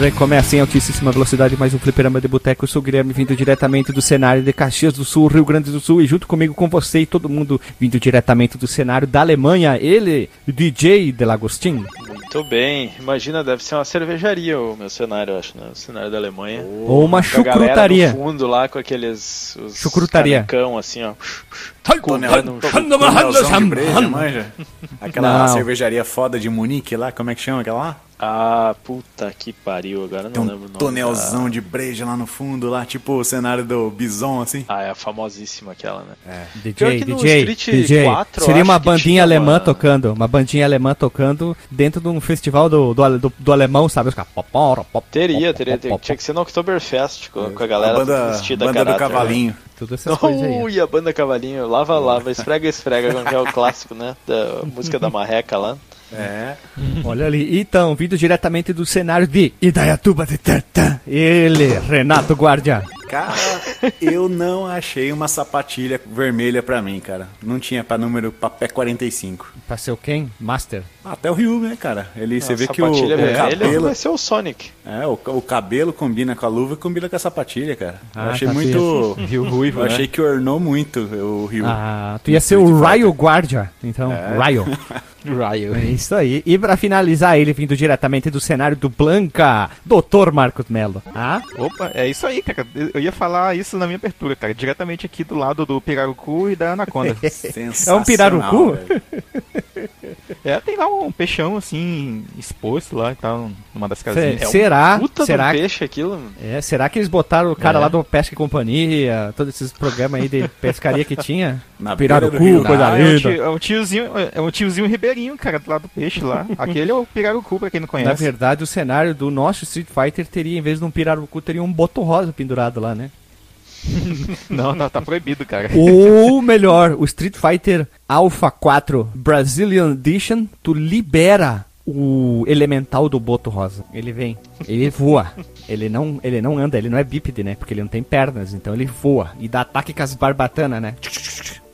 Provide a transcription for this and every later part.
Tudo bem? Começa em altíssima velocidade mais um fliperama de boteco. Eu sou o Guilherme, vindo diretamente do cenário de Caxias do Sul, Rio Grande do Sul. E junto comigo, com você e todo mundo, vindo diretamente do cenário da Alemanha, ele, DJ Delagostin. Muito bem. Imagina, deve ser uma cervejaria o meu cenário, eu acho, né? O cenário da Alemanha. Ou uma Com chucrutaria. no fundo lá com aqueles... Os Chucrutaria. canecão, assim, ó. Tonel, Não, tonelzão de breja, manja? Aquela Não. cervejaria foda de Munique lá, como é que chama aquela lá? Ah, puta que pariu, agora não Tem lembro o um nome. tonelzão de breja lá no fundo, lá, tipo o cenário do Bison, assim. Ah, é a famosíssima aquela, né? Pior DJ, DJ, Street DJ. 4, eu Seria uma bandinha alemã uma- tocando, uma bandinha alemã tocando dentro de um festival do, do, do, do alemão, sabe? Os caras, Teria, teria, pó, Tinha que ser no Oktoberfest, com, com a a galera banda, vestida a banda do caráter, né? cavalinho. Tudo essas coisas aí. Ui, a banda Cavalinho, lava, lava, esfrega, esfrega, como que é o clássico, né? Da música da marreca lá. É. Olha ali, então, vindo diretamente do cenário de Idaiatuba de Tantã, ele, Renato Guardia. Cara, eu não achei uma sapatilha vermelha pra mim, cara. Não tinha pra número pra pé 45. Pra ser o quem? Master. Até o Ryu, né, cara? Ele, você A vê que o, sapatilha o vermelha cabelo. vai ser o Sonic. É, o, o cabelo combina com a luva e combina com a sapatilha, cara. eu Ah, achei tá muito. Rio Ruivo, Eu né? achei que ornou muito o Ryu. Ah, tu ia ser o Ryo Guardia, então, É. Ryo. Ryo. É isso aí. E pra finalizar, ele vindo diretamente do cenário do Blanca, Dr. Marcos Melo. Ah? Opa, é isso aí, cara. Eu ia falar isso na minha abertura, cara. Diretamente aqui do lado do Pirarucu e da Anaconda. Sensacional, É um pirarucu? É, tem lá um peixão, assim, exposto lá e tal, numa das casinhas. É um será? Puta será, do que- peixe aquilo. é, será que eles botaram o cara É. lá do Pesca e Companhia, todos esses programas aí de pescaria que tinha? Na Pirarucu, rio. coisa Ah, é, um linda. é um tiozinho, é um tiozinho ribeirinho, cara, do lado do peixe lá. Aquele é o Pirarucu, pra quem não Na conhece. verdade, o cenário do nosso Street Fighter teria, em vez de um pirarucu, teria um boto rosa pendurado lá, né? Não, não, tá proibido, cara. Ou melhor, o Street Fighter Alpha 4 Brazilian Edition, tu libera o elemental do Boto Rosa. Ele vem, ele voa. Ele não, ele não anda, ele não é bípede, né? Porque ele não tem pernas, então ele voa e dá ataque com as barbatanas, né?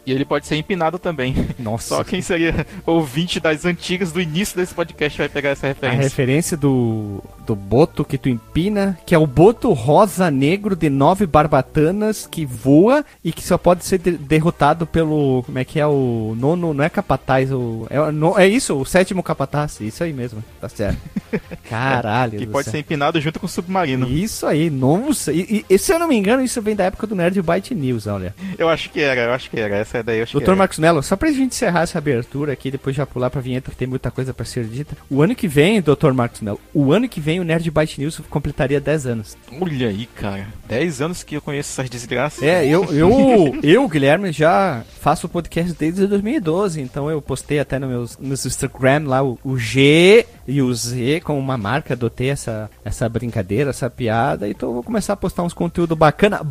E ele pode ser empinado também. Nossa. Só quem seria ouvinte das antigas do início desse podcast vai pegar essa A referência. referência do, do boto que tu empina, que é o boto rosa negro de nove barbatanas que voa e que só pode ser de- derrotado pelo. Como é que é o nono? Não é capataz, o, é, no- é isso, o sétimo capataz. Isso aí mesmo, tá certo. Caralho. Que do pode céu. ser empinado junto com o submarino. Isso aí, nossa. E, e- e se eu não me engano, isso vem da época do Nerd Byte News, olha. Eu acho que era, eu acho que era. Essa daí eu acho que Doutor era. Marcos Mello, só pra gente encerrar essa abertura aqui, depois já pular pra vinheta, que tem muita coisa pra ser dita. O ano que vem, Doutor Marcos Mello, o ano que vem o Nerd Byte News completaria 10 anos. Olha aí, cara. 10 anos que eu conheço essas desgraças. É, eu, eu, eu, Guilherme, já faço o podcast desde 2012, então eu postei até no meus, nos Instagram lá o, o G e o Z como uma marca, adotei essa, essa brincadeira, essa piada, então eu vou começar a postar uns conteúdos bacana.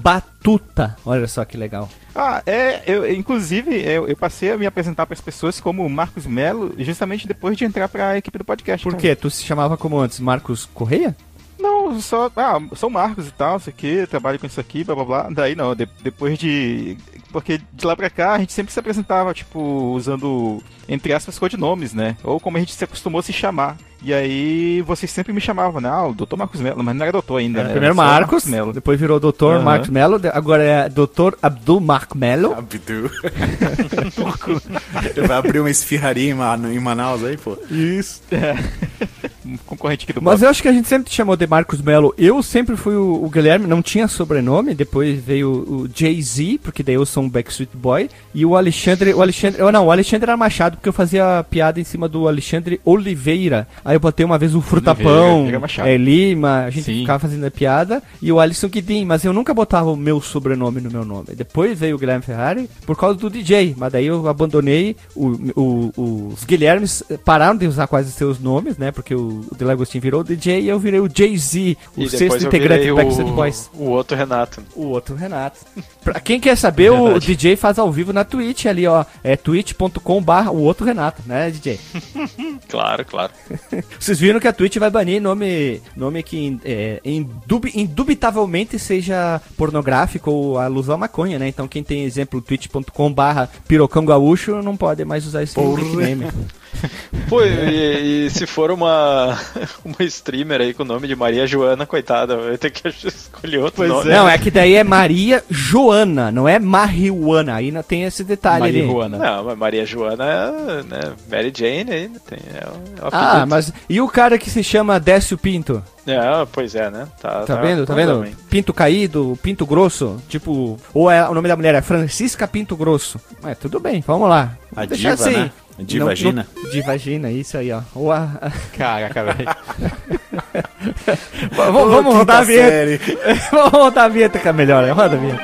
Batuta! Olha só que legal. Ah, é, eu, inclusive, eu, eu passei a me apresentar para as pessoas como Marcos Melo justamente depois de entrar para a equipe do podcast. Por cara. quê? Tu se chamava como antes? Marcos Correia? Não, só. Ah, sou Marcos e tal, isso aqui, trabalho com isso aqui, blá blá blá. Daí não, de- depois de. Porque de lá pra cá a gente sempre se apresentava, tipo, usando, entre aspas, codinomes, né? Ou como a gente se acostumou a se chamar. E aí vocês sempre me chamavam, né? Ah, o Dr. Marcos Melo, mas não era doutor ainda. Era né? primeiro Era só Marcos, Melo. depois virou Doutor Aham. Marcos Melo, de- agora é Doutor Abdul Marco Melo. Abdu. Ele vai abrir uma esfirraria em, em Manaus aí, pô. Isso. Um concorrente aqui do Mas Bob. eu acho que a gente sempre te chamou de Marcos Melo. Eu sempre fui o, o Guilherme, não tinha sobrenome, depois veio o Jay-Z, porque daí eu sou um Backstreet Boy, e o Alexandre, o Alexandre, oh, não, o Alexandre era Machado, porque eu fazia piada em cima do Alexandre Oliveira. Aí eu botei uma vez o Frutapão, Oliveira é, Lima, a gente Sim. ficava fazendo a piada, e o Alisson Guidin, mas eu nunca botava o meu sobrenome no meu nome. Depois veio o Guilherme Ferrari, por causa do DJ, mas daí eu abandonei, o, o- os Guilhermes pararam de usar quase seus nomes, né, porque o, o Delagostin virou o DJ e eu virei o Jay-Z, o sexto integrante do Backstreet Boys. o, o outro Renato. O outro Renato. pra quem quer saber, o Verdade. DJ faz ao vivo na Twitch ali, ó. É twitch.com barra o outro Renato, né, DJ? Claro, claro. Vocês viram que a Twitch vai banir nome, nome que é, indubi- indubitavelmente seja pornográfico ou alusão à maconha, né? Então quem tem exemplo twitch.com barra pirocão gaúcho não pode mais usar esse Porra. nickname. Pô, e, e se for uma uma streamer aí com o nome de Maria Joana, coitada, vai ter que escolher outro Pois nome. Não, é que daí é Maria Joana, não é marihuana. Aí não tem esse detalhe ali. Marihuana. Não, mas Maria Joana é né, Mary Jane aí, tem, é é Ah, mas e o cara que se chama Décio Pinto? É, pois é, né? Tá, Tá vendo? Tá vendo? também. Pinto caído, Pinto grosso, tipo, ou é o nome da mulher é Francisca Pinto Grosso. É, tudo bem, vamos lá. A Vamos deixar diva, né? Divagina. Não, não, divagina, isso aí, ó. Ou a, a- Caraca, velho. vamos, vamos Ô, rodar a vinheta. vamos rodar a vinheta que é melhor, roda a vinheta.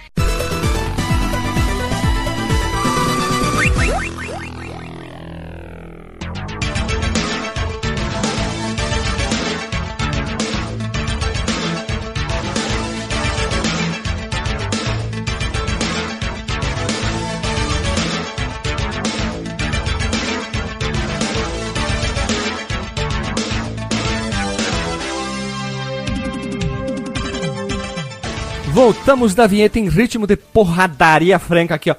Voltamos da vinheta em ritmo de porradaria franca aqui, ó.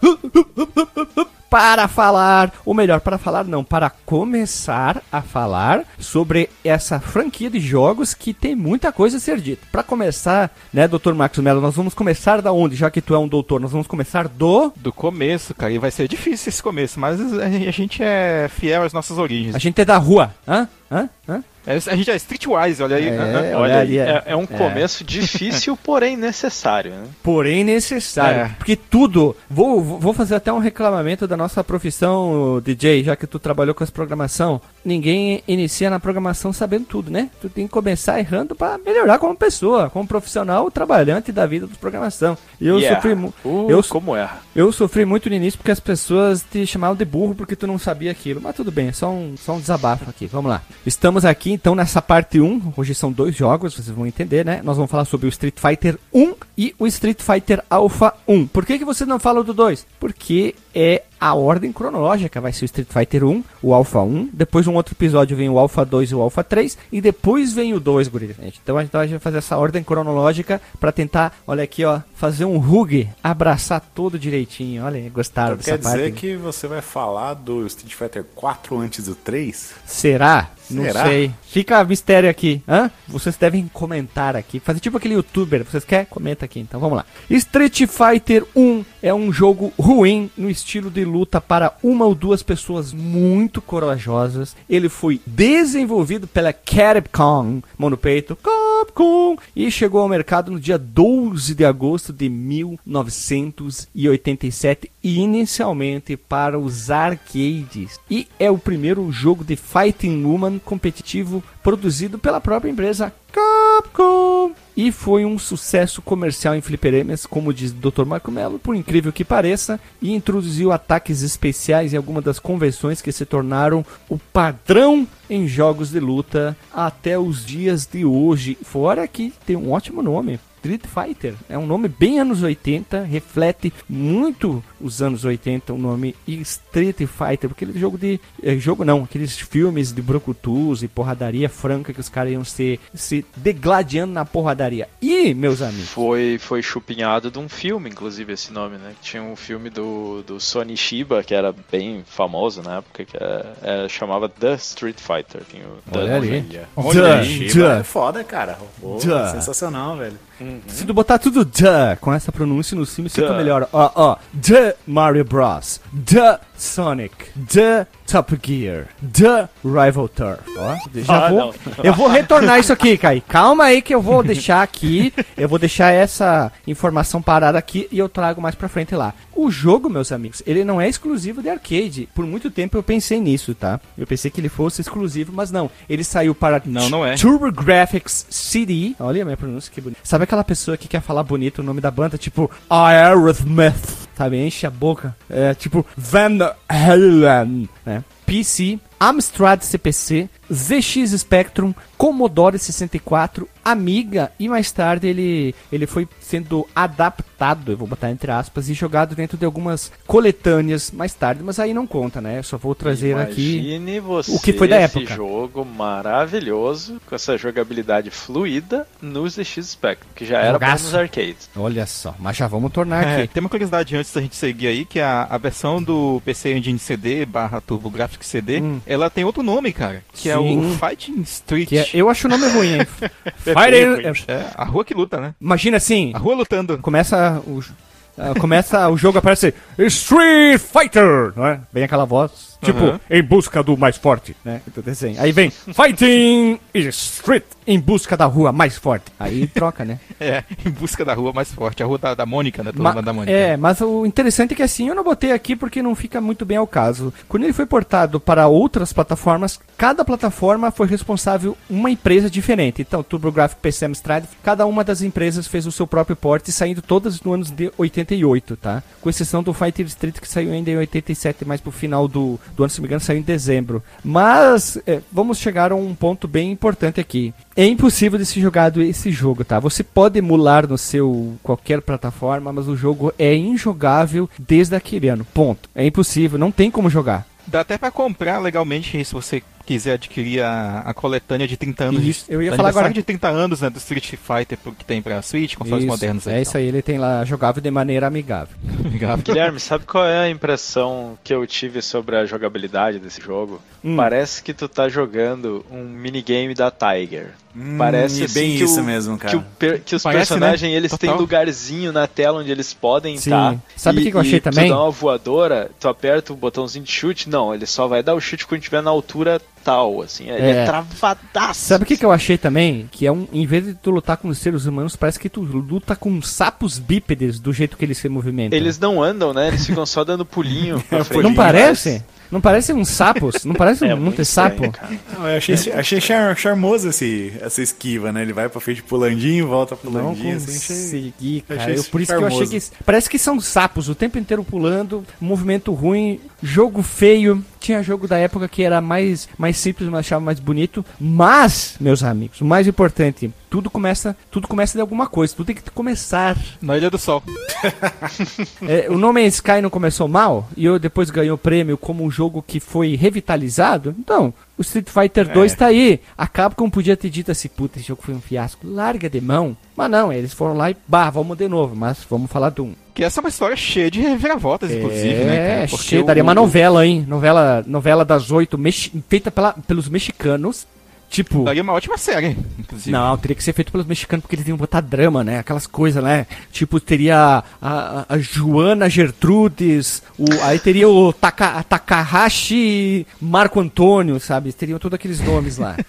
Para falar, ou melhor, para falar não, para começar a falar sobre essa franquia de jogos que tem muita coisa a ser dita. Para começar, né, Dr. Marcos Mello, nós vamos começar da onde? Já que tu é um doutor, nós vamos começar do Do começo, cara, e vai ser difícil esse começo, mas a gente é fiel às nossas origens. A gente é da rua. Hã? Hã? Hã? É, A gente é streetwise, olha aí. É. Olha ali, É, é um é. começo difícil, porém necessário. Né? Porém necessário. É. Porque tudo. Vou, vou fazer até um reclamamento da nossa profissão, DJ, já que tu trabalhou com as programação. Ninguém inicia na programação sabendo tudo, né? Tu tem que começar errando para melhorar como pessoa, como profissional trabalhante da vida de programação. E eu Yeah. sofri mu- Uh, eu, como erra. eu sofri muito no início porque as pessoas te chamavam de burro porque tu não sabia aquilo. Mas tudo bem, é só um, só um desabafo aqui. Vamos lá. Estamos aqui então nessa parte 1. Hoje são dois jogos, vocês vão entender, né? Nós vamos falar sobre o Street Fighter 1 e o Street Fighter Alpha 1. Por que, que você não fala do 2? Porque é a ordem cronológica. Vai ser o Street Fighter 1, o Alpha 1. Depois, um outro episódio, vem o Alpha 2 e o Alpha 3. E depois vem o 2, guri. gente. Então a gente vai fazer essa ordem cronológica pra tentar, olha aqui, ó, fazer um hug, abraçar todo direitinho. Olha, aí, gostaram Então dessa quer parte? dizer que você vai falar do Street Fighter 4 antes do 3? Será? Não Será? sei. Fica mistério aqui. Hã? Vocês devem comentar aqui. Fazer tipo aquele youtuber. Vocês querem? Comenta aqui. Então vamos lá. Street Fighter 1 é um jogo ruim no estilo de luta para uma ou duas pessoas muito corajosas. Ele foi desenvolvido pela Capcom, mão no peito, Capcom, e chegou ao mercado no dia 12 de agosto de 1987, inicialmente para os arcades. E é o primeiro jogo de Fighting Woman competitivo produzido pela própria empresa Capcom. E foi um sucesso comercial em fliperamas, como diz Dr. Marco Mello, por incrível que pareça, e introduziu ataques especiais em algumas das convenções que se tornaram o padrão em jogos de luta até os dias de hoje. Fora que tem um ótimo nome. Street Fighter é um nome bem anos 80, reflete muito os anos 80 o nome Street Fighter, porque ele é jogo de eh, jogo não, aqueles filmes de brucutus e porradaria franca que os caras iam se se degladiando na porradaria. E, meus amigos, Foi, foi chupinhado de um filme, inclusive, esse nome, né? Tinha um filme do, do Sony Shiba, que era bem famoso na época, que é, é, chamava The Street Fighter. Tinha o The Olha ali. Ninja. Duh, Shiba é foda, cara. Duh. sensacional, velho. Se tu botar tudo duh com essa pronúncia no cima, fica melhor. Ó, ó. The Mario Bros. The Sonic. The Top Gear. The Rival Turf. Ó, já Ah, vou. não. Eu vou retornar isso aqui, Kai. Calma aí que eu vou deixar aqui. Eu vou deixar essa informação parada aqui e eu trago mais pra frente lá. O jogo, meus amigos, ele não é exclusivo de arcade. Por muito tempo eu pensei nisso, tá? Eu pensei que ele fosse exclusivo, mas não. Ele saiu para Não, não é. TurboGrafx CD. Olha a minha pronúncia, que bonita. Sabe aquela pessoa que quer falar bonito o nome da banda? Tipo, Aerosmith. sabe? Enche a boca. É tipo Van Halen, né? PC, Amstrad CPC, ZX Spectrum, Commodore 64, Amiga e mais tarde ele, ele foi sendo adaptado, eu vou botar entre aspas, e jogado dentro de algumas coletâneas mais tarde, mas aí não conta, né? Eu só vou trazer Imagine aqui você o que foi da esse época. jogo maravilhoso, com essa jogabilidade fluida no ZX Spectrum, que já era Jogaço. nos arcades. Olha só, mas já vamos tornar É, aqui. tem uma curiosidade antes da gente seguir aí, que a, a versão do PC Engine CD barra TurboGrafx CD, Hum. ela tem outro nome, cara, que é o Sim. Fighting Street. Eu acho o nome ruim, hein? É ruim. É, a rua que luta, né? Imagina assim, A rua lutando. começa o, ah, começa o jogo aparece Street Fighter, não é? Vem aquela voz, tipo, Aham. em busca do mais forte, né? Então, assim, Aí vem Fighting Street, em busca da rua mais forte. Aí troca, né? É, em busca da rua mais forte. A rua da, da Mônica, né? Ma- Turma da Mônica. é, mas o interessante é que assim, eu não botei aqui porque não fica muito bem ao caso. Quando ele foi portado para outras plataformas, cada plataforma foi responsável uma empresa diferente. Então, TurboGrafx, PC Amstrad, cada uma das empresas fez o seu próprio porte, saindo todas no ano de 88, tá? Com exceção do Fighter Street que saiu ainda em 87, mais pro final do, do ano, se não me engano, saiu em dezembro. Mas é, vamos chegar a um ponto bem importante aqui. É impossível de ser jogado esse jogo, tá? Você pode emular no seu qualquer plataforma, mas o jogo é injogável desde aquele ano. Ponto. É impossível, não tem como jogar. Dá até pra comprar legalmente se você quiser adquirir a, a coletânea de 30 anos. Isso, eu ia de falar agora. de 30 anos, né, do Street Fighter que tem pra Switch, consoles Isso, modernos é isso aí, ele tem lá jogável de maneira amigável. Obrigado. Guilherme, sabe qual é a impressão que eu tive sobre a jogabilidade desse jogo? Hum. Parece que tu tá jogando um minigame da Tiger. Hum, Parece assim, bem que isso o- mesmo, cara. Que, o que os Parece, personagens né? eles têm Total. lugarzinho na tela onde eles podem Sim. estar. Sabe o que que eu achei e também? Tu dá uma voadora, tu aperta o botãozinho de chute, não, ele só vai dar o chute quando estiver na altura assim. Ele é, É. travadaço. Sabe o que, que eu achei também? Que é um, em vez de tu lutar com os seres humanos, parece que tu luta com sapos bípedes do jeito que eles se movimentam. Eles não andam, né? Eles ficam só dando pulinho. pra frente. não parece? Não parece uns sapos? Não parece É um, não muito ter sapo? estranho, cara. Não, eu achei, achei char- charmoso esse, essa esquiva, né? Ele vai pra frente pulandinho, volta Não pulandinho, assim, achei... consegui, cara. achei Eu- por isso que eu achei charmoso. que. Parece que são sapos o tempo inteiro pulando, movimento ruim, jogo feio. Tinha jogo da época que era mais, mais simples, mas achava mais bonito. Mas, meus amigos, o mais importante, tudo começa, tudo começa de alguma coisa, tudo tem que começar. Na Ilha do Sol. É, o No Man's Sky não começou mal e eu depois ganhou prêmio como um jogo que foi revitalizado. Então, o Street Fighter 2 tá aí. A Capcom podia ter dito assim, puta, esse jogo foi um fiasco, larga de mão. Mas não, eles foram lá e, bah, vamos de novo. Mas vamos falar do um. Que essa é uma história cheia de reviravoltas, inclusive, né, É, cara? Porque cheio, o- daria uma novela, hein? Novela, novela das oito, mexi- feita pela, pelos mexicanos. Tipo, Daria uma ótima série, inclusive. não, teria que ser feito pelos mexicanos porque eles iam botar drama, né? Aquelas coisas, né? Tipo, teria a, a- a Joana Gertrudes, o, aí teria o Taka, Takahashi Marco Antônio, sabe? Teriam todos aqueles nomes lá.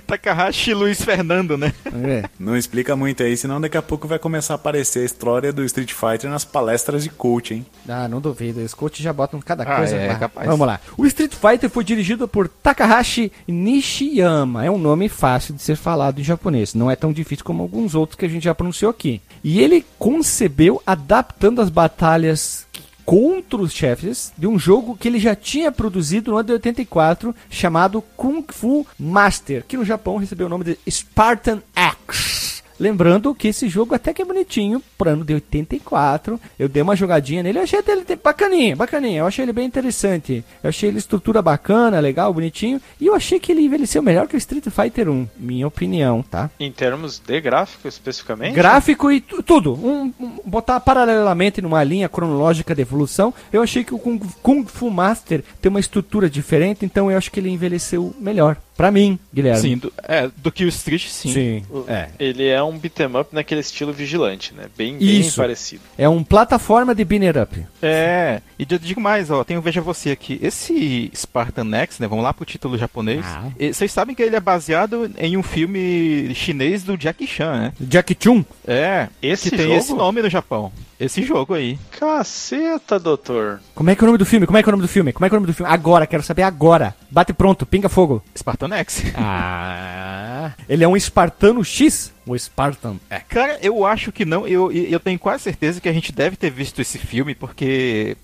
Takahashi Luiz Fernando, né? É. Não explica muito aí, senão daqui a pouco vai começar a aparecer a história do Street Fighter nas palestras de coach, hein? Ah, não duvido. Os coaches já botam cada Ah, coisa é, lá. capaz. Vamos lá. O Street Fighter foi dirigido por Takahashi Nishiyama. É um nome fácil de ser falado em japonês. Não é tão difícil como alguns outros que a gente já pronunciou aqui. E ele concebeu adaptando as batalhas contra os chefes de um jogo que ele já tinha produzido no ano de 84 chamado Kung Fu Master, que no Japão recebeu o nome de Spartan X. Lembrando que esse jogo até que é bonitinho, pro ano de 84. Eu dei uma jogadinha nele, eu achei até ele bacaninha, bacaninha. Eu achei ele bem interessante. Eu achei ele estrutura bacana, legal, bonitinho. E eu achei que ele envelheceu melhor que o Street Fighter 1, minha opinião, tá? Em termos de gráfico, especificamente? Gráfico e tu- tudo. Um, um- botar paralelamente numa linha cronológica de evolução. Eu achei que o Kung, Kung Fu Master tem uma estrutura diferente, então eu acho que ele envelheceu melhor. Pra mim, Guilherme. Sim, do, é, do que o Street, sim. Sim. O- É. Ele é um beat'em up naquele estilo vigilante, né? Bem, bem parecido. É um plataforma de Binner Up. É, e eu digo mais, ó, tem o Veja Você aqui. Esse Spartan X, né, vamos lá pro título japonês. Ah. e Vocês sabem que ele é baseado em um filme chinês do Jackie Chan, né? Jack Chun. É, Esse que tem jogo? esse nome no Japão. Esse jogo aí. Caceta, doutor. Como é que é o nome do filme? Como é que é o nome do filme? Como é que é o nome do filme? Agora, quero saber agora. Bate pronto, pinga fogo. Spartan X. Ah, ele é um espartano X? O Spartan X. Cara, eu acho que não. Eu, eu tenho quase certeza que a gente deve ter visto esse filme, porque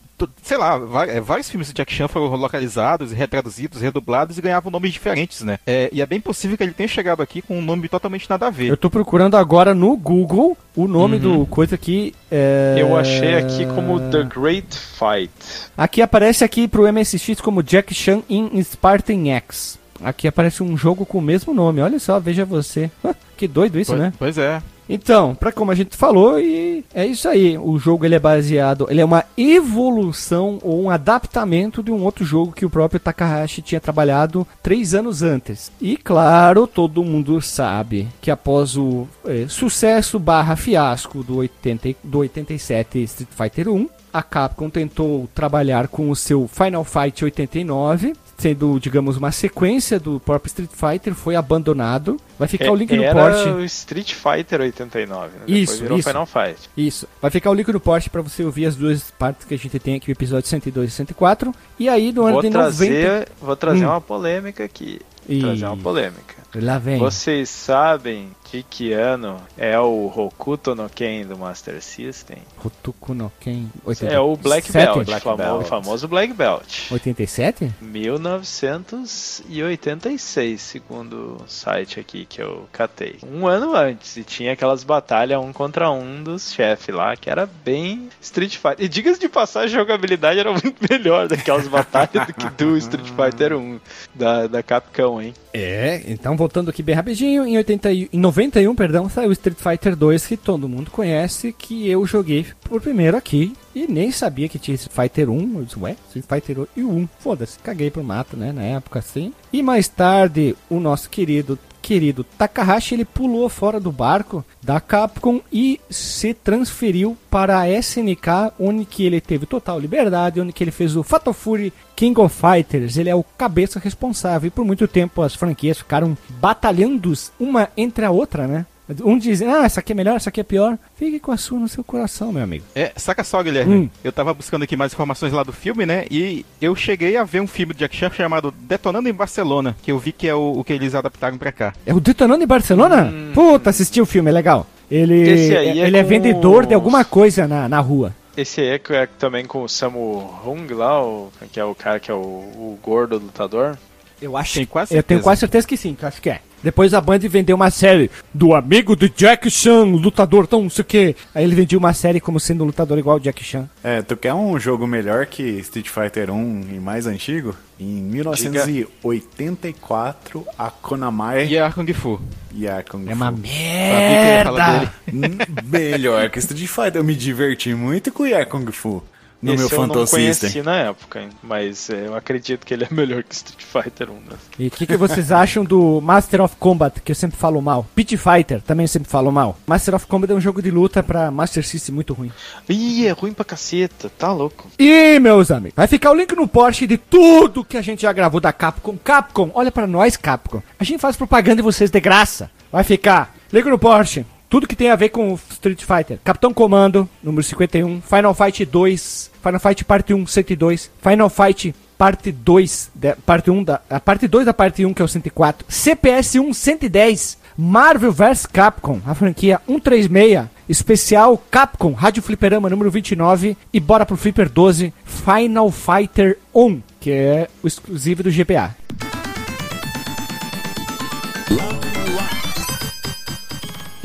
sei lá, é, vários filmes de Jack Chan foram localizados, retraduzidos, redublados e ganhavam nomes diferentes, né? É, e é bem possível que ele tenha chegado aqui com um nome totalmente nada a ver. Eu tô procurando agora no Google o nome uhum. do coisa aqui. É... Eu achei aqui como The Great Fight. Aqui aparece aqui pro MSX como Jack Chan in Spartan X. Aqui aparece um jogo com o mesmo nome. Olha só, veja você. que doido isso, pois, né? Pois é. Então, para como a gente falou, e é isso aí. O jogo ele é baseado, ele é uma evolução ou um adaptamento de um outro jogo que o próprio Takahashi tinha trabalhado três anos antes. E claro, todo mundo sabe que após o é, sucesso barra fiasco do, 80, do 87 Street Fighter 1, a Capcom tentou trabalhar com o seu Final Fight 89 sendo, digamos, uma sequência do próprio Street Fighter, foi abandonado. Vai ficar é, o link no Era o Street Fighter 89, né? Isso, virou isso. Final Fight. Isso. Vai ficar o link no post para você ouvir as duas partes que a gente tem aqui, o episódio 102 e 104. E aí, no ano de trazer, 90... Vou trazer hum. uma polêmica aqui. Vou trazer uma polêmica. Lá vem. Vocês sabem de que ano é o Hokuto no Ken do Master System? Hokuto no Ken. 87? É o Black Belt, Black famo Belt. famoso Black Belt. 87? 1986, segundo o site aqui que eu catei. Um ano antes, e tinha aquelas batalhas um contra um dos chefes lá, que era bem Street Fighter. E diga-se de passagem, a jogabilidade era muito melhor daquelas batalhas do que do Street Fighter 1 da, da Capcom, hein? É, então voltando aqui bem rapidinho, em, 80, em 91, perdão, saiu Street Fighter 2 que todo mundo conhece, que eu joguei por primeiro aqui e nem sabia que tinha Street Fighter 1. Eu disse, ué, Street Fighter 1, foda-se, caguei pro mato, né, na época assim. E mais tarde, o nosso querido querido Takahashi ele pulou fora do barco da Capcom e se transferiu para a SNK, onde que ele teve total liberdade, onde que ele fez o Fatal Fury King of Fighters. Ele é o cabeça responsável e por muito tempo as franquias ficaram batalhando uma entre a outra, né? Um diz, ah, essa aqui é melhor, essa aqui é pior. Fique com a sua no seu coração, meu amigo. É, saca só, Guilherme. Hum. Eu tava buscando aqui mais informações lá do filme, né? E eu cheguei a ver um filme de Jack Chan chamado Detonando em Barcelona, que eu vi que é o, o que eles adaptaram pra cá. É o Detonando em Barcelona? Hum. Puta, assisti o filme, é legal. Ele, é, ele é, vendedor de alguma coisa na, na rua. Esse aí é, é também com o Samu Hung lá, o, que é o cara que é o, o gordo lutador. Eu acho. Tenho quase eu tenho quase certeza que sim, que acho que é. Depois a Band vendeu uma série do amigo de Jack Chan, lutador tão não sei o que. Aí ele vendia uma série como sendo um lutador igual ao Jack Chan. É, tu quer um jogo melhor que Street Fighter 1 e mais antigo? Em 1984, Diga. a Konami... E a Kung Fu. E a Kung Fu. É uma merda! Hum, melhor que Street Fighter. Eu me diverti muito com o Kung Fu no Esse meu eu não conheci na época, mas eu acredito que ele é melhor que Street Fighter 1. Né? E o que, que, vocês acham do Master of Combat, que eu sempre falo mal? Pit Fighter, também eu sempre falo mal. Master of Combat é um jogo de luta pra Master System muito ruim. Ih, é ruim pra caceta, tá louco. E meus amigos, vai ficar o link no post de tudo que a gente já gravou da Capcom. Capcom, olha para nós, Capcom. A gente faz propaganda de vocês de graça. Vai ficar. Link no post tudo que tem a ver com Street Fighter. Capitão Comando, número 51. Final Fight 2. Final Fight Parte 1, 102. Final Fight Parte 2, de, parte 1 da, a parte 2 da parte 1, que é o 104. CPS 1, 110. Marvel vs Capcom, a franquia 136. Especial Capcom, Rádio Fliperama número 29. E bora pro Flipper 12, Final Fighter 1, que é o exclusivo do GBA.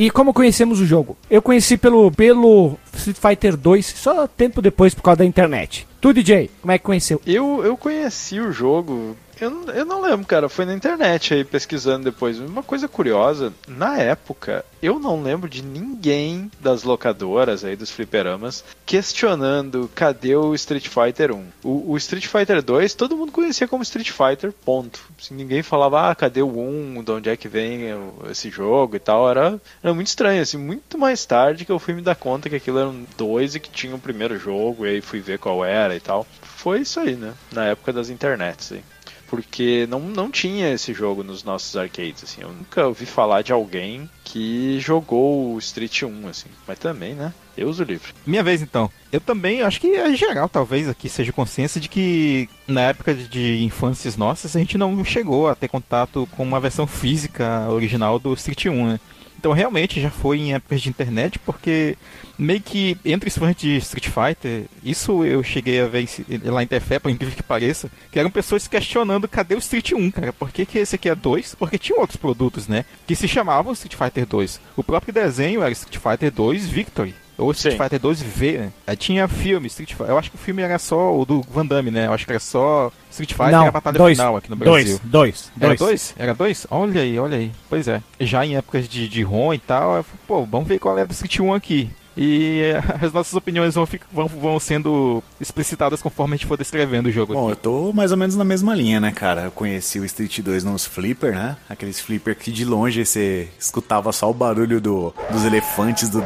E como conhecemos o jogo? Eu conheci pelo, pelo Street Fighter 2 só tempo depois por causa da internet. Tu, DJ, como é que conheceu? Eu, eu conheci o jogo eu, eu não lembro, cara. Foi na internet aí pesquisando depois. Uma coisa curiosa, na época, eu não lembro de ninguém das locadoras aí, dos fliperamas, questionando cadê o Street Fighter 1. O, o Street Fighter 2 todo mundo conhecia como Street Fighter, ponto. Assim, ninguém falava, ah, cadê o 1, de onde é que vem esse jogo e tal. Era, era muito estranho, assim, muito mais tarde que eu fui me dar conta que aquilo era um 2 e que tinha o primeiro jogo, e aí fui ver qual era e tal. Foi isso aí, né? Na época das internets aí. Porque não, não tinha esse jogo nos nossos arcades, assim. Eu nunca ouvi falar de alguém que jogou o Street 1, assim. Mas também, né? Eu uso o livro. Minha vez então. Eu também acho que é geral, talvez, aqui seja consciência de que na época de infâncias nossas a gente não chegou a ter contato com uma versão física original do Street 1, né? Então realmente já foi em épocas de internet, porque meio que entre os fãs de Street Fighter, isso eu cheguei a ver lá em Tefé, por incrível que pareça, que eram pessoas questionando cadê o Street 1, cara? Por que, que esse aqui é 2? Porque tinha outros produtos, né? Que se chamavam Street Fighter 2. O próprio desenho era Street Fighter 2 Victory. Ou Street Sim. Fighter 2 V, né? Aí tinha filme, Street Fighter. Eu acho que o filme era só o do Van Damme, né? Eu acho que era só Street Fighter Não, e a Batalha dois, Final aqui no Brasil. Dois, dois. Era dois? Era dois? Olha aí, olha aí. Pois é. Já em épocas de, de ROM e tal, eu falei, pô, vamos ver qual é do Street 1 aqui. E as nossas opiniões vão, vão, vão sendo explicitadas conforme a gente for descrevendo o jogo. Bom, aqui. eu tô mais ou menos na mesma linha, né, cara? Eu conheci o Street 2 nos flipper, né? Aqueles flipper que de longe você escutava só o barulho do, dos elefantes do,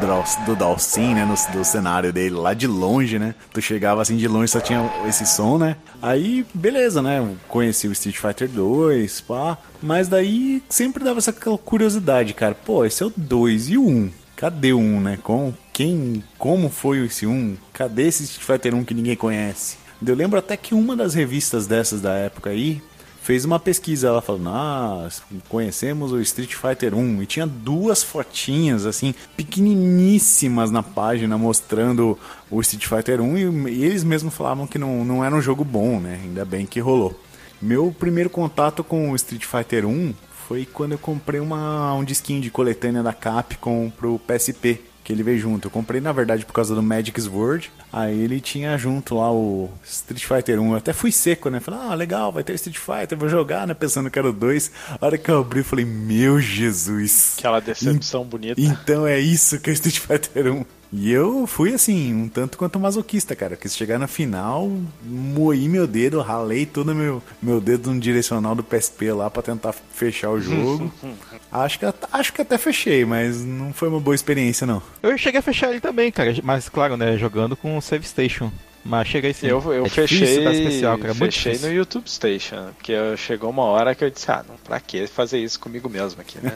do Dalsin, né? No, do cenário dele, lá de longe, né? Tu chegava assim de longe só tinha esse som, né? Aí, beleza, né? Eu conheci o Street Fighter 2, pá. Mas daí sempre dava essa curiosidade, cara. Pô, esse é o 2 e o 1. Cadê 1, né? Com quem, como foi esse 1? Cadê esse Street Fighter 1 que ninguém conhece? Eu lembro até que uma das revistas dessas da época aí fez uma pesquisa, ela falou: "Ah, conhecemos o Street Fighter 1" e tinha duas fotinhas assim pequeniníssimas na página mostrando o Street Fighter 1 e, eles mesmos falavam que não, não era um jogo bom, né? Ainda bem que rolou. Meu primeiro contato com o Street Fighter 1 foi quando eu comprei uma, um disquinho de coletânea da Capcom pro PSP que ele veio junto. Eu comprei, na verdade, por causa do Magic Sword. Aí ele tinha junto lá o Street Fighter 1. Eu até fui seco, né? Falei, ah, legal, vai ter Street Fighter, vou jogar, né? Pensando que era o 2. A hora que eu abri, eu falei, meu Jesus. Aquela decepção bonita. Então é isso que é Street Fighter 1. E eu fui assim, um tanto quanto masoquista, cara. Quis chegar na final, moí meu dedo, ralei todo meu, meu dedo no direcional do PSP lá para tentar fechar o jogo. acho, que, acho que até fechei, mas não foi uma boa experiência, não. Eu cheguei a fechar ele também, cara. Mas claro, né? Jogando com o Save Station. Mas cheguei sim. Eu, eu é fechei, especial, cara. É fechei no YouTube Station, porque chegou uma hora que eu disse, ah, não, pra que fazer isso comigo mesmo aqui, né?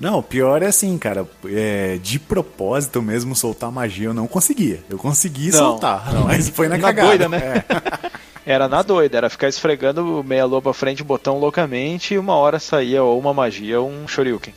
não, o pior é assim, cara, é, de propósito mesmo soltar magia eu não conseguia. Eu consegui não, soltar, não. mas foi na, na cagada. Doida, né? É. Era na doida, era ficar esfregando meia lua pra frente, botão loucamente, e uma hora saía ou uma magia ou um shoryuken.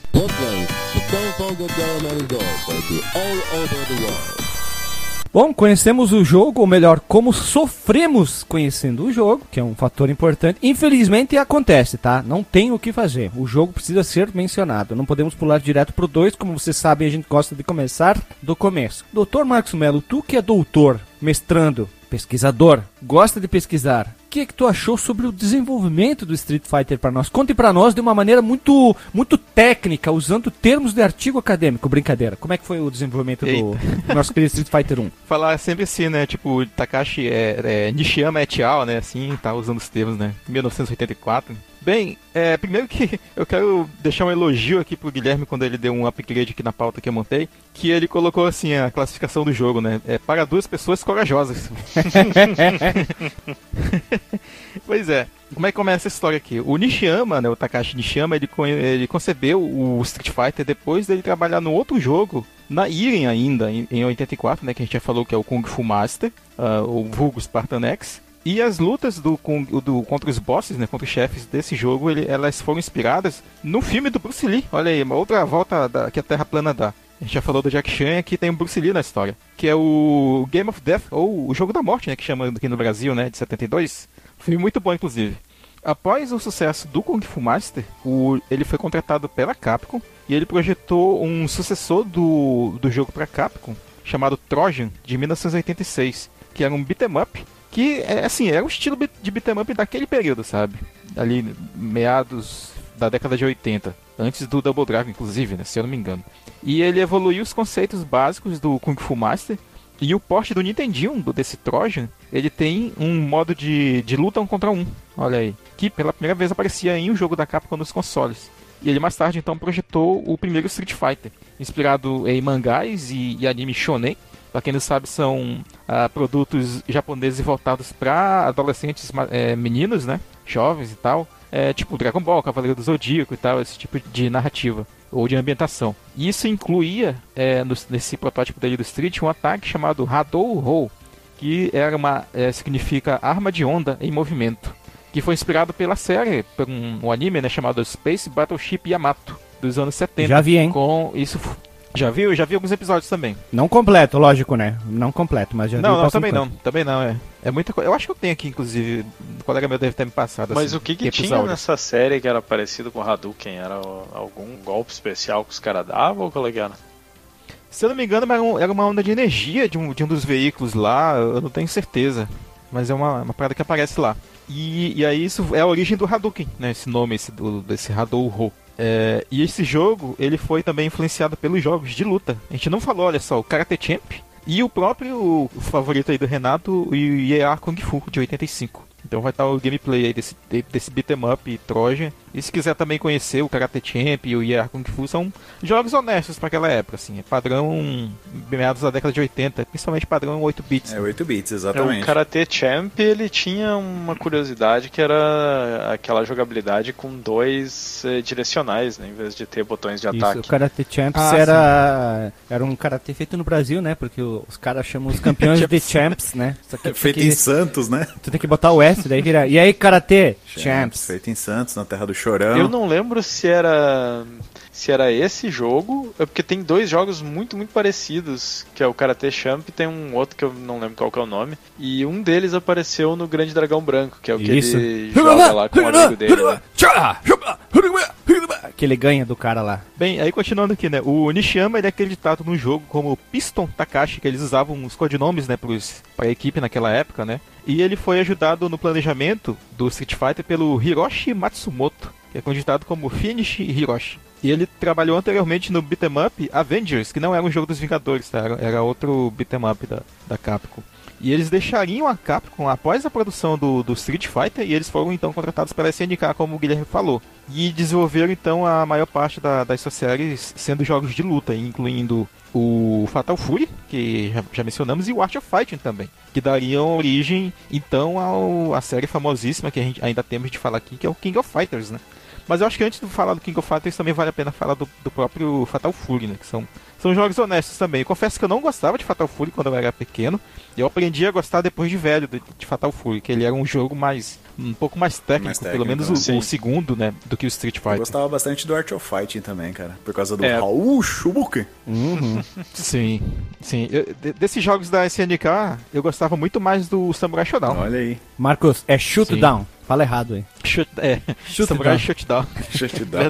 Bom, conhecemos o jogo, ou melhor, como sofremos conhecendo o jogo, que é um fator importante. Infelizmente acontece, tá? Não tem o que fazer. O jogo precisa ser mencionado. Não podemos pular direto pro 2, como vocês sabem, a gente gosta de começar do começo. Doutor Marcos Melo, tu que é doutor, mestrando, pesquisador, gosta de pesquisar. O que, é que tu achou sobre o desenvolvimento do Street Fighter para nós? Conte para nós de uma maneira muito, muito técnica, usando termos de artigo acadêmico. Brincadeira. Como é que foi o desenvolvimento do, do, nosso querido Street Fighter 1? Falar sempre assim, né? Tipo, Takashi é, é Nishiyama et al, né? Assim, tá usando os termos, né? 1984. Bem, é, primeiro que eu quero deixar um elogio aqui pro Guilherme quando ele deu um upgrade aqui na pauta que eu montei, que ele colocou assim a classificação do jogo, né? É para duas pessoas corajosas. pois é. Como é que começa essa história aqui? O Nishiyama, né, o Takashi Nishiyama, ele, ele concebeu o Street Fighter depois dele trabalhar no outro jogo, na Iren ainda, em, em 84, né, que a gente já falou que é o Kung Fu Master, uh, o vulgo Spartan X, e as lutas do, do, contra os bosses, né, contra os chefes desse jogo, ele, elas foram inspiradas no filme do Bruce Lee. Olha aí, uma outra volta da, que a Terra plana dá. A gente já falou do Jack Chan aqui tem o Bruce Lee na história. Que é o Game of Death, ou o Jogo da Morte, né? Que chama aqui no Brasil, né? De 72. Filme muito bom, inclusive. Após o sucesso do Kung Fu Master, o, ele foi contratado pela Capcom e ele projetou um sucessor do, do jogo para Capcom, chamado Trojan, de 1986, que era um beat'em up que, é, assim, era o estilo de beat'em up daquele período, sabe? Ali, meados da década de 80. Antes do Double Dragon, inclusive, né? Se eu não me engano. E ele evoluiu os conceitos básicos do Kung Fu Master. E o porte do Nintendinho, desse Trojan, ele tem um modo de, de luta um contra um. Olha aí. Que pela primeira vez aparecia em um jogo da Capcom nos consoles. E ele mais tarde então projetou o primeiro Street Fighter, inspirado em mangás e, e anime shonen, para quem não sabe, são ah, produtos japoneses voltados para adolescentes é, meninos, né? jovens e tal. É, tipo Dragon Ball, Cavaleiro do Zodíaco e tal, esse tipo de narrativa ou de ambientação. E isso incluía, é, no, nesse protótipo dele do Street, um ataque chamado Hadou Ho, que era uma, é, significa arma de onda em movimento, que foi inspirado pela série, por um, um anime né, chamado Space Battleship Yamato, dos anos 70. Já vi, hein? Com isso já viu? Já vi alguns episódios também. Não completo, lógico, né? Não completo, mas já não, vi. Não, também não. Também não, é. É muita coisa. Eu acho que eu tenho aqui, inclusive. O colega meu deve ter me passado. Mas assim, o que, que tinha nessa série que era parecido com o Hadouken? Era algum golpe especial que os caras davam ou era? Se eu não me engano, era, era uma onda de energia de um, de um dos veículos lá, eu não tenho certeza. Mas é uma, uma parada que aparece lá. E, e aí isso é a origem do Hadouken, né? Esse nome, esse, do, desse Hadou-Ho. É, e esse jogo, ele foi também influenciado pelos jogos de luta. A gente não falou, olha só, o Karate Champ e o próprio o favorito aí do Renato, o Yea Kung Fu, de 85. Então vai estar o gameplay aí desse, desse beat'em up Trojan. E se quiser também conhecer o Karate Champ e o Yar Kung Fu, são jogos honestos para aquela época, assim. É padrão meados da década de 80, principalmente padrão 8 bits. É 8 bits, exatamente. O Karate Champ, ele tinha uma curiosidade que era aquela jogabilidade com dois eh, direcionais, né, em vez de ter botões de Isso, ataque. o Karate Champs ah, era, era um karatê feito no Brasil, né? Porque os caras chamam os campeões de champs, né? feito que, em Santos, né? Tu tem que botar o S, daí vira. E aí, Karatê? Champs. champs. Feito em Santos, na terra do Chorão. Eu não lembro se era se era esse jogo, é porque tem dois jogos muito, muito parecidos, que é o Karate Champ e tem um outro que eu não lembro qual é o nome. E um deles apareceu no Grande Dragão Branco, que é o que Isso. ele joga lá com o amigo dele. Né? Que ele ganha do cara lá. Bem, aí continuando aqui, né? O Nishiyama ele é acreditado no jogo como Piston Takashi, que eles usavam os codinomes, né, pros, pra equipe naquela época, né? E ele foi ajudado no planejamento do Street Fighter pelo Hiroshi Matsumoto, que é cogitado como Finish Hiroshi. E ele trabalhou anteriormente no beat'em up Avengers, que não era um jogo dos Vingadores, tá? era, era outro beat'em up da, da Capcom. E eles deixariam a Capcom após a produção do, do Street Fighter e eles foram então contratados pela SNK, como o Guilherme falou. E desenvolveram então a maior parte da, das suas séries sendo jogos de luta, incluindo o Fatal Fury, que já, já, mencionamos, e o Art of Fighting também, que dariam origem então à série famosíssima que a gente ainda temos de falar aqui, que é o King of Fighters, né? Mas eu acho que antes de falar do King of Fighters também vale a pena falar do, do próprio Fatal Fury, né? Que são, são jogos honestos também. Eu confesso que eu não gostava de Fatal Fury quando eu era pequeno. Eu aprendi a gostar depois de velho de, de Fatal Fury, que ele era um jogo mais um pouco mais técnico, mais técnico pelo menos o, o, segundo, né, do que o Street Fighter. Eu gostava bastante do Art of Fighting também, cara, por causa do é. Raul Schubuke. Uhum. sim, sim. Eu, de, desses jogos da SNK, eu gostava muito mais do Samurai Shodown. Olha aí. Marcos, é Shootdown. Fala errado aí. Shoot, é, Shoot Samurai Shutdown. Shutdown,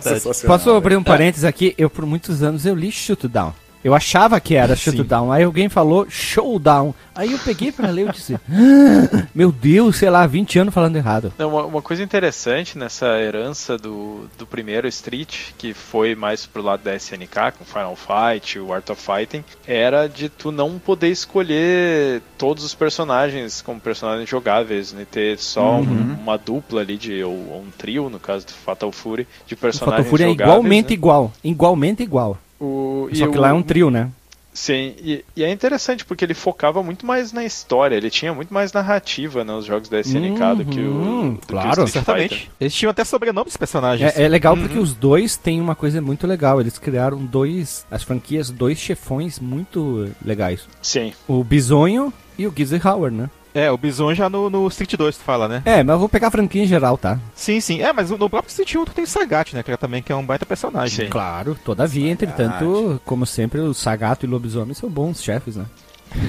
Posso abrir um parênteses aqui? Eu, por muitos anos, eu li Shootdown. Eu achava que era Shutdown. Aí alguém falou Showdown. Aí eu peguei pra ler e disse: ah, Meu Deus, sei lá, 20 anos falando errado. Não, uma, uma, coisa interessante nessa herança do, do primeiro Street, que foi mais pro lado da SNK, com Final Fight, o Art of Fighting, era de tu não poder escolher todos os personagens como personagens jogáveis, né? Ter só uhum. uma dupla ali, de, ou, ou, um trio, no caso do Fatal Fury, de personagens o Fatal Fury é igualmente né? igual. Igualmente igual. O, Só que o, lá é um trio, né? Sim, e, e, é interessante porque ele focava muito mais na história, ele tinha muito mais narrativa nos jogos da SNK uhum, do que o. Uhum, do claro, que o certamente. Eles tinham até sobrenome dos personagens. É, é legal uhum. porque os dois têm uma coisa muito legal. Eles criaram dois, as franquias, dois chefões muito legais. Sim. O Bisonho e o Gizzy Howard, né? É, o Bison já no, no Street 2 tu fala, né? É, mas eu vou pegar a franquia em geral, tá? Sim, sim. É, mas no próprio Street 1 tu tem o Sagat, né? Que é também que é um baita personagem. Sim. Claro, todavia, Sagat. entretanto, como sempre, o Sagato e o Lobisomem são bons chefes, né?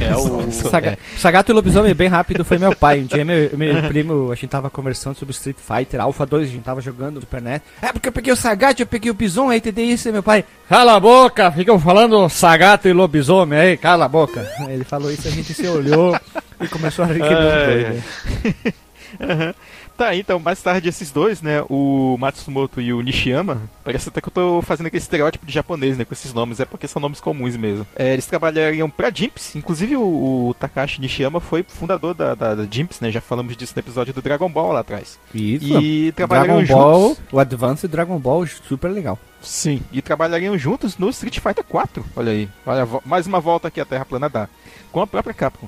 É o. Saga... É. Sagato e Lobisomem bem rápido foi meu pai. Um dia meu, meu primo, a gente tava conversando sobre Street Fighter Alpha 2, a gente tava jogando no Super NET. É porque eu peguei o Sagato, eu peguei o Bison, aí entendeu isso, e meu pai. Cala a boca, ficam falando Sagato e Lobisomem aí, cala a boca. Aí ele falou isso, a gente se olhou e começou a rir que dois, né? Tá, então, mais tarde esses dois, né, o Matsumoto e o Nishiyama, parece até que eu tô fazendo aquele estereótipo de japonês, né, com esses nomes, é porque são nomes comuns mesmo. É, eles trabalhariam pra Jimps, inclusive o, o Takashi Nishiyama foi fundador da, da, da, Jimps, né, já falamos disso no episódio do Dragon Ball lá atrás. Isso, e trabalhariam Dragon Ball, juntos... o Advance Dragon Ball, super legal. Sim, e trabalhariam juntos no Street Fighter 4, olha aí, olha, mais uma volta aqui à Terra Plana dá, com a própria Capcom.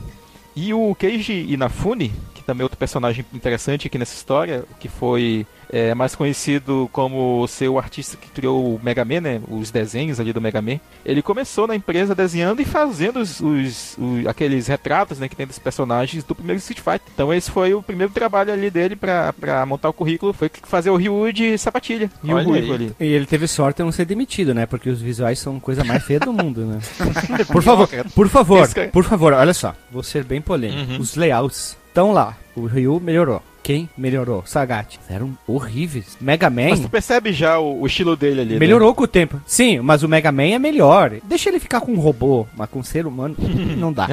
E o Keiji Inafune, também outro personagem interessante aqui nessa história, que foi é, mais conhecido como ser o artista que criou o Mega Man, né? Os desenhos ali do Mega Man. Ele começou na empresa desenhando e fazendo os, os, os aqueles retratos, né? Que tem dos personagens do primeiro Street Fighter. Então esse foi o primeiro trabalho ali dele pra, pra montar o currículo, foi fazer o Ryu de sapatilha. Ryu Olha ali. E ele teve sorte de não ser demitido, né? Porque os visuais são a coisa mais feia do mundo, né? por favor, por favor, cara- por favor, olha só. Vou ser bem polêmico. Uhum. Os layouts estão lá. O Ryu melhorou. Quem melhorou? Sagat. Eram horríveis. Mega Man Mas tu percebe já o, o estilo dele ali, né? melhorou com o tempo. Sim, mas o Mega Man é melhor. Deixa ele ficar com um robô, mas com um ser humano não dá.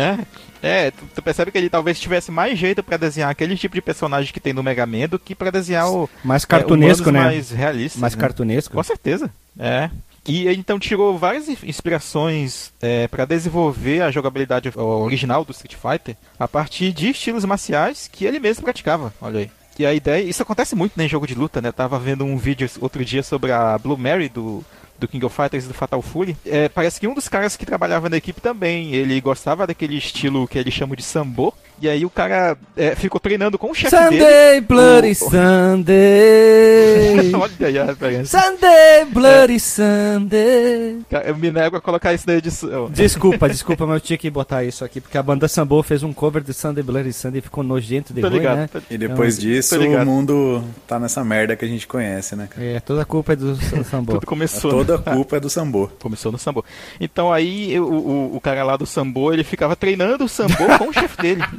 É, é tu, tu percebe que ele talvez tivesse mais jeito pra desenhar aquele tipo de personagem que tem no Mega Man do que pra desenhar o Mais é, cartunesco, humanos né? mais realistas. Mais né? cartunesco. Com certeza. É. E então tirou várias in- inspirações é, para desenvolver a jogabilidade original do Street Fighter a partir de estilos marciais que ele mesmo praticava. Olha aí. E a ideia, isso acontece muito né, em jogo de luta, né? Tava vendo um vídeo outro dia sobre a Blue Mary do do King of Fighters e do Fatal Fury, é, parece que um dos caras que trabalhava na equipe também, ele gostava daquele estilo que eles chamam de sambo, e aí o cara é, ficou treinando com o chefe dele. Sunday, Bloody o- Sunday. Olha aí a referência. Sunday, Bloody Sunday. Cara, Eu me nego a colocar isso na edição. Desculpa, desculpa, mas eu tinha que botar isso aqui, porque a banda Sambo fez um cover de Sunday Bloody Sunday e ficou nojento de Tô ruim, ligado. né? tô- E depois Não, disso, o mundo tá nessa merda que a gente conhece, né, cara? É, toda a culpa é do Sambo. Tudo começou. Toda a culpa é do Sambo. Começou no sambo. Então aí o, o, o cara lá do sambo, ele ficava treinando o sambo com o chefe dele.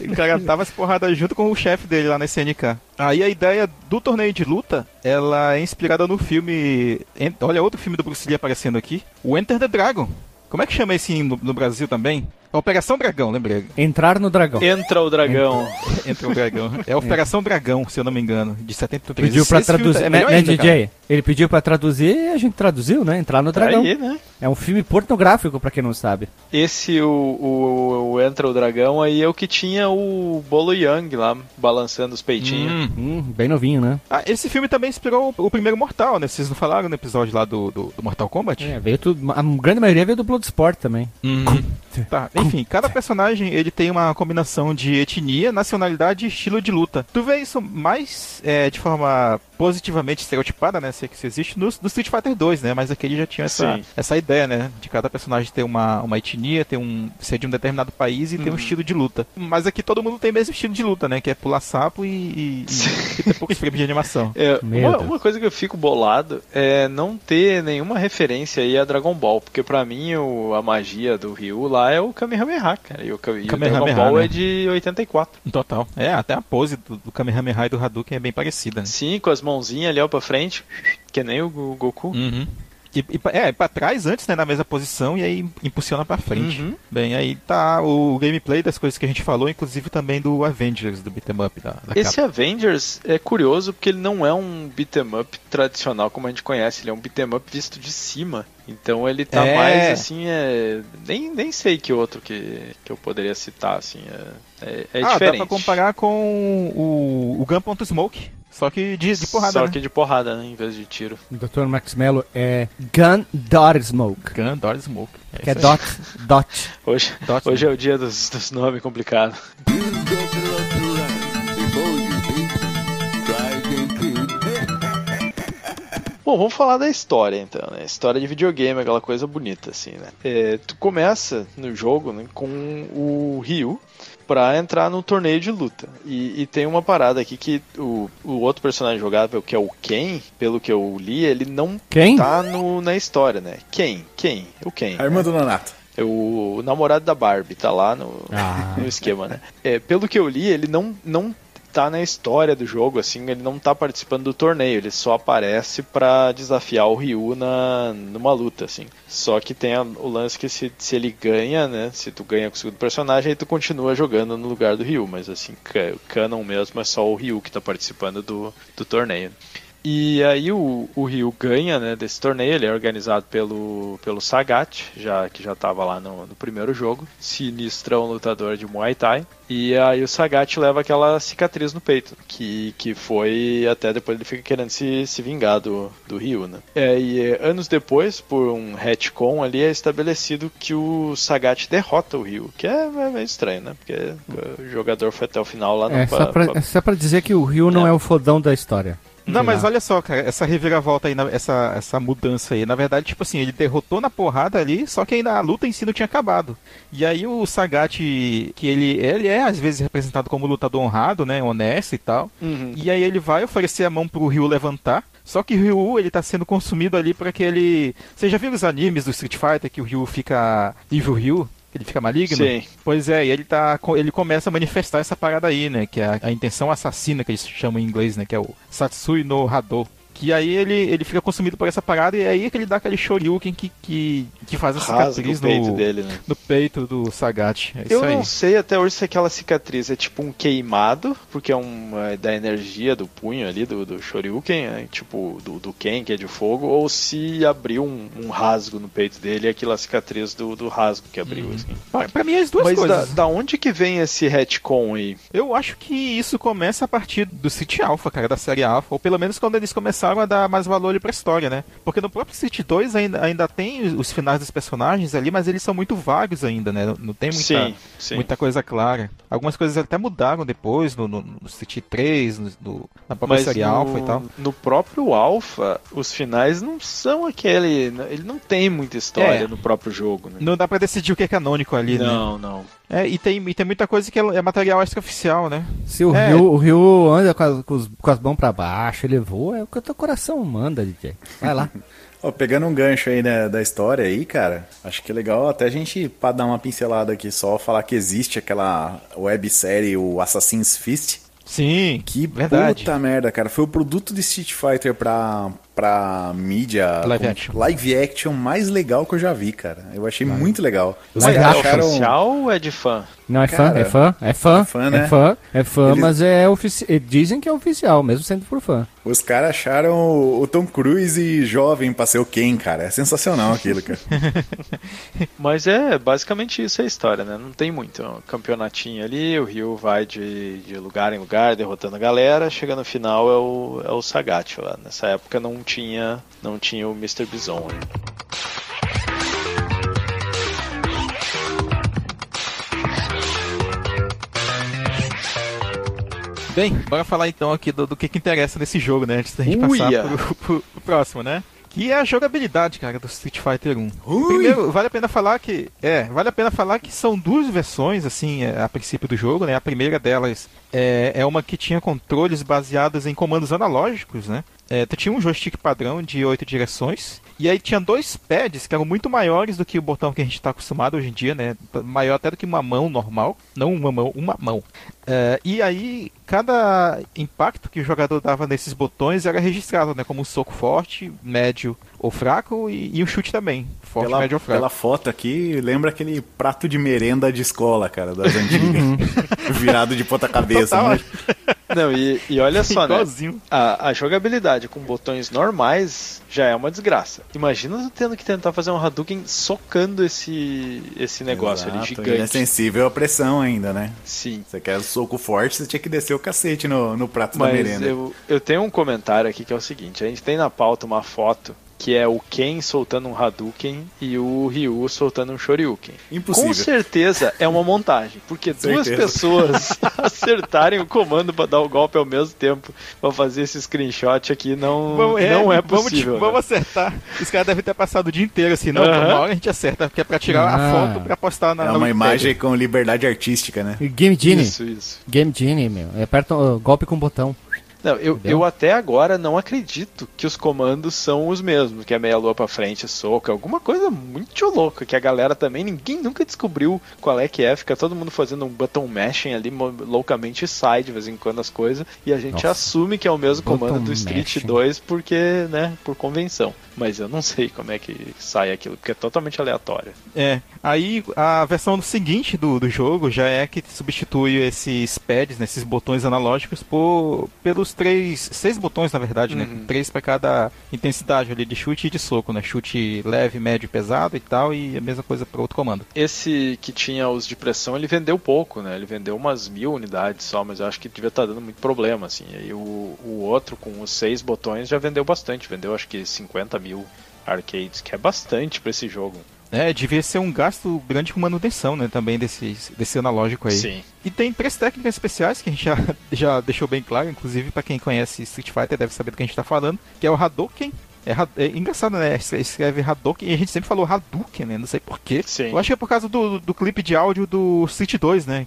O cara tava as porradas junto com o chefe dele lá na SNK. Aí a ideia do torneio de luta, ela é inspirada no filme. Olha, outro filme do Bruce Lee aparecendo aqui. O Enter the Dragon. Como é que chama esse no, no Brasil também? Operação Dragão, lembrei. Entrar no dragão. Entra o dragão. Entra o Dragão. É Operação Dragão, se eu não me engano, de 73. Pediu pra Esse traduzir. é né, né, ainda, cara. DJ? Ele pediu pra traduzir e a gente traduziu, né? Entrar no dragão. aí, né? É um filme pornográfico, pra quem não sabe. Esse, o, o, o Entra o Dragão, aí é o que tinha o Bolo Young lá, balançando os peitinhos. Hum. Hum, bem novinho, né? Ah, esse filme também inspirou o, o primeiro Mortal, né? Vocês não falaram no episódio lá do, do, do Mortal Kombat? É, veio tudo. A grande maioria veio do Bloodsport também. Tá, enfim, cada personagem ele tem uma combinação de etnia, nacionalidade e estilo de luta. Tu vê isso mais é, de forma positivamente estereotipada, né? Se é que isso existe, no, no Street Fighter 2, né? Mas aqui ele já tinha essa, Sim. essa ideia, né? De cada personagem ter uma, uma etnia, ter um, ser de um determinado país e ter um estilo de luta. Mas aqui todo mundo tem o mesmo estilo de luta, né? Que é pular sapo e, e, e, ter poucos frames de animação. É, uma, uma coisa que eu fico bolado é não ter nenhuma referência aí a Dragon Ball, porque pra mim o, a magia do Ryu lá é o Kamehameha, cara, e o, e o Kamehameha, Dragon Ball né? é de 84. Total. É, até a pose do, do Kamehameha e do Hadouken é bem parecida, né? Sim, com as mãozinhas ali ó pra frente, que nem o Go- Goku. Uhum. E, e, é, pra trás antes, né, na mesma posição, e aí impulsiona pra frente. Uhum. Bem, aí tá o gameplay das coisas que a gente falou, inclusive também do Avengers, do beat'em up da, da Esse Avengers é curioso porque ele não é um beat'em up tradicional como a gente conhece, ele é um beat'em up visto de cima. Então ele tá É. mais assim, é... nem, nem sei que outro que, que eu poderia citar, assim, é, é, é ah, diferente. dá pra comparar com o, o Gun.Smoke, só que de, de porrada, Só né? que de porrada, né, em vez de tiro. Dr. Max Mello é Gun Dot Smoke. Gun, Dot, Smoke. É Que é aí. dot, dot. Hoje, Dot, hoje é o dia dos, dos nomes complicados. Bom, vamos falar da história então, né? História de videogame, aquela coisa bonita assim, né? É, tu começa no jogo né, com o Ryu pra entrar no torneio de luta. E, e tem uma parada aqui que o, o outro personagem jogável, que é o Ken, pelo que eu li, ele não Quem? tá no, na história, né? Quem? Quem? O Ken. A irmã do Nonato. É O, o namorado da Barbie tá lá no, Ah. no esquema, né? É, pelo que eu li, ele não, não tá na história do jogo, assim, ele não tá participando do torneio, ele só aparece pra desafiar o Ryu na, numa luta, assim. Só que tem a- o lance que se, se ele ganha, né? Se tu ganha com o segundo personagem, aí tu continua jogando no lugar do Ryu, mas assim, o canon mesmo é só o Ryu que tá participando do, do torneio. E aí o, o Ryu ganha né, desse torneio, ele é organizado pelo, pelo Sagat, já, que já estava lá no, no, primeiro jogo, sinistrão lutador de Muay Thai. E aí o Sagat leva aquela cicatriz no peito, que, que foi até depois ele fica querendo se, se vingar do, do Ryu, né? É, e anos depois, por um retcon ali, é estabelecido que o Sagat derrota o Ryu, que é, é meio estranho, né? Porque o jogador foi até o final lá no é, só pra, pra... É só pra dizer que o Ryu não é, é o fodão da história. Não, mas olha só, cara, essa reviravolta aí, essa, essa mudança aí, na verdade, tipo assim, ele derrotou na porrada ali, só que ainda a luta em si não tinha acabado. E aí o Sagat, que ele, ele é às vezes representado como lutador honrado, né, honesto e tal. Uhum. E aí ele vai oferecer a mão pro Ryu levantar. Só que o Ryu, ele tá sendo consumido ali para que ele... Você já viu os animes do Street Fighter que o Ryu fica Evil Ryu? Ele fica maligno? Sim. Pois é, e ele tá. Ele começa a manifestar essa parada aí, né? Que é a, a intenção assassina que eles chamam em inglês, né? Que é o Satsui no Hado. Que aí ele, ele fica consumido por essa parada e é aí que ele dá aquele shoryuken que, que, que faz a cicatriz no, peito dele, né? no peito do Sagat. É Eu não sei até hoje se aquela cicatriz é tipo um queimado, porque é um é da energia do punho ali, do, do shoryuken, é, tipo do, do Ken, que é de fogo, ou se abriu um, um rasgo no peito dele e aquela cicatriz do, do rasgo que abriu. Uhum. Assim. Pra, pra, mim é as duas Mas coisas. Da, da onde que vem esse retcon aí? Eu acho que isso começa a partir do City Alpha, cara, da série Alpha, ou pelo menos quando eles começaram começaram a dar mais valor pra história, né? Porque no próprio City 2 ainda, ainda tem os finais dos personagens ali, mas eles são muito vagos ainda, né? Não tem muita, sim, sim. muita coisa clara. Algumas coisas até mudaram depois, no, no, no City 3, no, no, na própria mas série no, Alpha e tal. No próprio Alpha, os finais não são aquele. Ele não tem muita história é, no próprio jogo, né? Não dá pra decidir o que é canônico ali, não, né? Não, não. É, e tem, e tem muita coisa que é, é material extraoficial, né? Se o, é. Rio, o Rio anda com as, com, os, com as mãos pra baixo, ele voa, é o que o teu coração manda, DJ. Vai lá. oh, pegando um gancho aí né, da história aí, cara, acho que é legal até a gente, pra dar uma pincelada aqui só, falar que existe aquela websérie, o Assassin's Fist. Sim, que verdade. puta merda, cara. Foi o produto de Street Fighter pra, pra mídia live action. live action mais legal que eu já vi, cara. Eu achei muito legal. Mas é acharam... oficial ou é de fã? Não, é fã, é fã, é fã, é fã, né? é fã, é fã Eles... mas é oficial. Dizem que é oficial, mesmo sendo por fã. Os caras acharam o Tom Cruise jovem pra ser o Ken, cara. É sensacional aquilo, cara. mas é basicamente isso é a história, né? Não tem muito. É um campeonatinho ali, o Rio vai de, de lugar em lugar, derrotando a galera. Chega no final é o, é o Sagat lá. Nessa época não tinha, não tinha o Mr. Bison. Né? Bem, bora falar então aqui do, do que, que interessa nesse jogo, né? Antes da gente Uia. passar pro, pro, pro, próximo, né? Que é a jogabilidade, cara, do Street Fighter 1. Ui. Primeiro, vale a pena falar que. É, vale a pena falar que são duas versões, assim, é, a princípio do jogo, né? A primeira delas é, é uma que tinha controles baseados em comandos analógicos, né? É, tu tinha um joystick padrão de oito direções. E aí tinha dois pads que eram muito maiores do que o botão que a gente está acostumado hoje em dia, né? Maior até do que uma mão normal. Não uma mão, uma mão. É, e aí, cada impacto que o jogador dava nesses botões era registrado, né? Como um soco forte, médio ou fraco e, e um chute também. Forte, pela, médio ou fraco. Pela foto aqui, lembra aquele prato de merenda de escola, cara, das antigas. Uhum. Virado de ponta cabeça, né? Não, e, e olha só, né? A, a jogabilidade com botões normais já é uma desgraça. Imagina tendo que tentar fazer um Hadouken socando esse, esse negócio Exato, ali gigante. Ele é sensível à pressão ainda, né? Sim. Você quer soco forte, você tinha que descer o cacete no, no prato Mas da merenda. Eu, eu tenho um comentário aqui que é o seguinte: a gente tem na pauta uma foto que é o Ken soltando um Hadouken e o Ryu soltando um Shoryuken. Impossível. Com certeza é uma montagem, porque duas pessoas acertarem o comando para dar o golpe ao mesmo tempo para fazer esse screenshot aqui não, vamos, é, não é possível. Vamos, vamos acertar. Os caras devem ter passado o dia inteiro assim, não, uh -huh. uma hora a gente acerta, porque é para tirar ah. a foto para postar na É uma imagem com liberdade artística, né? Game Genie. Isso, isso. Game Genie, meu. Aperta o golpe com o botão. Não, eu, eu até agora não acredito que os comandos são os mesmos, que é meia lua pra frente, soco, alguma coisa muito louca, que a galera também, ninguém nunca descobriu qual é que é, fica todo mundo fazendo um button mashing ali, loucamente sai de vez em quando as coisas, e a gente Nossa. assume que é o mesmo button comando do Street mashing. 2 porque, né, por convenção. Mas eu não sei como é que sai aquilo, porque é totalmente aleatório. É, aí a versão seguinte do, do jogo já é que substitui esses pads, né, esses botões analógicos, por, pelos três, seis botões na verdade, né? Uhum. Três pra cada intensidade ali de chute e de soco, né? Chute leve, médio e pesado e tal, e a mesma coisa para outro comando. Esse que tinha os de pressão, ele vendeu pouco, né? Ele vendeu umas mil unidades só, mas eu acho que devia estar dando muito problema, assim. E aí o, o outro, com os seis botões, já vendeu bastante. Vendeu acho que 50 mil arcades, que é bastante pra esse jogo. É, devia ser um gasto grande com manutenção, né? Também desse, desse analógico aí. Sim. E tem três técnicas especiais que a gente já, já deixou bem claro, inclusive para quem conhece Street Fighter deve saber do que a gente tá falando, que é o Hadouken. É, é engraçado, né? Es- Escreve Hadouken e a gente sempre falou Hadouken, né? Não sei porquê. Sim. Eu acho que é por causa do, do clipe de áudio do Street 2, né?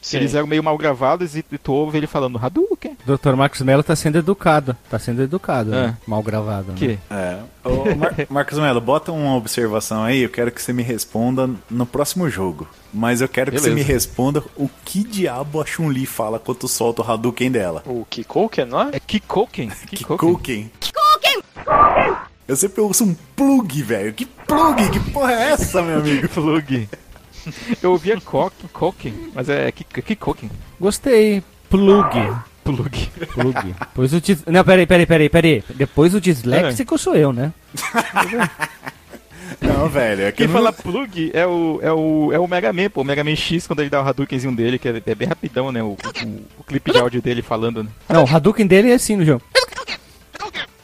Sim. Eles eram meio mal gravados e, tu ouve ele falando Hadouken. Dr. Marcos Mello tá sendo educado. Tá sendo educado, né? É. Mal gravado. né? Que? É. Ô, Mar Marcos Melo, bota uma observação aí. Eu quero que você me responda no próximo jogo. Mas eu quero que Beleza. você me responda o que diabo a Chun-Li fala quando tu solta o Hadouken dela. O Kikouken, não é? É Kikoken. Kikoken. Eu sempre ouço um plug, velho. Que plug? Que porra é essa, meu amigo? Plug. Eu ouvia Kok- Koken, mas é Kik- Kikoken. Gostei. Plug. Plug. Plug. Depois o dis... Não, peraí, peraí, peraí, peraí. Depois o disléxico sou eu, né? Não, velho. É que Quem não- fala plug é o, é o, é o Mega Man, pô. O Mega Man X, quando ele dá o Hadoukenzinho dele, que é, é bem rapidão, né? O, o, o clipe de áudio dele falando, né? Não, o Hadouken dele é assim no jogo.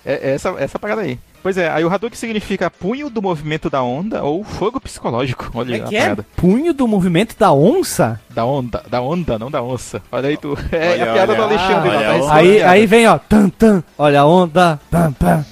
É, é essa, essa parada aí. Pois é, aí o Hadouken significa punho do movimento da onda ou fogo psicológico. Olha É a que é? parada. Punho do movimento da onça? Da onda, da onda, não da onça. Olha aí tu. É Olha, a piada olha. do Alexandre, Ah, lá, olha tá. Aí, aí vem, ó, tan, tan, olha a onda, pam, pam.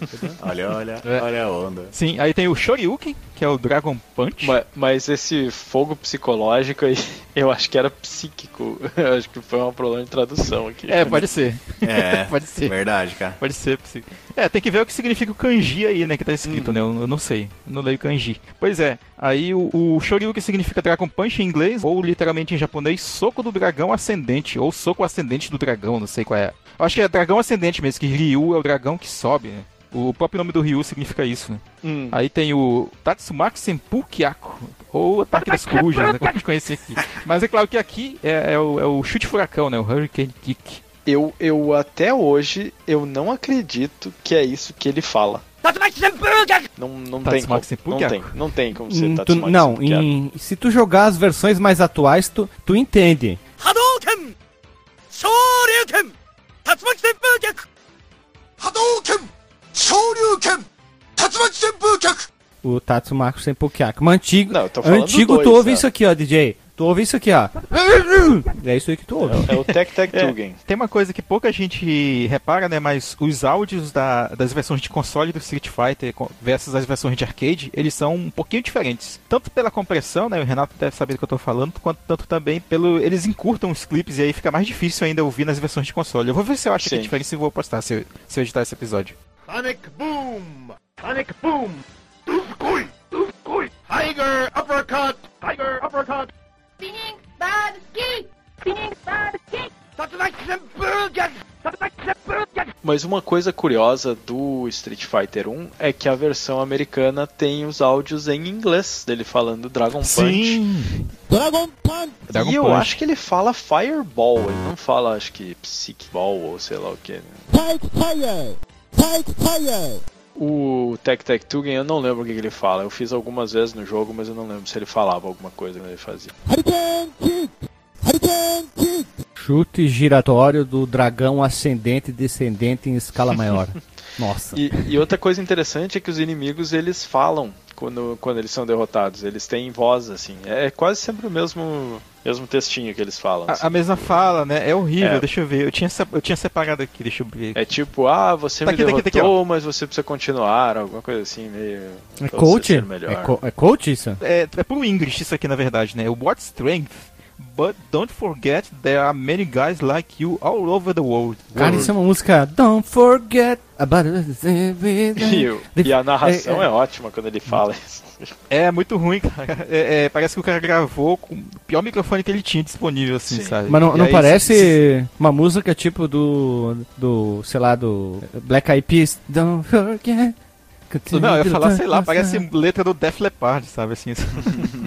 Olha, olha, É. olha a onda. Sim, aí tem o Shoryuken, que é o Dragon Punch. Ma- Mas esse fogo psicológico aí, eu acho que era psíquico. Eu acho que foi um problema de tradução aqui. É, pode ser. É, Pode ser. verdade, cara. Pode ser, psi- É, tem que ver o que significa o kanji aí, né, que tá escrito, né? Eu, eu não sei, eu não leio kanji. Pois é, aí o, o Shoryuken significa Dragon Punch em inglês, ou literalmente em japonês, soco do dragão ascendente, ou soco ascendente do dragão, não sei qual é. Eu acho que é dragão ascendente mesmo, que Ryu é o dragão que sobe, né? O próprio nome do Ryu significa isso, né? Hum. Aí tem o Tatsumaki Senpu Kyaku, ou Ataque das Corujas, né? Como a gente conhece aqui. Mas é claro que aqui é, é o, é o chute furacão, né? O Hurricane Kick. Eu, eu até hoje, eu não acredito que é isso que ele fala. Não, não tem como. Não Kyaku? tem, não tem como ser tu- não, em- se tu jogar as versões mais atuais, tu, tu entende. Hadouken! Shoryuken! Tatsumaki Senpu Kyaku! Hadouken! O Tatsumaki Senpukyaku. Mas antigo, Não, eu tô antigo do tu dois, ouve é. isso aqui, ó, DJ. Tu ouve isso aqui, ó. É isso aí que tu ouve. É o Tec Tec É. Tugen. Tem uma coisa que pouca gente repara, né? Mas os áudios da- das versões de console do Street Fighter versus as versões de arcade, eles são um pouquinho diferentes. Tanto pela compressão, né? O Renato deve saber do que eu tô falando, quanto tanto também pelo. Eles encurtam os clipes e aí fica mais difícil ainda ouvir nas versões de console. Eu vou ver se eu acho que é Sim. diferente e vou postar se eu, se eu editar esse episódio. Sonic Boom! Sonic Boom! Dooskoi! Dooskoi! Tiger Uppercut! Tiger Uppercut! Spinning bad ski! Spinning bad ski! Mas uma coisa curiosa do Street Fighter 1 é que a versão americana tem os áudios em inglês dele falando Dragon Punch. Dragon Punch! Dragon e eu Punch. acho que ele fala Fireball, ele não fala, acho que Psych Ball ou sei lá o que. Take Fire! Fire! O Tec Tec Tugen eu não lembro o que, que ele fala. Eu fiz algumas vezes no jogo, mas eu não lembro se ele falava alguma coisa que ele fazia. Chute giratório do dragão ascendente e descendente em escala maior. Nossa. E, e outra coisa interessante é que os inimigos eles falam quando, quando eles são derrotados. Eles têm voz, assim. É quase sempre o mesmo, mesmo textinho que eles falam. assim. A, a mesma fala, né? É horrível, É. deixa eu ver. Eu tinha, eu tinha separado aqui, deixa eu ver. É tipo, ah, você Tá me aqui, tá tá derrotou, mas você precisa continuar, alguma coisa assim, meio. É coach? É, co é coach isso? É, é pro English isso aqui, na verdade, né? O What Strength. But don't forget there are many guys like you all over the world. Cara, isso é uma música. Don't forget about E, o- e a narração é, ótima quando ele fala isso. É muito ruim, cara. É, é, parece que o cara gravou com o pior microfone que ele tinha disponível, assim, Sim. sabe? Mas não, não aí, parece uma música tipo do. do. sei lá, do. Black Eyed Peas. Don't forget. Não, eu ia falar, sei lá, parece letra do Def Leppard, sabe assim.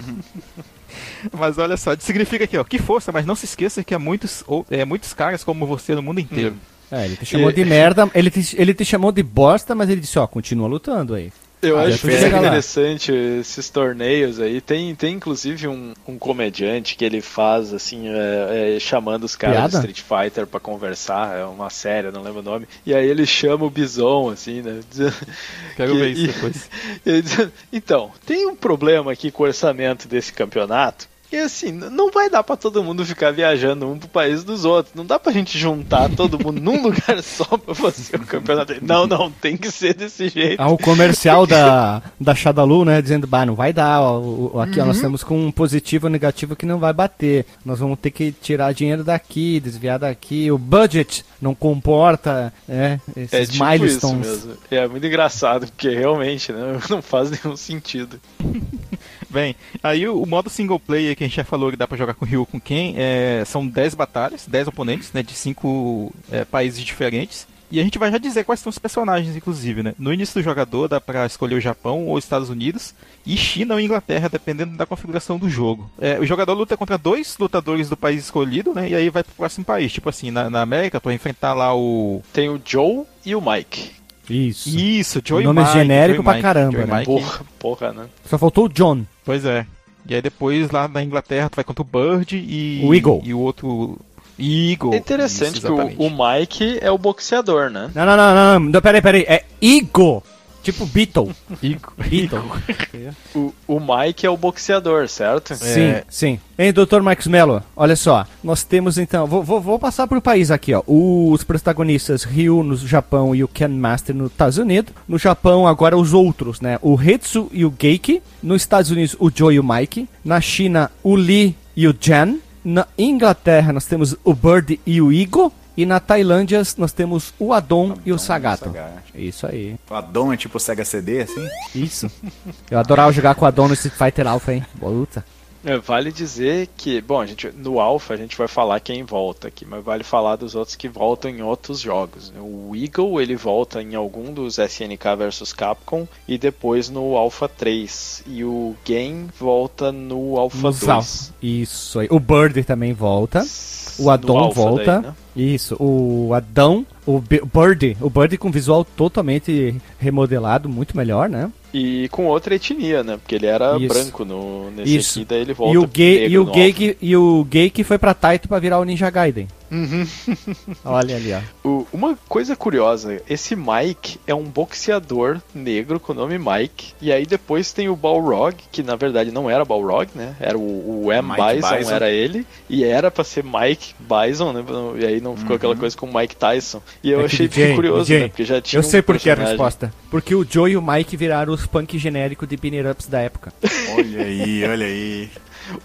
Mas olha só, significa aqui, ó, que força, mas não se esqueça que há muitos, ou, é, muitos caras como você no mundo inteiro. É, ele te chamou de merda, ele te, ele te chamou de bosta, mas ele disse, ó, continua lutando aí. Eu Ah, acho bem chega lá. interessante esses torneios aí. Tem, tem inclusive um, um comediante que ele faz assim, é, é, chamando os caras Piada? do Street Fighter pra conversar. É uma série, não lembro o nome. E aí ele chama o Bison, assim, né? Quero que- ver isso e- depois. ele diz, Então, tem um problema aqui com o orçamento desse campeonato. E assim, não vai dar pra todo mundo ficar viajando um pro país dos outros. Não dá pra gente juntar todo mundo num lugar só pra fazer o campeonato. Não, não, tem que ser desse jeito. Ah, o comercial da, da Shadalu, né, dizendo, bah, não vai dar, ó, aqui ó, nós estamos com um positivo ou negativo que não vai bater. Nós vamos ter que tirar dinheiro daqui, desviar daqui, o budget não comporta, né, esses É tipo isso milestones. mesmo. É muito engraçado, porque realmente né, não faz nenhum sentido. Bem, aí o, o modo single player que a gente já falou que dá pra jogar com Ryu com quem é, são 10 batalhas, 10 oponentes, né, de 5 países diferentes. E a gente vai já dizer quais são os personagens, inclusive, né? No início do jogador dá pra escolher o Japão ou Estados Unidos e China ou Inglaterra, dependendo da configuração do jogo. É, o jogador luta contra dois lutadores do país escolhido, né? E aí vai pro próximo país. Tipo assim, na, na América, pra enfrentar lá o. Tem o Joe e o Mike. Isso. Isso, Joey Nome Mike, genérico Joey pra Mike, caramba, né? Mike. Porra, porra, né? Só faltou o John. Pois é. E aí depois lá na Inglaterra tu vai contra o Bird e O Eagle. e o outro Eagle. É interessante Isso, que o, o Mike é o boxeador, né? Não, não, não, não, não, não peraí, peraí, é Eagle, tipo Beatle. Eagle. Beatle. O, o Mike é o boxeador, certo? Sim, É. sim. Hein, Dr. Marcos Mello, olha só, nós temos então, vou, vou, vou passar por país aqui, ó. Os protagonistas Ryu no Japão e o Ken Master nos Estados Unidos. No Japão, agora os outros, né? O Hetsu e o Geiki. Nos Estados Unidos, o Joe e o Mike. Na China, o Lee e o Jan. Na Inglaterra, nós temos o Bird e o Igo. E na Tailândia, nós temos o Adon, e o Sagato. Sagat. Isso aí. O Adon é tipo Sega CD, assim? Isso. Eu adorava jogar com o Adon no Street Fighter Alpha, hein? Boa luta. É, Vale dizer que, bom, a gente, no Alpha a gente vai falar quem volta aqui, mas vale falar dos outros que voltam em outros jogos. né? O Eagle ele volta em algum dos SNK vs Capcom e depois no Alpha 3. E o Game volta no Alpha Nos 2. Al- Isso aí. O Bird também volta. O Adon volta. daí, né? Isso. O Adão. O Bi- Bird. O Bird com visual totalmente remodelado, muito melhor, né? E com outra etnia, né? Porque ele era Isso. branco no, nesse Isso. aqui, daí ele volta E o gay, e o gay que, e o gay que foi pra Taito pra virar o Ninja Gaiden. Uhum. Olha ali, ó. O- uma coisa curiosa, esse Mike é um boxeador negro com o nome Mike. E aí depois tem o Balrog, que na verdade não era Balrog, né? Era o, o M. Bison, Bison. era ele. E era pra ser Mike Bison, né? E aí não ficou aquela coisa com Mike Tyson. E eu É que achei DJ, curioso, DJ, né? Porque já tinha Eu um sei por que a personagem. resposta. Porque o Joe e o Mike viraram os punk genéricos de Binner Ups da época. Olha aí, olha aí.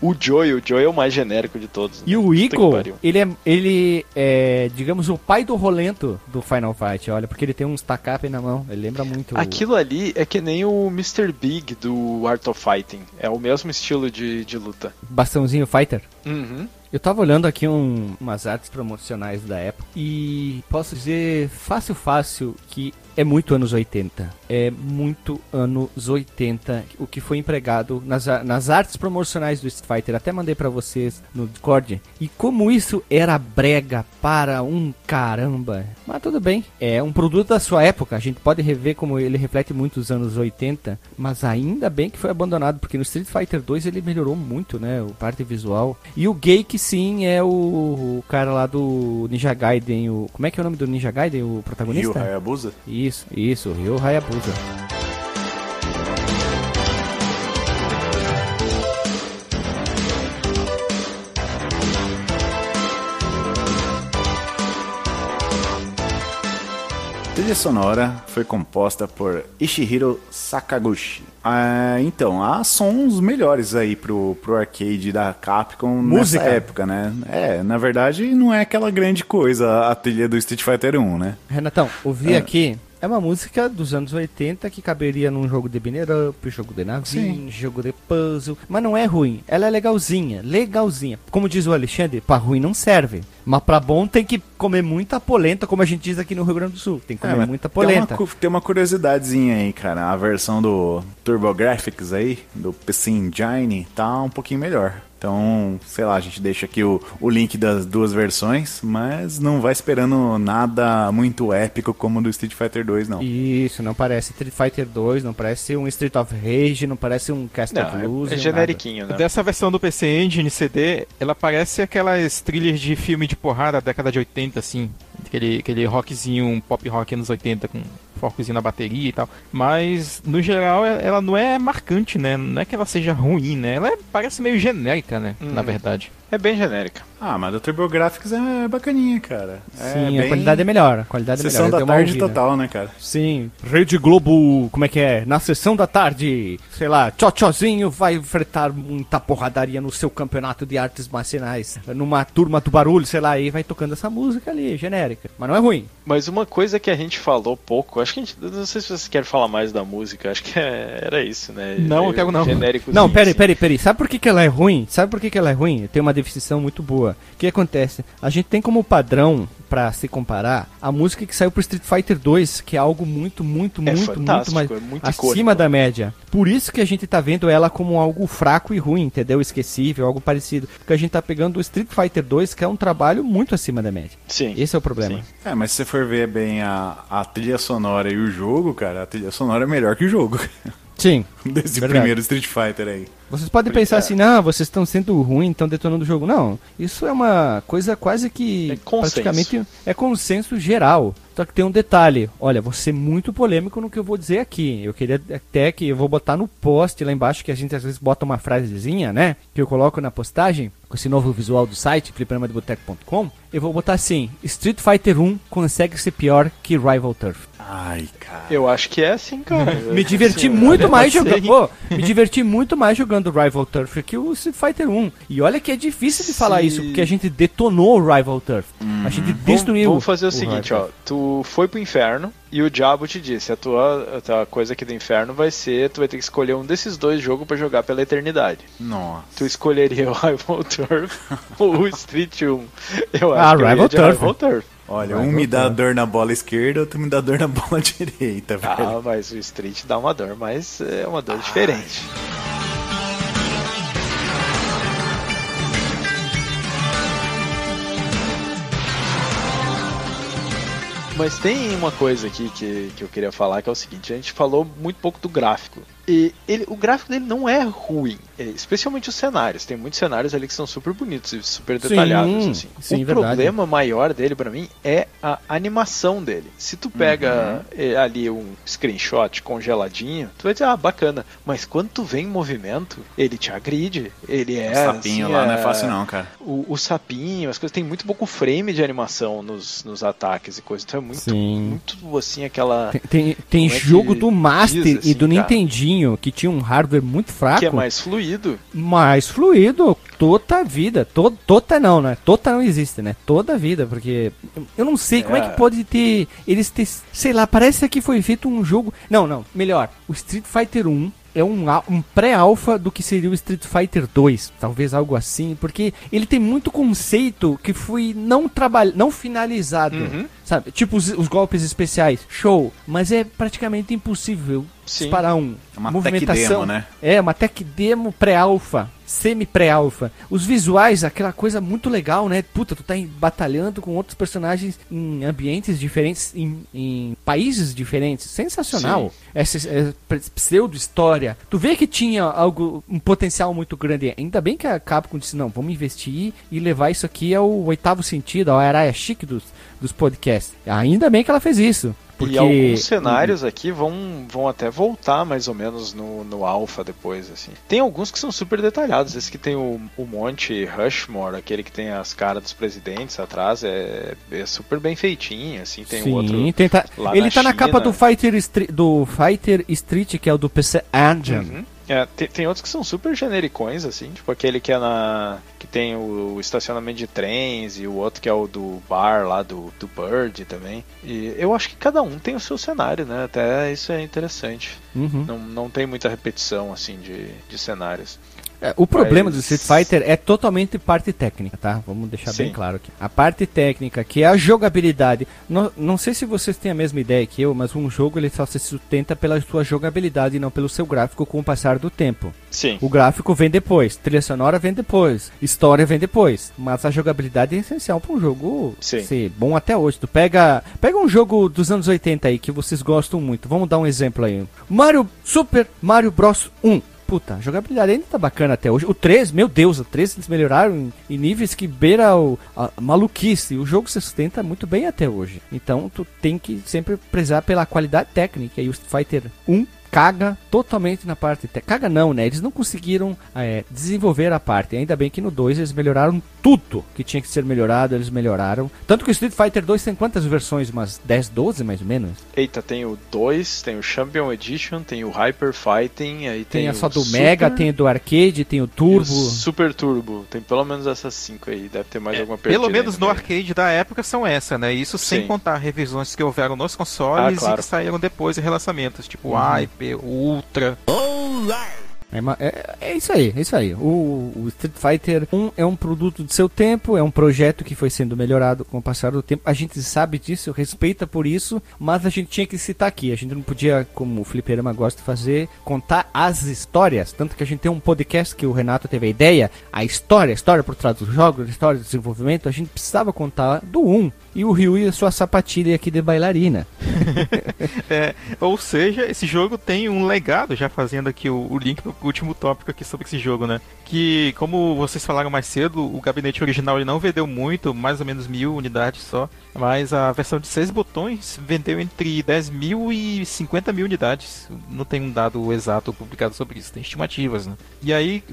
O Joey, o Joey é o mais genérico de todos. E o que Eagle, pariu. ele é, ele é, digamos, o pai do rolento do Final Fight, olha, porque ele tem uns tacape na mão, ele lembra muito. o- Aquilo ali é que nem o Mr. Big do Art of Fighting. É o mesmo estilo de, de luta. Bastãozinho Fighter. Uhum. Eu tava olhando aqui um- umas artes promocionais da época e posso dizer fácil, fácil que é muito anos 80. É muito anos 80 o que foi empregado nas, nas artes promocionais do Street Fighter. Até mandei pra vocês no Discord. E como isso era brega para um caramba. Mas tudo bem. É um produto da sua época. A gente pode rever como ele reflete muito os anos 80. Mas ainda bem que foi abandonado. Porque no Street Fighter 2 ele melhorou muito, né? O parte visual. E o Gay que sim é o, o cara lá do Ninja Gaiden. O, como é que é o nome do Ninja Gaiden? O Ryu protagonista? Hayabusa? Isso, isso, Ryo Hayabusa. A trilha sonora foi composta por Ishihiro Sakaguchi. Ah, então, há sons melhores aí pro, pro arcade da Capcom Música. nessa época, né? É, na verdade não é aquela grande coisa a trilha do Street Fighter 1, né? Renatão, ouvi É. aqui. É uma música dos anos 80 que caberia num jogo de binner up, jogo de navinha, jogo de puzzle. Mas não é ruim. Ela é legalzinha, legalzinha. Como diz o Alexandre, pra ruim não serve. Mas pra bom tem que comer muita polenta, como a gente diz aqui no Rio Grande do Sul. Tem que comer É, muita Tem uma, polenta. tem uma curiosidadezinha aí, cara. A versão do TurboGrafx aí, do PC Engine, tá um pouquinho melhor. Então, sei lá, a gente deixa aqui o, o link das duas versões, mas não vai esperando nada muito épico como do Street Fighter 2, não. Isso, não parece Street Fighter 2, não parece um Street of Rage, não parece um Cast of Não, é- Illusion, é, generiquinho, né? Dessa versão do PC Engine CD, ela parece aquelas trilhas de filme de porrada da década de 80, assim. Aquele, aquele rockzinho, um pop rock anos 80 com focozinho na bateria e tal. Mas, no geral, e- ela não é marcante, né? Não é que ela seja ruim, né? Ela é- parece meio genérica, né? Na Hum. verdade. É bem genérica. Ah, mas do TurboGrafx é bacaninha, cara. É Sim, a bem qualidade é melhor. A qualidade é Sessão melhor. da Deu uma tarde ouvida. total, né, cara? Sim, Rede Globo, como é que é? Na sessão da tarde, sei lá, Tchotchozinho vai enfrentar muita porradaria no seu campeonato de artes marciais. Numa turma do barulho, sei lá, e vai tocando essa música ali, genérica. Mas não é ruim. Mas uma coisa que a gente falou pouco, acho que a gente. Não sei se vocês querem falar mais da música, acho que é- era isso, né? Não, Meio quero não. genéricozinho, Não, peraí, peraí, peraí. Sabe por que, que ela é ruim? Sabe por que, que ela é ruim? Tem uma definição muito boa. O que acontece? A gente tem como padrão, pra se comparar, a música que saiu pro Street Fighter 2, que é algo muito, muito, É muito, muito mais é muito acima icônico. da média. Por isso que a gente tá vendo ela como algo fraco e ruim, entendeu? Esquecível, algo parecido. Porque a gente tá pegando o Street Fighter 2, que é um trabalho muito acima da média. Sim. Esse é o problema. Sim. É, mas se você for ver bem a, a trilha sonora e o jogo, cara, a trilha sonora é melhor que o jogo. Sim. Desse Verdade. primeiro Street Fighter aí. Vocês podem Porque, pensar é. assim, não, vocês estão sendo ruins, estão detonando o jogo. Não, isso é uma coisa quase que É consenso. praticamente é consenso geral. Só que tem um detalhe, olha, vou ser muito polêmico no que eu vou dizer aqui. Eu queria até que eu vou botar no post lá embaixo, que a gente às vezes bota uma frasezinha, né? Que eu coloco na postagem, com esse novo visual do site, fliperamadeboteco.com. Eu vou botar assim, Street Fighter 1 consegue ser pior que Rival Turf. Ai, cara. Eu acho que é assim, cara. Me diverti Assim, muito mais jogando. Ô, me diverti muito mais jogando Rival Turf que o Street Fighter 1. E olha que é difícil de falar isso, porque a gente detonou o Rival Turf. A gente Vamos, destruiu. vamos fazer o, seguinte, Rival ó. Tu foi pro inferno e o diabo te disse: a tua, a tua coisa aqui do inferno vai ser. Tu vai ter que escolher um desses dois jogos pra jogar pela eternidade. Nossa. Tu escolheria o Rival Turf ou o Street 1? Eu acho Ah, que eu Rival ia de Turf. Rival Turf. Olha, Vai um me dá dor na bola esquerda, outro me dá dor na bola direita, velho. Ah, mas o Street dá uma dor, mas é uma dor diferente. Mas tem uma coisa aqui que, que eu queria falar que é o seguinte: a gente falou muito pouco do gráfico. E ele, o gráfico dele não é ruim, é, especialmente os cenários. Tem muitos cenários ali que são super bonitos e super Sim, detalhados. Assim. sim, o verdade. problema maior dele pra mim é a animação dele. Se tu pega eh, ali um screenshot congeladinho, tu vai dizer, ah, bacana. Mas quando tu vem em movimento, ele te agride. Ele é. O sapinho assim, lá não é é- fácil não, cara. O, o sapinho, as coisas, tem muito pouco frame de animação nos, nos ataques e coisas. Então é muito, Sim. muito assim, aquela. Tem, tem, tem Como é que jogo do Master diz, e assim, do cara? Nintendinho que tinha um hardware muito fraco, Que é mais fluido. mais fluido toda a vida. To, tota não, né? Tota não existe, né? Toda a vida, porque eu- não sei como é É. que pode ter. Eles ter. Sei lá, parece que foi feito um jogo. Não, não, melhor. O Street Fighter 1 é um, um pré-alpha do que seria o Street Fighter 2, talvez algo assim, porque ele tem muito conceito que foi não não finalizado, Uhum. sabe? Tipo os, os golpes especiais, show, mas é praticamente impossível Sim. disparar um. É uma tech demo, né? É, uma tech demo pré-alpha, semi-pré-alpha. Os visuais, aquela coisa muito legal, né? Puta, tu tá em- batalhando com outros personagens em ambientes diferentes, em, em países diferentes. Sensacional. Essa pre- pseudo-história. Tu vê que tinha algo, um potencial muito grande. Ainda bem que a Capcom disse, não, vamos investir e levar isso aqui ao oitavo sentido, ao araia chique dos, dos podcasts. Ainda bem que ela fez isso. Porque E alguns cenários aqui vão, vão até voltar mais ou menos no, no alpha depois, assim. Tem alguns que são super detalhados. Esse que tem o, o Monte Rushmore, aquele que tem as caras dos presidentes atrás, é, é super bem feitinho, assim. Tem Sim, o outro. tem tá- ele na tá na capa China. do Fighter, Street, do Fighter Street, que é o do PC Engine. Uhum. É, tem, tem outros que são super genericões, assim, tipo aquele que é na. que tem o, estacionamento de trens e o outro que é o do bar lá do, do Bird também. E eu acho que cada um tem o seu cenário, né? Até isso é interessante. Uhum. Não, não tem muita repetição assim de, de cenários. É, o problema Mas- do Street Fighter é totalmente parte técnica, tá? Vamos deixar bem Sim. claro aqui. A parte técnica, que é a jogabilidade. Não, não sei se vocês têm a mesma ideia que eu, mas um jogo ele só se sustenta pela sua jogabilidade e não pelo seu gráfico com o passar do tempo. Sim. O gráfico vem depois, trilha sonora vem depois, história vem depois. Mas a jogabilidade é essencial para um jogo Sim. ser bom até hoje. Tu pega, pega um jogo dos anos 80 aí que vocês gostam muito. Vamos dar um exemplo aí. Mario Super Mario Bros 1. Puta, a jogabilidade ainda tá bacana até hoje. O 3, meu Deus, o 3 eles melhoraram em, níveis que beira o, a maluquice. O jogo se sustenta muito bem até hoje. Então tu tem que sempre prezar pela qualidade técnica. E o Street Fighter 1 caga totalmente na parte técnica. Caga não, né? Eles não conseguiram é, desenvolver a parte. Ainda bem que no 2 eles melhoraram tudo que tinha que ser melhorado, eles melhoraram. Tanto que o Street Fighter 2 tem quantas versões? Umas 10, 12 mais ou menos? Eita, tem o 2, tem o Champion Edition, tem o Hyper Fighting, aí tem, Tem, a só do Super Mega, tem o do Arcade, tem o e o Turbo. Super Turbo. Tem pelo menos essas 5 aí, deve ter mais alguma perdida Pelo menos no arcade da época são essa, né? Isso sem Sim. contar revisões que houveram nos consoles Ah, claro. e que saíram depois em relançamentos, tipo o O Ultra. É, é- é isso aí, é isso aí. O, o Street Fighter 1 é um produto de seu tempo, é um projeto que foi sendo melhorado com o passar do tempo. A gente sabe disso, respeita por isso, mas a gente tinha que citar aqui. A gente não podia, como o Fliperama gosta de fazer, contar as histórias. Tanto que a gente tem um podcast que o Renato teve a ideia, a história, a história por trás dos jogos, a história do desenvolvimento. A gente precisava contar do 1 e o Ryu e a sua sapatilha aqui de bailarina. É, ou seja, esse jogo tem um legado, já fazendo aqui o, o link pro último tópico aqui sobre esse jogo, né? Que, como vocês falaram mais cedo, o gabinete original ele não vendeu muito, mais ou menos mil unidades só. Mas a versão de seis botões vendeu entre 10 mil e 50 mil unidades. Não tem um dado exato publicado sobre isso, tem estimativas, né? E aí,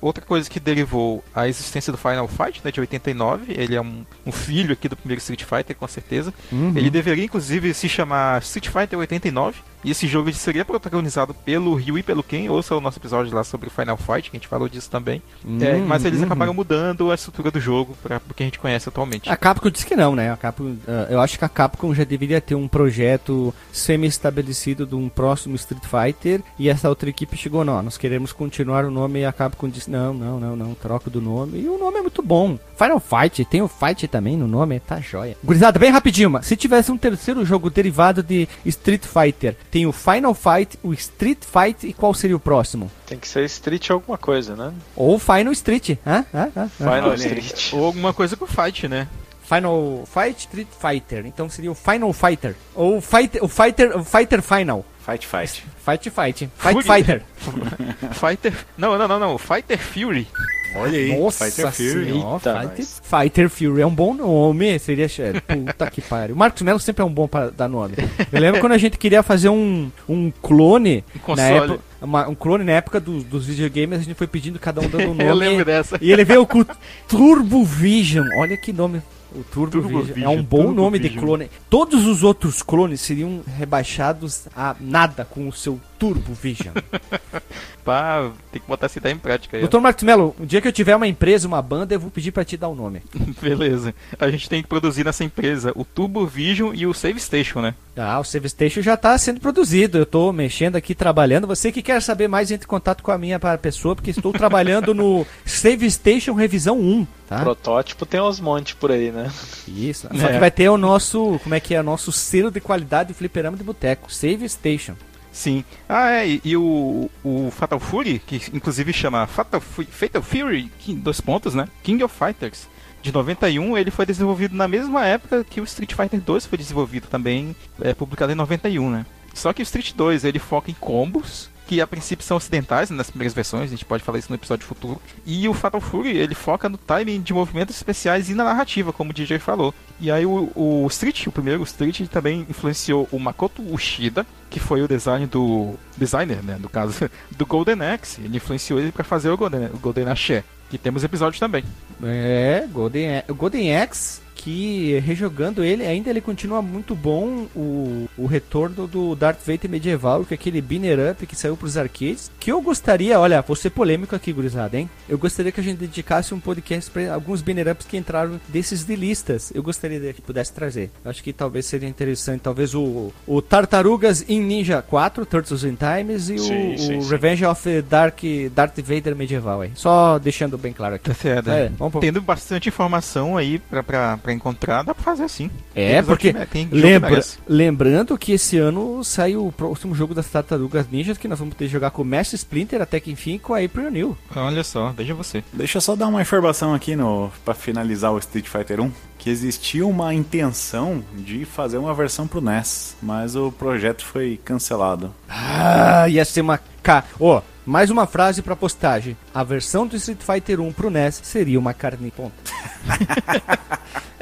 outra coisa que derivou a existência do Final Fight, né, de 89, ele é um, um filho aqui do primeiro Street Fighter, com certeza. Uhum. Ele deveria inclusive se chamar Street Fighter 89. E esse jogo seria protagonizado pelo Ryu e pelo Ken. Ouça o nosso episódio lá sobre o Final Fight, que a gente falou disso também. É, Hum, mas eles uhum. acabaram mudando a estrutura do jogo para o que a gente conhece atualmente. A Capcom disse que não, né? A Capcom, ah, eu acho que a Capcom já deveria ter um projeto semi-estabelecido de um próximo Street Fighter e essa outra equipe chegou, não, nós queremos continuar o nome e a Capcom disse, não, não, não, não, troca do nome. E o nome é muito bom. Final Fight, tem o Fight também no nome, tá joia. Gurizada, bem rapidinho, mas se tivesse um terceiro jogo derivado de Street Fighter, tem o Final Fight, o Street Fight e qual seria o próximo? Tem que ser Street alguma coisa, né? Ou Final Street, hã? Hã? Hã? Final olha. Street. Ou alguma coisa com Fight, né? Final Fight Street Fighter. Então seria o Final Fighter. Ou fight, o Fighter, o Fighter Final. Fight, fight. Fight Fight. Fight Fury. Fighter. Fighter. Não, não, não, não. Fighter Fury. Olha aí, Nossa Fighter Fury. Fighter. Fighter Fury é um bom nome. Seria. Puta que pariu. O Marcos Melo sempre é um bom para dar nome. Eu lembro quando a gente queria fazer um, um clone. Um na época, uma- um clone na época dos, dos videogames, a gente foi pedindo cada um dando um nome. Eu lembro dessa. E ele veio com o Turbo Vision. Olha que nome. O Turbo, Turbo Vision. É Vision, um bom Turbo nome de Vision. clone. Todos os outros clones seriam rebaixados a nada com o seu Turbo Vision. Pá, tem que botar essa ideia em prática aí. Doutor Marcos Mello, um dia que eu tiver uma empresa, uma banda, eu vou pedir pra te dar o nome. Beleza. A gente tem que produzir nessa empresa o Turbo Vision e o Save Station, né? Ah, o Save Station já tá sendo produzido. Eu tô mexendo aqui, trabalhando. Você que quer saber mais, entre em contato com a minha pessoa, porque estou trabalhando no Save Station Revisão 1, tá? Protótipo tem uns montes por aí, né? Isso. Só É. que vai ter o nosso, como é que é, nosso selo de qualidade de fliperama de boteco, Save Station. Sim. Ah, é, e, e o, o Fatal Fury, que inclusive chama Fatal, Fu- Fatal Fury, King- dois pontos, né? King of Fighters, de 91, ele foi desenvolvido na mesma época que o Street Fighter 2 foi desenvolvido também, é, publicado em 91, né? Só que o Street 2, ele foca em combos, que a princípio são ocidentais né, nas primeiras versões, a gente pode falar isso no episódio futuro. E o Fatal Fury, ele foca no timing de movimentos especiais e na narrativa, como o DJ falou. E aí o, o Street, o primeiro o Street, também influenciou o Makoto Ushida, que foi o design do designer, né, no caso do Golden Axe. Ele influenciou ele para fazer o Golden, o Golden Axé, que temos episódios também. É, Golden, Golden Axe, que rejogando ele, ainda ele continua muito bom o, o retorno do Darth Vader medieval, que é aquele binner up que saiu pros arcades, que eu gostaria, olha, vou ser polêmico aqui, gurizada, hein? Eu gostaria que a gente dedicasse um podcast para alguns binner ups que entraram desses de listas. Eu gostaria de que pudesse trazer. Acho que talvez seria interessante, talvez o, o Tartarugas in Ninja 4, Turtles in Times e Sim, o, sim, o sim. Revenge of Dark Darth Vader medieval aí. Só deixando bem claro aqui. Tá certo. É, vamos pro- Tendo bastante informação aí pra, pra, pra encontrar, dá pra fazer assim. É, Tem porque que- que lembra, lembrando que esse ano sai o próximo jogo das Tartarugas Ninjas que nós vamos ter que jogar com o Mestre Splinter até que enfim com a April New. Olha só, veja você. Deixa eu só dar uma informação aqui no para finalizar o Street Fighter 1, que existia uma intenção de fazer uma versão pro NES, mas o projeto foi cancelado. Ah, ia ser uma K. Ó, mais uma frase pra postagem. A versão do Street Fighter 1 pro NES seria uma carne ponta.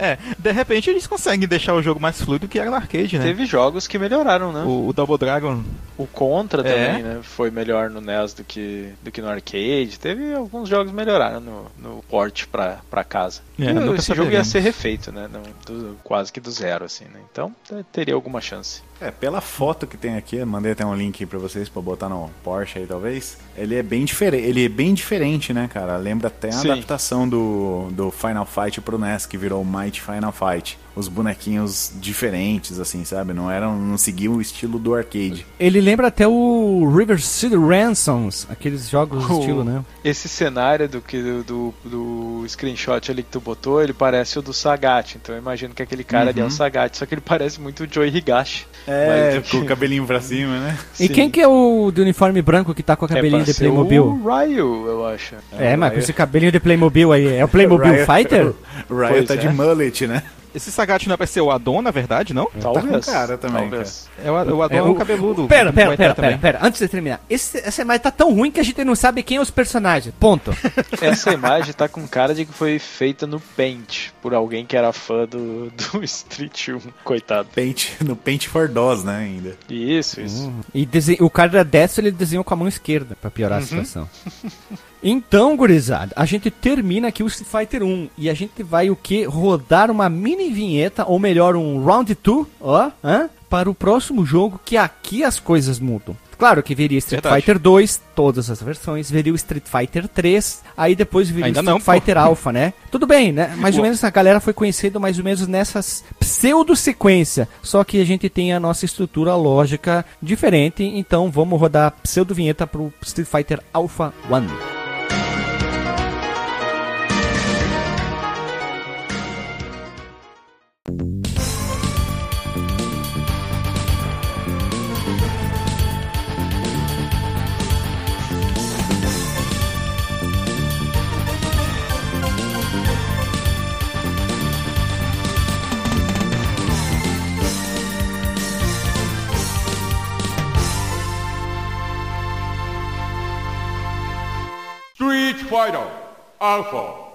É, de repente eles conseguem deixar o jogo mais fluido que era no arcade, né? Teve jogos que melhoraram, né? O, o Double Dragon. O Contra É. também, né? Foi melhor no NES do que, do que no arcade. Teve alguns jogos que melhoraram no, no port pra, pra casa. É, E esse jogo ia ser refeito, né? Do- quase que do zero, assim, né? Então te- teria alguma chance. É, pela foto que tem aqui, mandei até um link aí pra vocês pra botar no Porsche aí talvez. Ele é bem diferente, ele é bem diferente, né, cara? Lembra até a Sim. adaptação do, do Final Fight pro NES que virou Might Final Fight. Os bonequinhos diferentes assim, sabe? Não eram não seguiam o estilo do arcade. Ele lembra até o River City Ransoms, aqueles jogos do Oh. estilo, né? Esse cenário do, que, do, do screenshot ali que tu botou, ele parece o do Sagat. Então eu imagino que aquele cara ali é o Sagat, só que ele parece muito o Joey Higashi. É, Mas- com o cabelinho pra cima, né? E Sim. quem que é o de uniforme branco que tá com a cabelinho é pra de ser Playmobil? O Ryu, eu acho. É, mas com Ryu. esse cabelinho de Playmobil aí, é o Playmobil Ryan- Fighter? O Ryan Pois tá é. de mullet, né? Esse Sagat não é pra ser o Adon, na verdade, não? Talvez. Tá com cara também, Talvez. É o, Adon É, é, o- o cabeludo. Pera, pera, pera, também. pera, pera, antes de terminar. Esse, essa imagem tá tão ruim que a gente não sabe quem é os personagens. Ponto. Essa imagem tá com cara de que foi feita no Paint, por alguém que era fã do, do Street 1, coitado. Paint, no Paint for DOS, né, ainda. Isso, isso. E desen- o cara dessa ele desenhou com a mão esquerda pra piorar a situação. Então, gurizada, a gente termina aqui o Street Fighter 1 e a gente vai o que? Rodar uma mini vinheta, ou melhor, um round 2, ó, hã? para o próximo jogo, que aqui as coisas mudam. Claro que viria Street Verdade. Fighter 2, todas as versões, viria o Street Fighter 3, aí depois viria Ainda o Street não, pô. Fighter Alpha, né? Tudo bem, né? Mais ou Pô. menos a galera foi conhecendo mais ou menos nessas pseudo-sequência, só que a gente tem a nossa estrutura lógica diferente, então vamos rodar pseudo-vinheta pro Street Fighter Alpha 1. Fighter Alpha.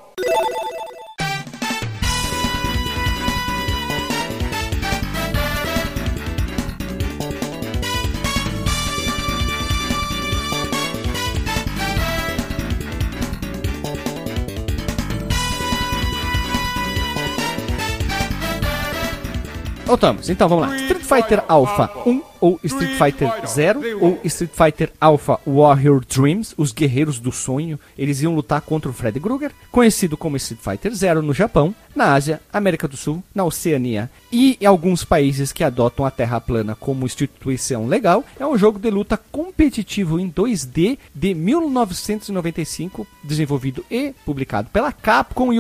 Voltamos, então vamos lá. Street Fighter Alpha 1 ou Street Fighter 0 ou Street Fighter Alpha Warrior Dreams, os guerreiros do sonho, eles iam lutar contra o Fred Krueger, conhecido como Street Fighter 0 no Japão, na Ásia, América do Sul, na Oceania e em alguns países que adotam a Terra plana como instituição legal. É um jogo de luta competitivo em 2D de 1995, desenvolvido e publicado pela Capcom e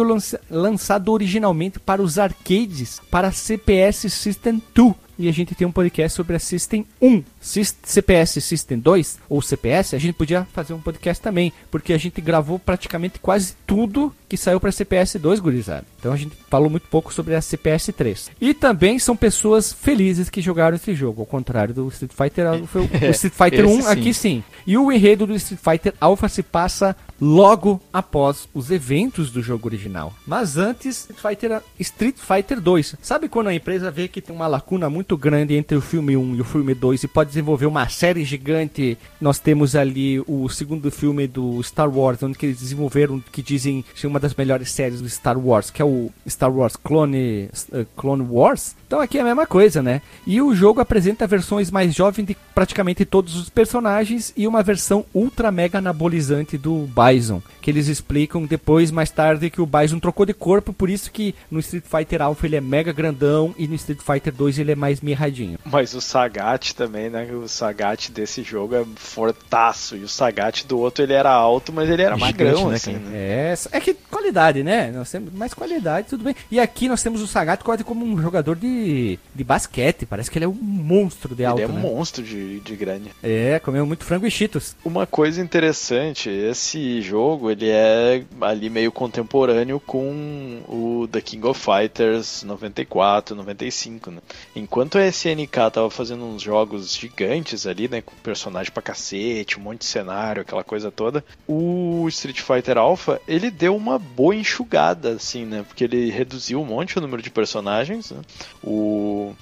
lançado originalmente para os arcades para CPS System 2. E a gente tem um podcast sobre a System 1. Sys- CPS System 2 ou CPS, a gente podia fazer um podcast também, porque a gente gravou praticamente quase tudo que saiu para CPS 2, gurizada. Então a gente falou muito pouco sobre a CPS 3. E também são pessoas felizes que jogaram esse jogo, ao contrário do Street Fighter Alpha. O Street Fighter esse 1 sim. aqui sim. E o enredo do Street Fighter Alpha se passa logo após os eventos do jogo original. Mas antes, Street Fighter, Street Fighter 2. Sabe quando a empresa vê que tem uma lacuna muito grande entre o filme 1 e o filme 2 e pode desenvolver uma série gigante. Nós temos ali o segundo filme do Star Wars, onde eles desenvolveram que dizem ser uma das melhores séries do Star Wars, que é o Star Wars Clone, uh, Clone Wars. Então aqui é a mesma coisa, né? E o jogo apresenta versões mais jovens de praticamente todos os personagens e uma versão ultra mega anabolizante do Bison, que eles explicam depois, mais tarde, que o Bison trocou de corpo, por isso que no Street Fighter Alpha ele é mega grandão e no Street Fighter 2 ele é mais mirradinho. Mas o Sagat também, né? O Sagat desse jogo é fortaço. E o Sagat do outro ele era alto, mas ele era magrão, né, assim. né? É, é que qualidade, né? Nós temos mais qualidade, tudo bem. E aqui nós temos o Sagat quase como um jogador de, de basquete. Parece que ele é um monstro de alto, Ele é um né? monstro de, de grande. É, comeu muito frango e cheetos. Uma coisa interessante, esse jogo ele é ali meio contemporâneo com o The King of Fighters 94, 95, né? Enquanto a SNK tava fazendo uns jogos gigantes ali, né, com personagem pra cacete, um monte de cenário, aquela coisa toda, o Street Fighter Alpha, ele deu uma boa enxugada assim, né? Porque ele reduziu um monte o número de personagens, né? O o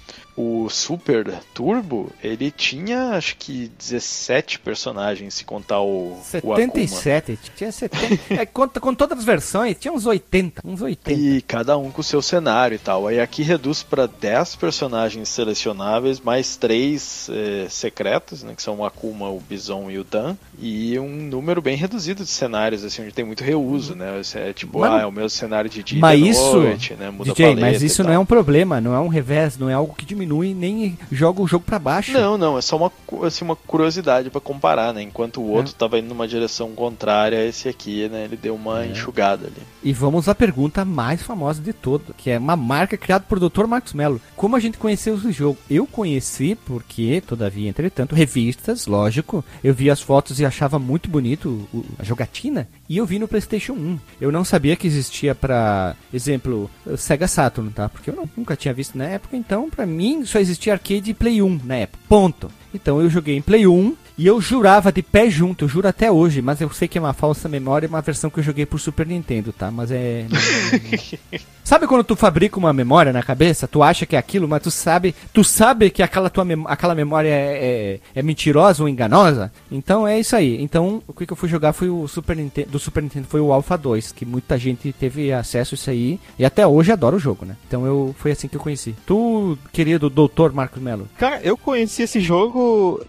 Super Turbo, ele tinha acho que 17 personagens, se contar o, o Akuma. 77. Tinha 70. é, conta, com todas as versões, tinha uns 80. Uns 80. E cada um com o seu cenário e tal. Aí aqui reduz para 10 personagens selecionáveis, mais 3 eh, secretos, né, que são o Akuma, o Bison e o Dan. E um número bem reduzido de cenários, assim, onde tem muito reuso, né? É tipo, Mas não- ah, é o meu cenário de dia Mas isso, noite, né? Muda DJ, mas isso não é um problema, não é um revés, não é algo que diminui nem joga o jogo pra baixo. Não, não, é só uma, assim, uma curiosidade pra comparar, né? Enquanto o outro tava indo numa direção contrária, esse aqui, né? Ele deu uma enxugada ali. E vamos à pergunta mais famosa de toda, que é uma marca criada por Dr. Marcos Mello. Como a gente conheceu esse jogo? Eu conheci porque, todavia, entretanto, revistas, lógico. Eu vi as fotos e achava muito bonito a jogatina. E eu vi no PlayStation 1. Eu não sabia que existia pra, exemplo, Sega Saturn, tá? Porque eu não- nunca tinha visto na época. Então, pra mim, só existia arcade e Play 1 na época. Ponto. Então eu joguei em Play 1 e eu jurava de pé junto, eu juro até hoje, mas eu sei que é uma falsa memória, é uma versão que eu joguei por Super Nintendo, tá? Mas é. sabe quando tu fabrica uma memória na cabeça? Tu acha que é aquilo, mas tu sabe, tu sabe que aquela tua mem- aquela memória é, é, é mentirosa ou enganosa? Então é isso aí. Então o que, que eu fui jogar foi o Super Nintendo, do Super Nintendo foi o Alpha 2, que muita gente teve acesso a isso aí e até hoje adora o jogo, né? Então eu foi assim que eu conheci. Tu, querido doutor Marcos Melo, Cara, eu conheci esse jogo.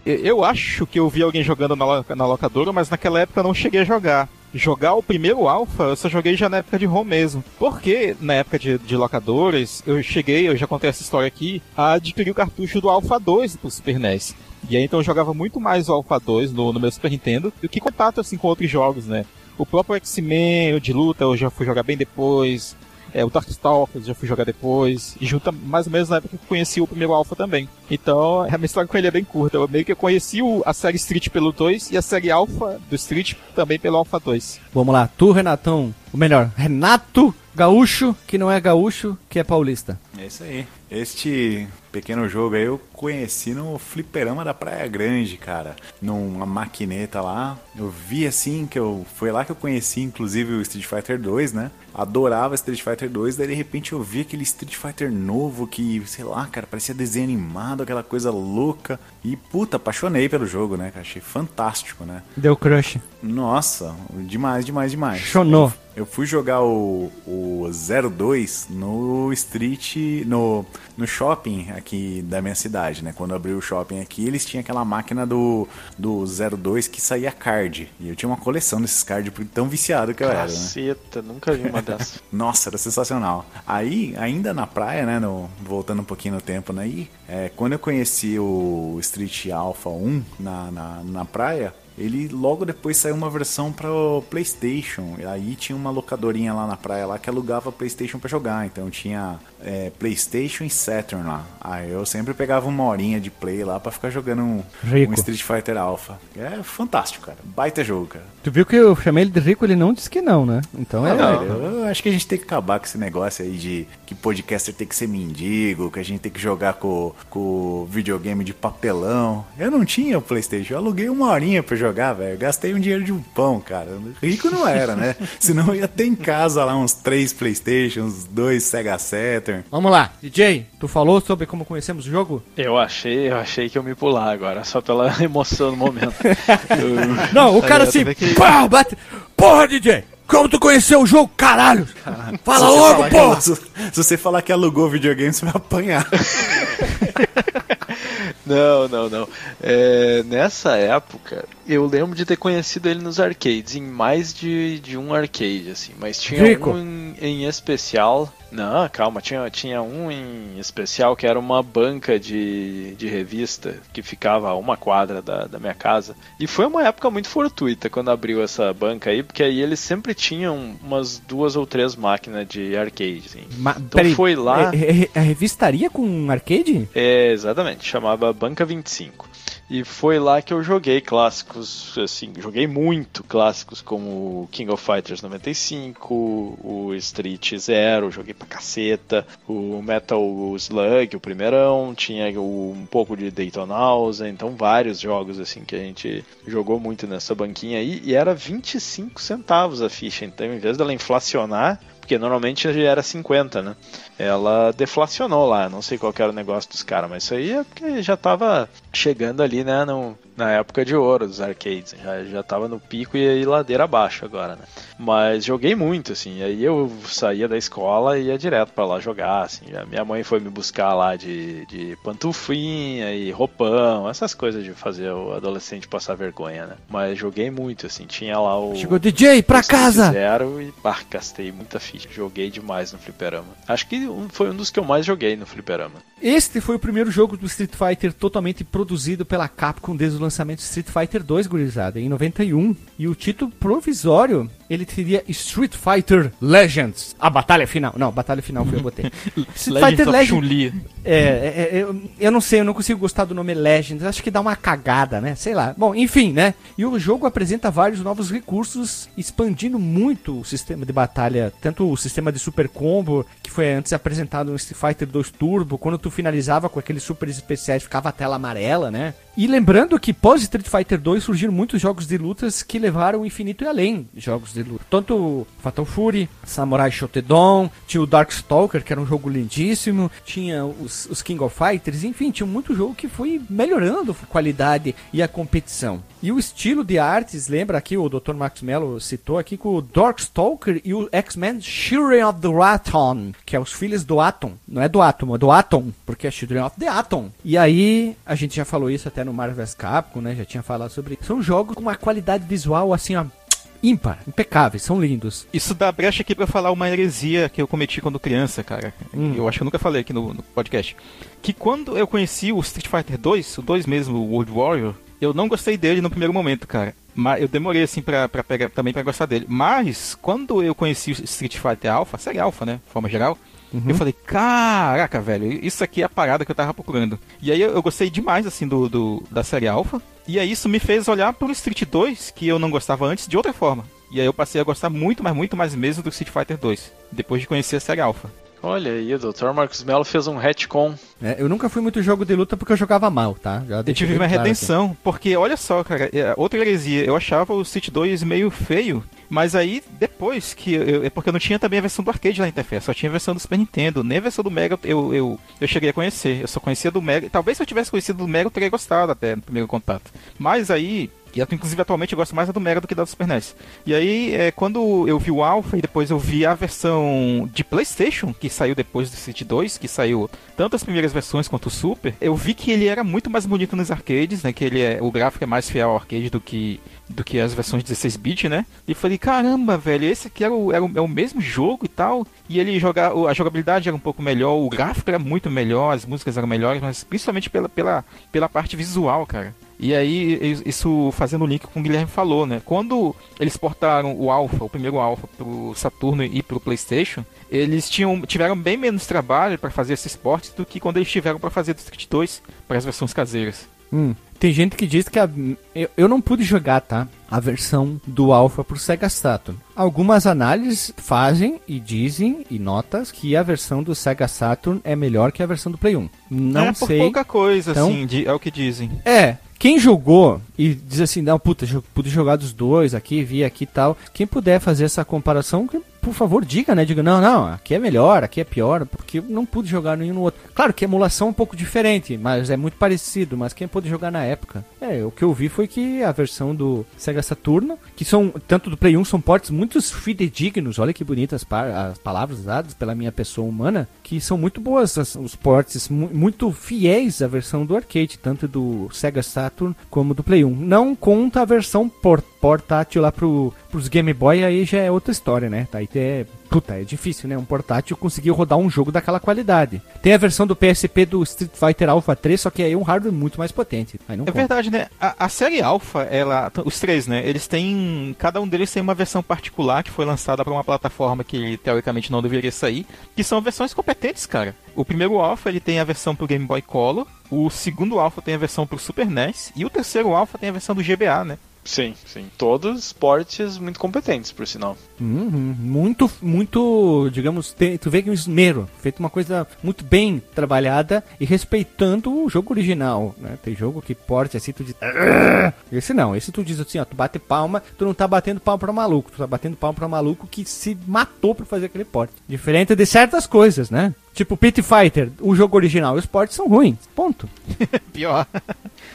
Eu- Eu acho que eu vi alguém jogando na, na locadora, mas naquela época eu não cheguei a jogar. Jogar o primeiro Alpha, eu só joguei já na época de ROM mesmo. Porque na época de, de locadoras, eu cheguei, eu já contei essa história aqui, a adquirir o cartucho do Alpha 2 pro Super NES. E aí então eu jogava muito mais o Alpha 2 no, no meu Super Nintendo do que contato assim com outros jogos, né? O próprio X-Men, o de luta, eu já fui jogar bem depois. É, o Darkstalkers já fui jogar depois. E junta mais ou menos na época que eu conheci o primeiro Alpha também. Então, a minha história com ele é bem curta. Eu meio que conheci o- a série Street pelo 2 e a série Alpha do Street também pelo Alpha 2. Vamos lá, tu, Renatão, ou melhor, Renato Gaúcho, que não é gaúcho, que é paulista. É isso aí. Este pequeno jogo aí eu conheci no fliperama da Praia Grande, cara. Numa maquineta lá. Eu vi assim que eu. Foi lá que eu conheci, inclusive, o Street Fighter 2, né? Adorava Street Fighter 2, daí de repente eu vi aquele Street Fighter novo que, sei lá, cara, parecia desenho animado, aquela coisa louca. E puta, apaixonei pelo jogo, né? Achei fantástico, né? Deu crush. Nossa, demais, demais, demais. Chonou. Eu fui jogar o, o 02 no Street, no, no shopping aqui da minha cidade, né? Quando abriu o shopping aqui, eles tinham aquela máquina do, do 02 que saía card. E eu tinha uma coleção desses cards, tão viciado que eu era, né? Caceta, nunca vi uma dessas. Nossa, era sensacional. Aí, ainda na praia, né? no- voltando um pouquinho no tempo, né? Aí, é, quando eu conheci o Street Alpha 1 na, na, na praia, ele logo depois saiu uma versão para o PlayStation. E aí tinha uma locadorinha lá na praia lá que alugava PlayStation para jogar. Então tinha é, PlayStation e Saturn lá. Aí eu sempre pegava uma horinha de play lá para ficar jogando um, um Street Fighter Alpha. É fantástico, cara. Baita jogo, cara. Tu viu que eu chamei ele de rico, ele não disse que não, né? Então é. Ah, velho, eu acho que a gente tem que acabar com esse negócio aí de que podcaster tem que ser mendigo, que a gente tem que jogar com, com videogame de papelão. Eu não tinha o Playstation, eu aluguei uma horinha pra jogar, velho. Gastei um dinheiro de um pão, cara. Rico não era, né? Senão eu ia ter em casa lá uns três Playstations, dois Sega Saturn, Vamos lá, DJ, tu falou sobre como conhecemos o jogo? Eu achei, eu achei que eu me pular agora, só pela emoção do momento. Eu- Não, o cara assim, pá, bate. Porra, DJ! Como tu conheceu o jogo, caralho? Fala Se você logo, que porra! alu- Se, se você falar que alugou videogame, você vai apanhar. Não, não, não. É, nessa época, eu lembro de ter conhecido ele nos arcades, em mais de, de um arcade, assim. Mas tinha Rico. um em, em especial. Não, calma, tinha, tinha um em especial que era uma banca de, de revista que ficava a uma quadra da, da minha casa. E foi uma época muito fortuita quando abriu essa banca aí, porque aí eles sempre tinham umas duas ou três máquinas de arcade. Assim. Ma- Então peraí, foi lá. é- é- A revistaria com arcade? É, exatamente, chamava Banca 25. E foi lá que eu joguei clássicos, assim, joguei muito clássicos como King of Fighters 95, o Street Zero, joguei pra caceta, o Metal Slug, o primeirão, tinha um pouco de Daytonausa, então vários jogos assim que a gente jogou muito nessa banquinha aí, e era 25 centavos a ficha, então em vez dela inflacionar, porque normalmente era 50, né? Ela deflacionou lá, não sei qual era o negócio dos caras, mas isso aí é porque já tava chegando ali, né, no, na época de ouro dos arcades, já, já tava no pico e aí ladeira abaixo agora, né? Mas joguei muito, assim, aí eu saía da escola e ia direto pra lá jogar, assim, a minha mãe foi me buscar lá de, de pantufinha e roupão, essas coisas de fazer o adolescente passar vergonha, né? Mas joguei muito, assim, tinha lá o... Chegou DJ pra casa! Zero e pá, gastei muita ficha. Joguei demais no fliperama. Acho que um- foi um dos que eu mais joguei no fliperama. Este foi o primeiro jogo do Street Fighter totalmente produzido pela Capcom desde o lançamento de Street Fighter 2, gurizada, em 91. E o título provisório, ele teria Street Fighter Legends, a batalha final. Não, batalha final foi eu botei. Street Fighter Legends. É, é, é, eu, eu não sei, eu não consigo gostar do nome Legends. Acho que dá uma cagada, né? Sei lá. Bom, enfim, né? E o jogo apresenta vários novos recursos, expandindo muito o sistema de batalha. Tanto o sistema de Super Combo, que foi antes apresentado no Street Fighter 2 Turbo, quando tu finalizava com aqueles super especiais, ficava a tela amarela, né? E lembrando que pós Street Fighter 2 surgiram muitos jogos de lutas que levaram o infinito e além jogos de luta. Tanto Fatal Fury, Samurai Shodown, tinha o Darkstalker, que era um jogo lindíssimo, tinha os, os King of Fighters, enfim, tinha muito jogo que foi melhorando a qualidade e a competição. E o estilo de artes, lembra aqui, o Dr. Max Mello citou aqui com o Darkstalker e o X-Men Children of the Atom, que é os filhos do Atom. Não é do Átomo, é do Atom, porque é Children of the Atom. E aí, a gente já falou isso até no Marvel vs Capcom, né? Já tinha falado sobre. São jogos com uma qualidade visual assim, ó, ímpar, impecáveis, são lindos. Isso dá brecha aqui pra falar uma heresia que eu cometi quando criança, cara. Hum. Eu acho que eu nunca falei aqui no, no podcast. Que quando eu conheci o Street Fighter 2, o 2 mesmo, o World Warrior, eu não gostei dele no primeiro momento, cara. Mas eu demorei assim pra, pra pegar também pra gostar dele. Mas quando eu conheci o Street Fighter Alpha, série Alpha, né? De forma geral, eu falei, caraca, velho, isso aqui é a parada que eu tava procurando. E aí eu gostei demais, assim, do, do- da série Alpha. E aí isso me fez olhar pro Street 2, que eu não gostava antes, de outra forma. E aí eu passei a gostar muito, mas muito mais mesmo do Street Fighter 2, depois de conhecer a série Alpha. Olha aí, o Dr. Marcos Mello fez um retcon. É, eu nunca fui muito jogo de luta porque eu jogava mal, tá? Já Eu tive uma claro aqui. redenção, porque olha só, cara, é, outra heresia, eu achava o Street 2 meio feio, mas aí depois que eu, é porque eu não tinha também a versão do arcade lá na interface, só tinha a versão do Super Nintendo, nem a versão do Mega eu, eu, eu cheguei a conhecer, eu só conhecia do Mega, talvez se eu tivesse conhecido do Mega eu teria gostado até no primeiro contato, mas aí e inclusive atualmente eu gosto mais da do Mega do que da do Super NES. E aí, é, quando eu vi o Alpha e depois eu vi a versão de PlayStation, que saiu depois do Street 2, que saiu tanto as primeiras versões quanto o Super, eu vi que ele era muito mais bonito nos arcades, né? Que ele é, o gráfico é mais fiel ao arcade do que do que as versões 16-bit, né? E falei, caramba, velho, esse aqui era o, era o, é o mesmo jogo e tal. E ele jogar, a jogabilidade era um pouco melhor, o gráfico era muito melhor, as músicas eram melhores, mas principalmente pela, pela, pela parte visual, cara. E aí, is- isso fazendo o link com o Guilherme falou, né? Quando eles portaram o Alpha, o primeiro Alpha, pro Saturno e pro PlayStation, eles tinham, tiveram bem menos trabalho para fazer esses portes do que quando eles tiveram para fazer Street 2 para as versões caseiras. Hum, Tem gente que diz que a- eu, eu não pude jogar, tá? A versão do Alpha pro Sega Saturn. Algumas análises fazem e dizem e notas que a versão do Sega Saturn é melhor que a versão do Play 1. Não é sei. pouca coisa, Então- assim, de- é o que dizem. É, quem jogou e diz assim, não, puta, pude jogar dos dois aqui, vi aqui e tal. Quem puder fazer essa comparação, por favor, diga, né? Diga, não, não, aqui é melhor, aqui é pior, porque eu não pude jogar nenhum no outro. Claro que a emulação é um pouco diferente, mas é muito parecido, mas quem pôde jogar na época? É, o que eu vi foi que a versão do Sega Saturno, que são, tanto do Play 1, são portes muito fidedignos, olha que bonitas as palavras usadas pela minha pessoa humana, que são muito boas as, os portes, mu muito fiéis à versão do arcade, tanto do Sega Saturn como do Play 1. Não conta a versão port portátil lá pro, pros Game Boy, aí já é outra história, né? Tá, aí é, puta, é difícil, né? Um portátil conseguir rodar um jogo daquela qualidade. Tem a versão do PSP do Street Fighter Alpha 3, só que aí é um hardware muito mais potente. É conta. verdade, né? A, a série Alpha, ela, os três, né? Eles têm, cada um deles tem uma versão particular que foi lançada para uma plataforma que teoricamente não deveria sair, que são versões competentes, cara. O primeiro Alpha ele tem a versão pro Game Boy Color, o segundo Alpha tem a versão pro Super NES e o terceiro Alpha tem a versão do GBA, né? Sim, sim. Todos portes muito competentes, por sinal. Uhum, muito, muito, digamos, tu vê que um esmero, feito uma coisa muito bem trabalhada e respeitando o jogo original, né? Tem jogo que porte assim, tu diz... Esse não, esse tu diz assim, ó, tu bate palma, tu não tá batendo palma pra maluco, tu tá batendo palma pra maluco que se matou pra fazer aquele porte. Diferente de certas coisas, né? Tipo Pit Fighter, o jogo original e os portes são ruins, ponto. Pior.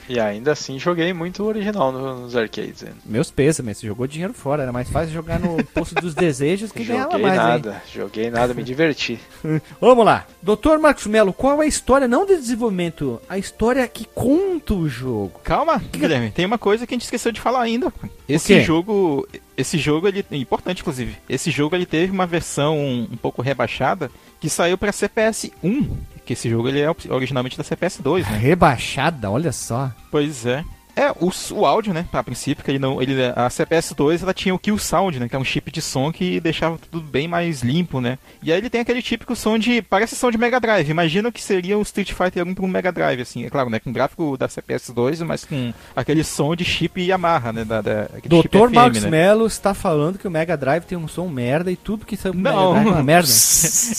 E ainda assim joguei muito original no- nos arcades. né? Meus pêsames, jogou dinheiro fora, era mais fácil jogar no Poço dos Desejos que ganhava Joguei mais, hein? nada, joguei nada, me diverti. Vamos lá. Doutor Marcos Melo, qual é a história, não de desenvolvimento, a história que conta o jogo? Calma, Guilherme, tem uma coisa que a gente esqueceu de falar ainda. Esse jogo, esse jogo ele é importante inclusive. Esse jogo ele teve uma versão um pouco rebaixada que saiu para CPS 1, que esse jogo ele é originalmente da CPS 2, né? Rebaixada, olha só. Pois é. É, o, o áudio, né, a princípio, que ele não, ele, a CPS 2, ela tinha o Kill Sound, né, que é um chip de som que deixava tudo bem mais limpo, né. E aí ele tem aquele típico som de, parece som de Mega Drive, imagina que seria o Street Fighter 1 para um Mega Drive, assim, é claro, né, com gráfico da CPS 2, mas com aquele som de chip Yamaha, né, da, da Doutor Marcos né. Melo está falando que o Mega Drive tem um som merda e tudo que do Mega Não. Drive é uma merda.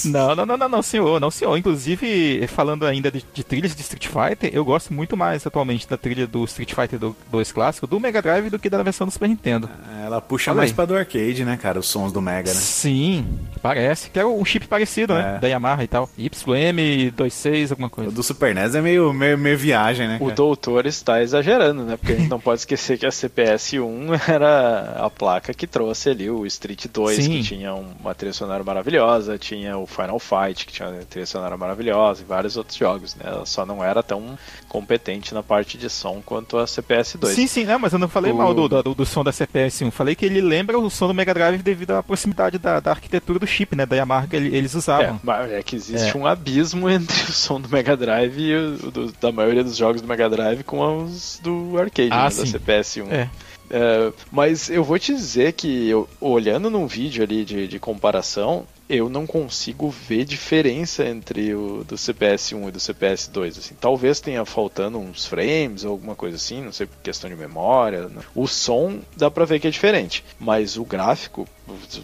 Não, não, não, não, não, senhor, não, senhor. Inclusive, falando ainda de, de trilhas de Street Fighter, eu gosto muito mais atualmente da trilha do Street Fighter 2 clássico, do Mega Drive, do que da versão do Super Nintendo. Ela puxa Olha mais aí. pra do arcade, né, cara? Os sons do Mega, né? Sim, parece. Que é um chip parecido, né? É. Da Yamaha e tal. YM26, alguma O coisa. do Super NES é meio, meio, meio viagem, né? O cara? doutor está exagerando, né? Porque a gente não pode esquecer que a CPS 1 era a placa que trouxe ali o Street 2, Sim. que tinha uma trilha sonora maravilhosa, tinha o Final Fight, que tinha uma trilha sonora maravilhosa, e vários outros jogos, né? Ela só não era tão competente na parte de som quanto a CPS 2. Sim, sim, não, mas eu não falei O- mal do, do, do som da CPS 1. Falei que ele lembra o som do Mega Drive devido à proximidade da, da arquitetura do chip, né? Da Yamaha que ele- eles É, usavam. mas é que existe É. um abismo entre o som do Mega Drive e o do- da maioria dos jogos do Mega Drive com os do arcade, Ah, né, da. CPS 1. É. É, mas eu vou te dizer que eu, olhando num vídeo ali de, de comparação, eu não consigo ver diferença entre o do CPS 1 e do CPS 2. Assim. Talvez tenha faltando uns frames ou alguma coisa assim, não sei por questão de memória. né. O som dá pra ver que é diferente, mas o gráfico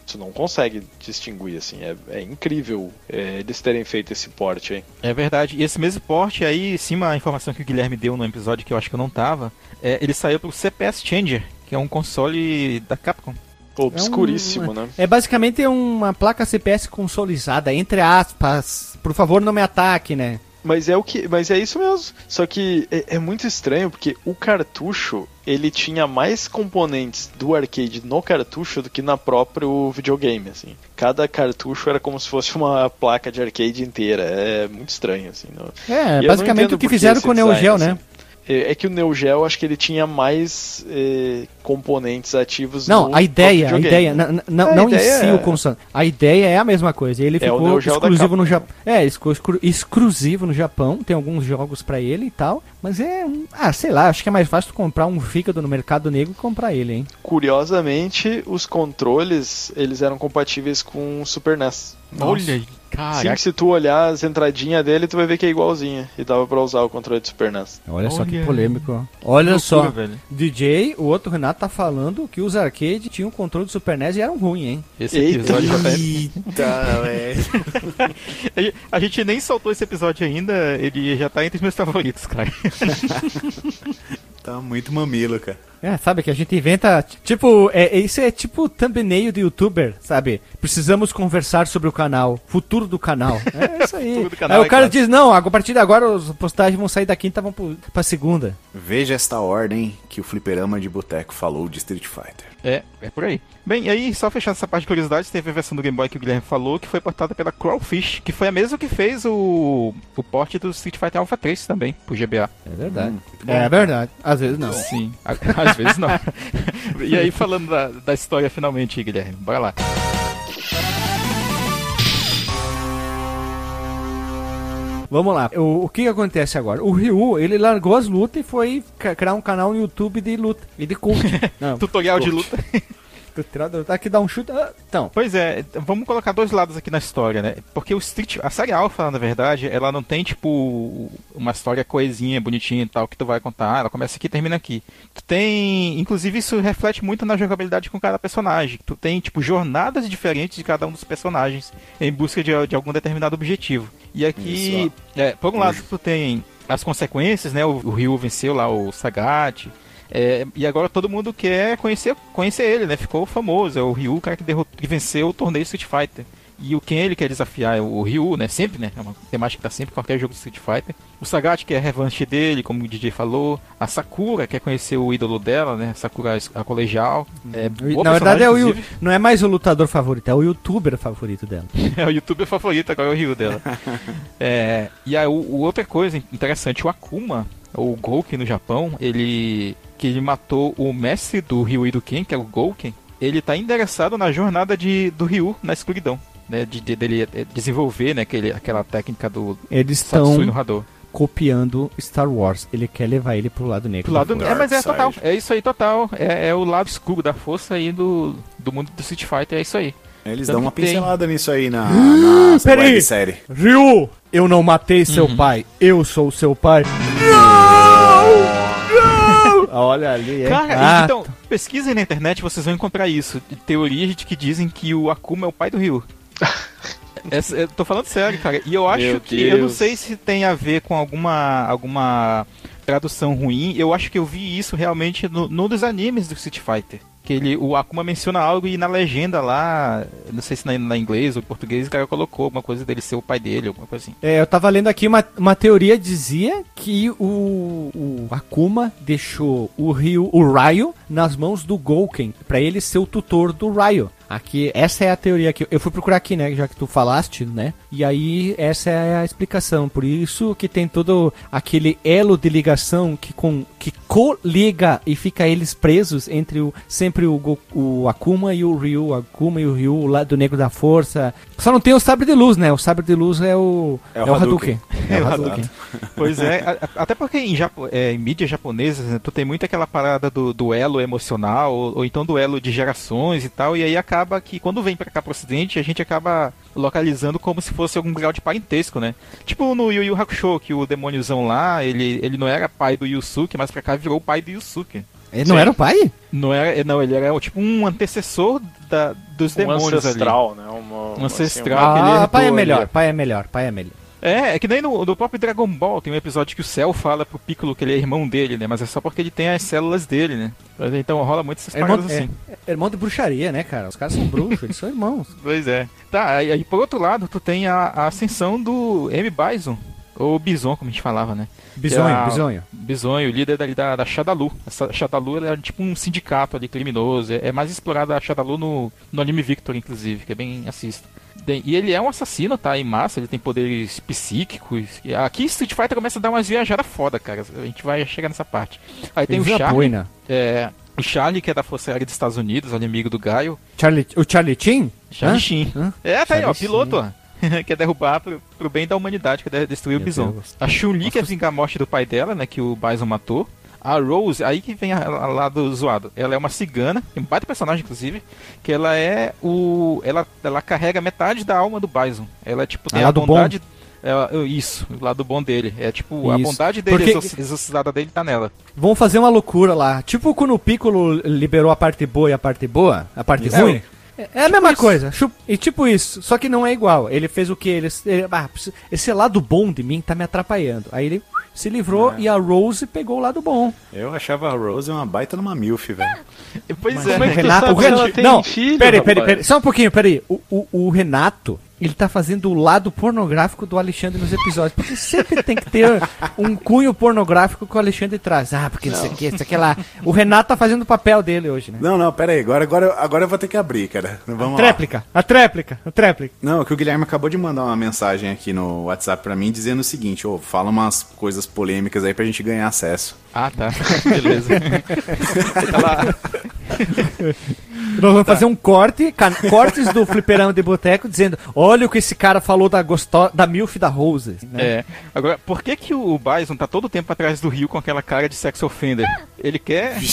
tu, não consegue distinguir assim. É, é incrível é, eles terem feito esse porte aí. É verdade. E esse mesmo porte aí, sim, uma informação que o Guilherme deu no episódio que eu acho que eu não tava, é, ele saiu pro CPS Changer, que é um console da Capcom. Obscuríssimo, né? É basicamente uma placa CPS consolizada, entre aspas. Por favor, não me ataque, né? Mas é o que, mas é isso mesmo. Só que é, é muito estranho porque o cartucho ele tinha mais componentes do arcade no cartucho do que na próprio videogame, assim. Cada cartucho era como se fosse uma placa de arcade inteira. É muito estranho, assim. É, E basicamente o que fizeram com o Neo Geo, assim. né? É é que o Neo Geo, acho que ele tinha mais eh, componentes ativos Não, no a ideia, a ideia, videogame. n- n- não, A não em ideia si é- o console. A ideia é a mesma coisa. Ele É ficou exclusivo no. Japão. É, ele ficou exclu- exclusivo no Japão. Tem alguns jogos pra ele e tal. Mas é. Ah, sei lá, acho que é mais fácil comprar um fígado no mercado negro que comprar ele, hein? Curiosamente, os controles, eles eram compatíveis com o Super NES. Olha aí, Sim, se tu olhar as entradinhas dele, tu vai ver que é igualzinha. E dava pra usar o controle do Super NES. Olha, só que Olha. polêmico. ó. Olha Loucura, só. velho. DJ, o outro Renato tá falando que os arcade tinham controle do Super NES e eram ruins, hein? Esse Eita. episódio já tá... Eita, velho. A gente- A gente nem soltou esse episódio ainda, ele já tá entre os meus favoritos, cara. Tá muito mamilo, cara. É, sabe que a gente inventa, tipo, é, é- isso é tipo thumbnail do youtuber, sabe? Precisamos conversar sobre o canal, futuro do canal. É isso aí. Futuro do canal, aí o é cara claro. diz, não, a partir de agora as postagens vão sair da quinta vão pro- pra segunda. Veja esta ordem que o fliperama de boteco falou de Street Fighter. É, é por aí. Bem, e aí, só fechando essa parte de curiosidades, teve a versão do Game Boy que o Guilherme falou, que foi portada pela Crawfish, que foi a mesma que fez o, o porte do Street Fighter Alpha 3 também, pro GBA. É verdade. Hum, é verdade. Às vezes não. Sim, às vezes não. e aí, falando da, da história finalmente, Guilherme, bora lá. Vamos lá. O, o que, que acontece agora? O Ryu, ele largou as lutas e foi criar um canal no YouTube de luta e de coach. Não, Tutorial de luta. tutorial tá aqui dá um chute. ah, Então, Pois é, vamos colocar dois lados aqui na história, né? Porque o Street, a série Alpha, na verdade, ela não tem tipo uma história coesinha, bonitinha e tal que tu vai contar. Ela começa aqui e termina aqui. Tu tem, inclusive isso reflete muito na jogabilidade com cada personagem. Tu tem tipo jornadas diferentes de cada um dos personagens em busca de, de algum determinado objetivo. E aqui, é, por um lado, tu tem as consequências, né? O, o Ryu venceu lá o Sagat. É, e agora todo mundo quer conhecer, conhecer ele, né? Ficou famoso. É o Ryu, o cara que, derrotou, que venceu o torneio Street Fighter. E o quem ele quer desafiar é o Ryu, né? Sempre, né? É uma temática que tá sempre em qualquer jogo de Street Fighter. O Sagat, que é a revanche dele, como o DJ falou. A Sakura, quer conhecer o ídolo dela, né? Sakura a colegial. É, boa na verdade é o, Yu- não é mais o lutador favorito, é o youtuber favorito dela. é o youtuber favorito, agora é o Ryu dela. É, e aí, o, o outra coisa interessante, o Akuma, o Gouken no Japão, ele que ele matou o mestre do Ryu e do Ken, que é o Gouken, ele tá endereçado na jornada de, do Ryu na escuridão. Né, de, de- dele eh, desenvolver né, aquele, aquela técnica do Eles Satsui no estão copiando Star Wars. Ele quer levar ele pro lado negro. Pro lado, da é, mas é total. É isso aí, total. É, é o lado escuro da força aí do, do mundo do Street Fighter, é isso aí. Eles Tanto dão uma que tem. pincelada nisso aí na, na peraí. websérie. Ryu, eu não matei seu Uhum. pai, eu sou seu pai. Olha ali, é. Cara, Ah, então, pesquisem na internet, vocês vão encontrar isso. Teorias de que dizem que o Akuma é o pai do Ryu. Essa- eu tô falando sério, cara. E eu acho Meu que. Eu não Deus. sei se tem a ver com alguma. alguma tradução ruim. Eu acho que eu vi isso realmente no, no dos animes do Street Fighter. Que ele, o Akuma menciona algo e na legenda lá, não sei se na, na inglês ou português, o cara colocou alguma coisa dele ser o pai dele, alguma coisa assim. É, eu tava lendo aqui uma, uma teoria dizia que o, o Akuma deixou o Ryu, o Ryo nas mãos do Gouken pra ele ser o tutor do Ryo. Aqui, essa é a teoria que eu fui procurar aqui, né, já que tu falaste, né? E aí essa é a explicação. Por isso que tem todo aquele elo de ligação que com que coliga e fica eles presos entre o sempre o, Go- o Akuma e o Ryu, Akuma e o Ryu, o lado negro da força. Só não tem o sabre de luz, né? O sabre de luz é o É o Hadouken. É o É, Hadouken. Pois é, a- a- até porque em, Japo- é, em mídias japonesas né, tu tem muito aquela parada do duelo emocional, ou, ou então duelo de gerações e tal, e aí acaba que quando vem pra cá pro ocidente, a gente acaba localizando como se fosse algum grau de parentesco, né? Tipo no Yu Yu Hakusho, que o demôniozão lá, ele, ele não era pai do Yusuke, mas pra cá virou o pai do Yusuke. Ele não Sim. era o pai? Não, era, não ele era tipo um antecessor da, dos Um demônios ali. ancestral, né? Uma, Um ancestral. uma- que ele Ah, herdou pai é ali, melhor, pai é melhor, pai é melhor. É, é que nem no, no próprio Dragon Ball tem um episódio que o Cell fala pro Piccolo que ele é irmão dele, né? Mas é só porque ele tem as células dele, né? Então rola muito essas Irmão, paradas assim. é, é irmão de bruxaria, né, cara? Os caras são bruxos, eles são irmãos. Pois é. Tá, aí, aí por outro lado, tu tem a, a ascensão do M. Bison. Ou Bison, como a gente falava, né? Bisonho, é a- bisonho. Bisonho, líder dali da, da Shadalu. Essa Shadalu é tipo um sindicato ali criminoso. É, é mais explorada a Shadalu no, no anime Victor, inclusive, que é bem assista. Bem, e ele é um assassino, tá? Em massa, ele tem poderes psíquicos. Aqui Street Fighter começa a dar umas viajadas foda, cara. A gente vai chegar nessa parte. Aí tem o Visa Charlie, boina. é, o Charlie, que é da Força Aérea dos Estados Unidos, o inimigo do Gaio. Charlie, o Charlie Chin? Charlie Hã? Hã? É, tá aí, ó, Charlie piloto, ó. quer derrubar pro, pro bem da humanidade, quer destruir o Meu Bison. Deus. A Chun-Li quer vingar a morte do pai dela, né, que o Bison matou. A Rose, aí que vem a, a lado zoado. Ela é uma cigana, tem um baita personagem, inclusive, que ela é o... Ela, ela carrega metade da alma do Bison. Ela, tipo, tem Ah, a lado bom. bondade... ela- isso, o lado bom dele. É tipo, a Isso. bondade dele, Porque- exorci- exorcizada dele, tá nela. Vão fazer uma loucura lá. Tipo quando o Piccolo liberou a parte boa e a parte boa, a parte Isso. ruim. É, é a mesma isso. coisa. E tipo isso, só que não é igual. Ele fez o que? Ele, ele- ah, esse lado bom de mim tá me atrapalhando. Aí ele se livrou e a Rose pegou o lado bom. Eu achava a Rose uma baita numa milf, velho. Pois Mas é, o né? Renato, sabe o Renato ela tem não, filho, peraí, peraí, peraí, só um pouquinho, peraí. O, o, o Renato, ele tá fazendo o lado pornográfico do Alexandre nos episódios, porque sempre tem que ter um cunho pornográfico que o Alexandre traz. Ah, porque isso aqui, isso aqui lá. O Renato tá fazendo o papel dele hoje, né? Não, não, pera aí. Agora, agora, agora eu vou ter que abrir, cara. Vamos lá. Tréplica, a tréplica, a tréplica. Não, é que o Guilherme acabou de mandar uma mensagem aqui no WhatsApp pra mim dizendo o seguinte, ô, fala umas coisas polêmicas aí pra gente ganhar acesso. Ah, tá. Beleza. tá lá. Nós vamos fazer um corte, cortes do fliperama de boteco, dizendo, olha o que esse cara falou da, gosto da Milf da Rose. né? É. Agora, por que que o Bison tá todo tempo atrás do Rio com aquela cara de sex offender? Ele quer...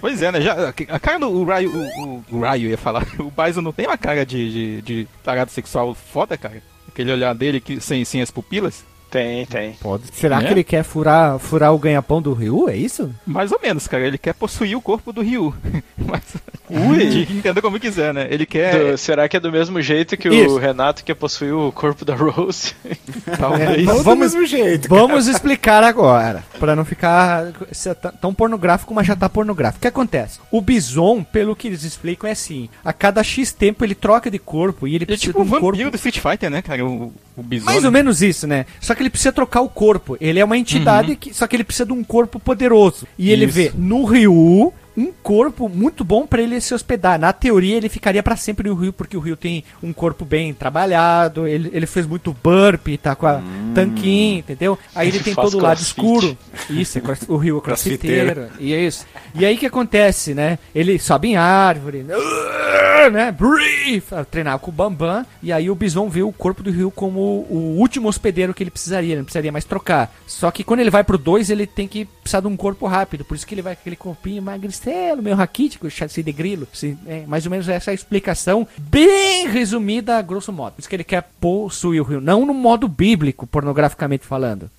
Pois é, né? Já, a cara do Ryo, o, o, o ia falar. O Bison não tem uma cara de, de, de tarado sexual foda, cara? Aquele olhar dele que, sem, sem as pupilas? Tem, tem. Pode. Será É? que ele quer furar, furar o ganha-pão do Ryu? É isso? Mais ou menos, cara. Ele quer possuir o corpo do Ryu. Mas, Ui! entenda como quiser, né? Ele quer... Do- será que é do mesmo jeito que Isso. o Renato quer possuir o corpo da Rose? Talvez... Vamos- do mesmo jeito. Vamos explicar agora, pra não ficar tá- tão pornográfico, mas já tá pornográfico. O que acontece? O Bison, pelo que eles explicam, é assim: a cada X tempo ele troca de corpo e ele é precisa tipo um de um corpo. do Street Fighter, né, cara? O, o Bison. Mais né? ou menos isso, né? Só que ele precisa trocar o corpo. Ele é uma entidade, que, só que ele precisa de um corpo poderoso. E ele Isso. vê no Ryu um corpo muito bom pra ele se hospedar. Na teoria, ele ficaria pra sempre no Rio, porque o Rio tem um corpo bem trabalhado, ele, ele fez muito burp, tá com a tanquinho, entendeu? Aí ele tem todo o lado escuro. Isso, é o Rio é crossfiteiro. E é isso. E aí o que acontece, né? Ele sobe em árvore, né? Brief, treinar com o Bambam. E aí o Bison vê o corpo do Rio como o último hospedeiro que ele precisaria. Ele não precisaria mais trocar. Só que quando ele vai pro 2, ele tem que precisar de um corpo rápido. Por isso que ele vai com aquele corpinho magricelo, meio raquítico, chassi de grilo. Assim, é, mais ou menos essa é a explicação bem resumida, grosso modo. Por isso que ele quer possuir o Rio. Não no modo bíblico, pornograficamente falando.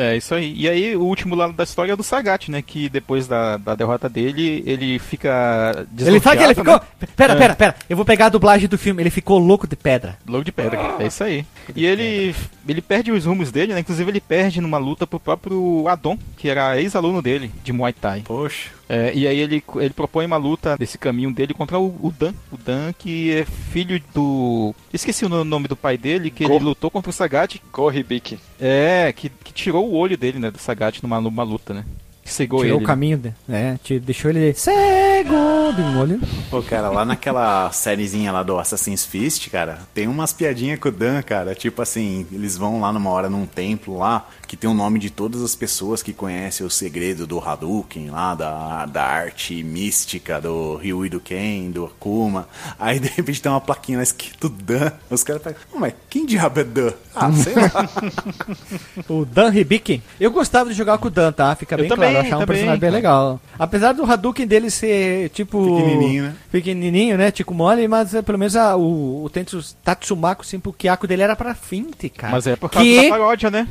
É, isso aí. E aí, o último lado da história é do Sagat, né? Que depois da, da derrota dele, ele fica. Ele sabe que ele ficou. né? Pera, É. pera, pera. Eu vou pegar a dublagem do filme. Ele ficou louco de pedra. Logo de pedra, é isso aí. E ele, ele perde os rumos dele, né? Inclusive ele perde numa luta pro próprio Adon, que era ex-aluno dele, de Muay Thai. Poxa. É, e aí ele, ele propõe uma luta desse caminho dele contra o, o Dan. O Dan, que é filho do. Esqueci o no- nome do pai dele, que ele Go. lutou contra o Sagat. Gorribik. É, que, que tirou o olho dele, né? Do Sagat numa, numa luta, né? Que cegou Tirou ele. o caminho. De, é, te- deixou ele cego de um olho. Pô, cara, lá naquela sériezinha lá do Assassin's Fist, cara, tem umas piadinhas com o Dan, cara. Tipo assim, eles vão lá numa hora num templo lá, que tem o nome de todas as pessoas que conhecem o segredo do Hadouken lá, da, da arte mística do Ryu e do Ken, do Akuma. Aí de repente tem uma plaquinha lá escrito Dan. Os caras falam, "Ô, mas quem diabo é Dan? Ah, sei lá. O Dan Hibiki. Eu gostava de jogar com o Dan, tá? Fica Eu bem também, claro. Eu achava um também, personagem bem legal. Apesar do Hadouken dele ser, tipo... Pequenininho, né? Pequenininho, né? Tipo mole, mas eh, pelo menos a- o, o Tentsu Tatsumako, sempre o Kyako dele era pra finte, cara. Mas é por causa que, da paródia, né?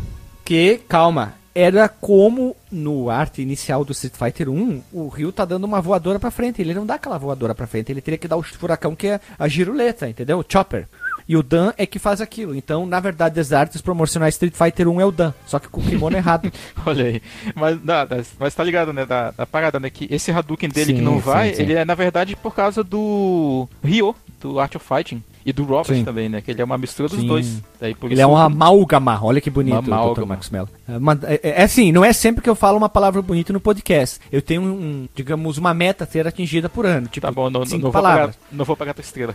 Que, calma, era como no arte inicial do Street Fighter 1, o Ryu tá dando uma voadora pra frente. Ele não dá aquela voadora pra frente, ele teria que dar o furacão que é a giruleta, entendeu? O chopper. E o Dan é que faz aquilo. Então, na verdade, as artes promocionais Street Fighter 1 é o Dan, só que com o kimono errado. Olha aí. Mas, não, das- mas tá ligado, né? Da, da parada, né? Que esse Hadouken dele que Sim, não sim, vai, sim. ele é na verdade por causa do Ryo, do Art of Fighting. E do Robert Sim. também, né? Que ele é uma mistura dos Sim. dois. Daí, por Ele é isso- uma amálgama, olha que bonito, Uma Dr. amálgama. Marcos Mello. É, uma- é, é assim, não é sempre que eu falo uma palavra bonita no podcast. Eu tenho, um, digamos, uma meta a ser atingida por ano. Tipo, Tá bom, não, não, cinco não vou palavras. pagar, não vou pagar tua estrela.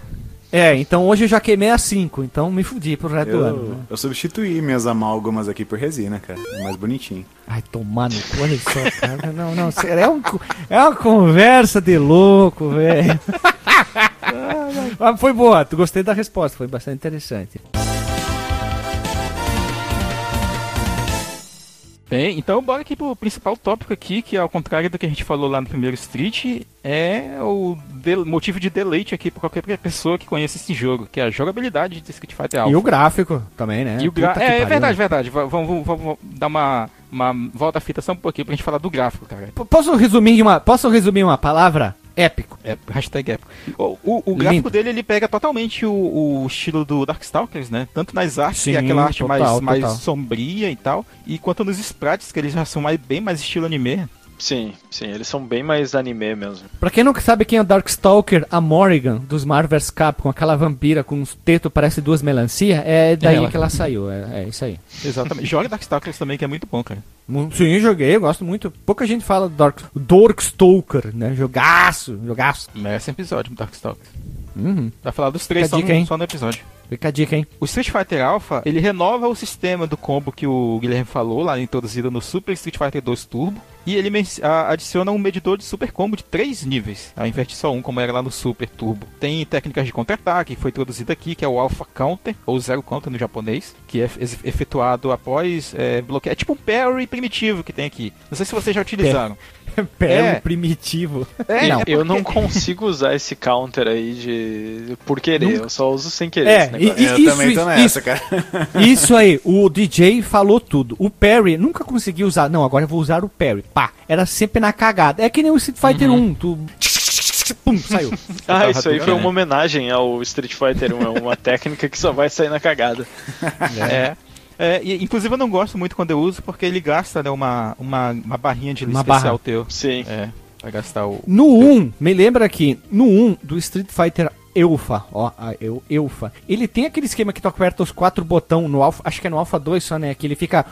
É, então hoje eu já queimei a 5, então me fudi pro resto do ano. Eu, né? eu substituí minhas amálgamas aqui por resina, cara. É mais bonitinho. Ai, tomar no cu, olha só, cara. Não, não, é, um é uma conversa de louco, velho. Mas foi boa, gostei da resposta, foi bastante interessante. Bem, então bora aqui pro principal tópico aqui, que ao contrário do que a gente falou lá no primeiro Street, é o motivo de deleite aqui pra qualquer pessoa que conheça esse jogo, que é a jogabilidade de Street Fighter Alpha. E o gráfico também, né? E o gra... É, é verdade, verdade. Va- Vamos, vamos- vamos dar uma, uma volta à fita só um pouquinho pra gente falar do gráfico, cara. P- Posso resumir uma, posso resumir uma palavra? Épico. É, hashtag épico. O, o, o gráfico dele, ele pega totalmente o, o estilo do Darkstalkers, né? Tanto nas artes, Sim, que é aquela arte total, mais, mais total. sombria e tal, e quanto nos sprites, que eles já são mais, bem mais estilo anime. Sim, sim, eles são bem mais anime mesmo. Pra quem não sabe quem é o Darkstalker, a Morrigan, dos Marvel vs Capcom, aquela vampira com uns tetos, parece duas melancia, é daí ela. que ela saiu. É, é isso aí. Exatamente. Joga Darkstalkers também, que é muito bom, cara. Sim, joguei, eu gosto muito. Pouca gente fala do Dark, Darkstalker, né? Jogaço, jogaço. Merece episódio, Darkstalkers. Uhum. Vai falar dos três só, dica, no, só no episódio. Fica a dica, hein? O Street Fighter Alpha, ele renova o sistema do combo que o Guilherme falou, lá introduzido no Super Street Fighter 2 Turbo. E ele adiciona um medidor de super combo de três níveis, ao invés de só um, como era lá no Super Turbo. Tem técnicas de contra-ataque, que foi introduzida aqui, que é o Alpha Counter, ou Zero Counter no japonês, que é efe- efetuado após é, bloquear. É tipo um parry primitivo que tem aqui. Não sei se vocês já utilizaram. Pelo É. primitivo. É, não. Eu porque- não consigo usar esse counter aí de por querer, eu só uso sem querer É, esse negócio. E- Eu isso, também tô nessa, isso. cara. Isso aí, o DJ falou tudo. O Perry nunca conseguiu usar. Não, agora eu vou usar o Perry. Pá, era sempre na cagada. É que nem o Street Fighter 1. Tu. Pum, saiu. Ah, isso aí foi uma homenagem ao Street Fighter 1, é uma técnica que só vai sair na cagada. É. É, e, inclusive eu não gosto muito quando eu uso, porque ele gasta né, uma, uma, uma barrinha de Uma especial barra. teu. Sim. É, vai gastar o. No 1, me lembra que no 1 do Street Fighter Eufa, ó, a Eu- Eufa, ele tem aquele esquema que tu aperta os quatro botão no Alpha, acho que é no Alpha 2 só, né? Que ele fica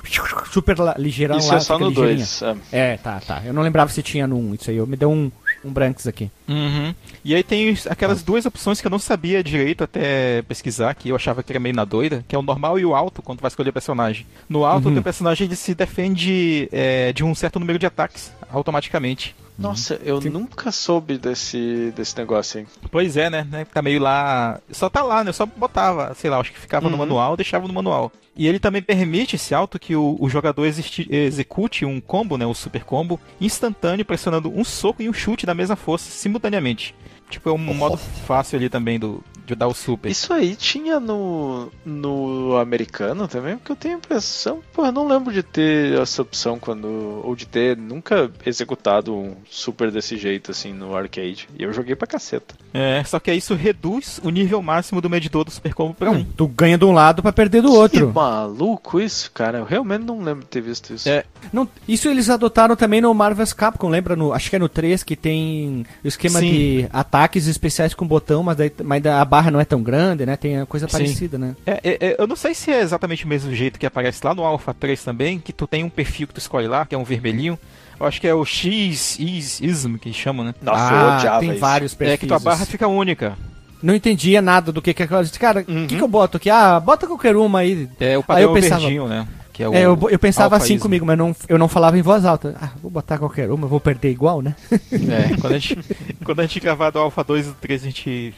super ligeirão Isso lá, é só no ligeirinho. 2. É. É, tá, tá. Eu não lembrava se tinha no 1, isso aí. Eu me deu um, um branks aqui. Uhum. E aí tem aquelas duas opções que eu não sabia direito até pesquisar, que eu achava que era meio na doida, que é o normal e o alto, quando vai escolher o personagem. No alto, Uhum. o teu personagem ele se defende é, de um certo número de ataques, automaticamente. Nossa, eu nunca soube desse, desse negócio aí. Pois é, né? né, Tá meio lá. Só tá lá, né? Eu só botava, sei lá, acho que ficava no Uhum. manual, deixava no manual. E ele também permite esse alto que o, o jogador execute um combo, né? O super combo, instantâneo, pressionando um soco e um chute da mesma força simultaneamente. Tipo, é um modo fácil ali também do, de dar o super. Isso aí tinha no, no americano também, porque eu tenho a impressão, pô, eu não lembro de ter essa opção quando. ou de ter nunca executado um super desse jeito assim no arcade. E eu joguei pra caceta. É, só que aí isso reduz o nível máximo do medidor do super combo pra 1. Tu ganha de um lado pra perder do Que outro. maluco isso, cara. Eu realmente não lembro de ter visto isso. É. Não, isso eles adotaram também no Marvel's Capcom, lembra? No, acho que é no 3 que tem o esquema Sim. de ataques especiais com botão, mas, daí, mas a barra não é tão grande, né? Tem a coisa Sim. parecida, né? É, é, é, eu não sei se é exatamente o mesmo jeito que aparece lá no Alpha 3 também, que tu tem um perfil que tu escolhe lá, que é um vermelhinho. Eu acho que é o X, is, ism, que chamam, né? Nossa, eu odiava Ah, tem isso. vários perfis. É que tua barra fica única. Não entendia nada do que que é aquela. Cara, o Uhum. que, que eu boto aqui? Ah, bota qualquer uma aí. É o Aí padrão eu pensava- verdinho, né? Que é, o É, eu, eu pensava assim comigo, mas não, eu não falava em voz alta. Ah, vou botar qualquer uma, vou perder igual, né? É, quando a gente, quando a gente gravar do Alpha 2 e do 3, a gente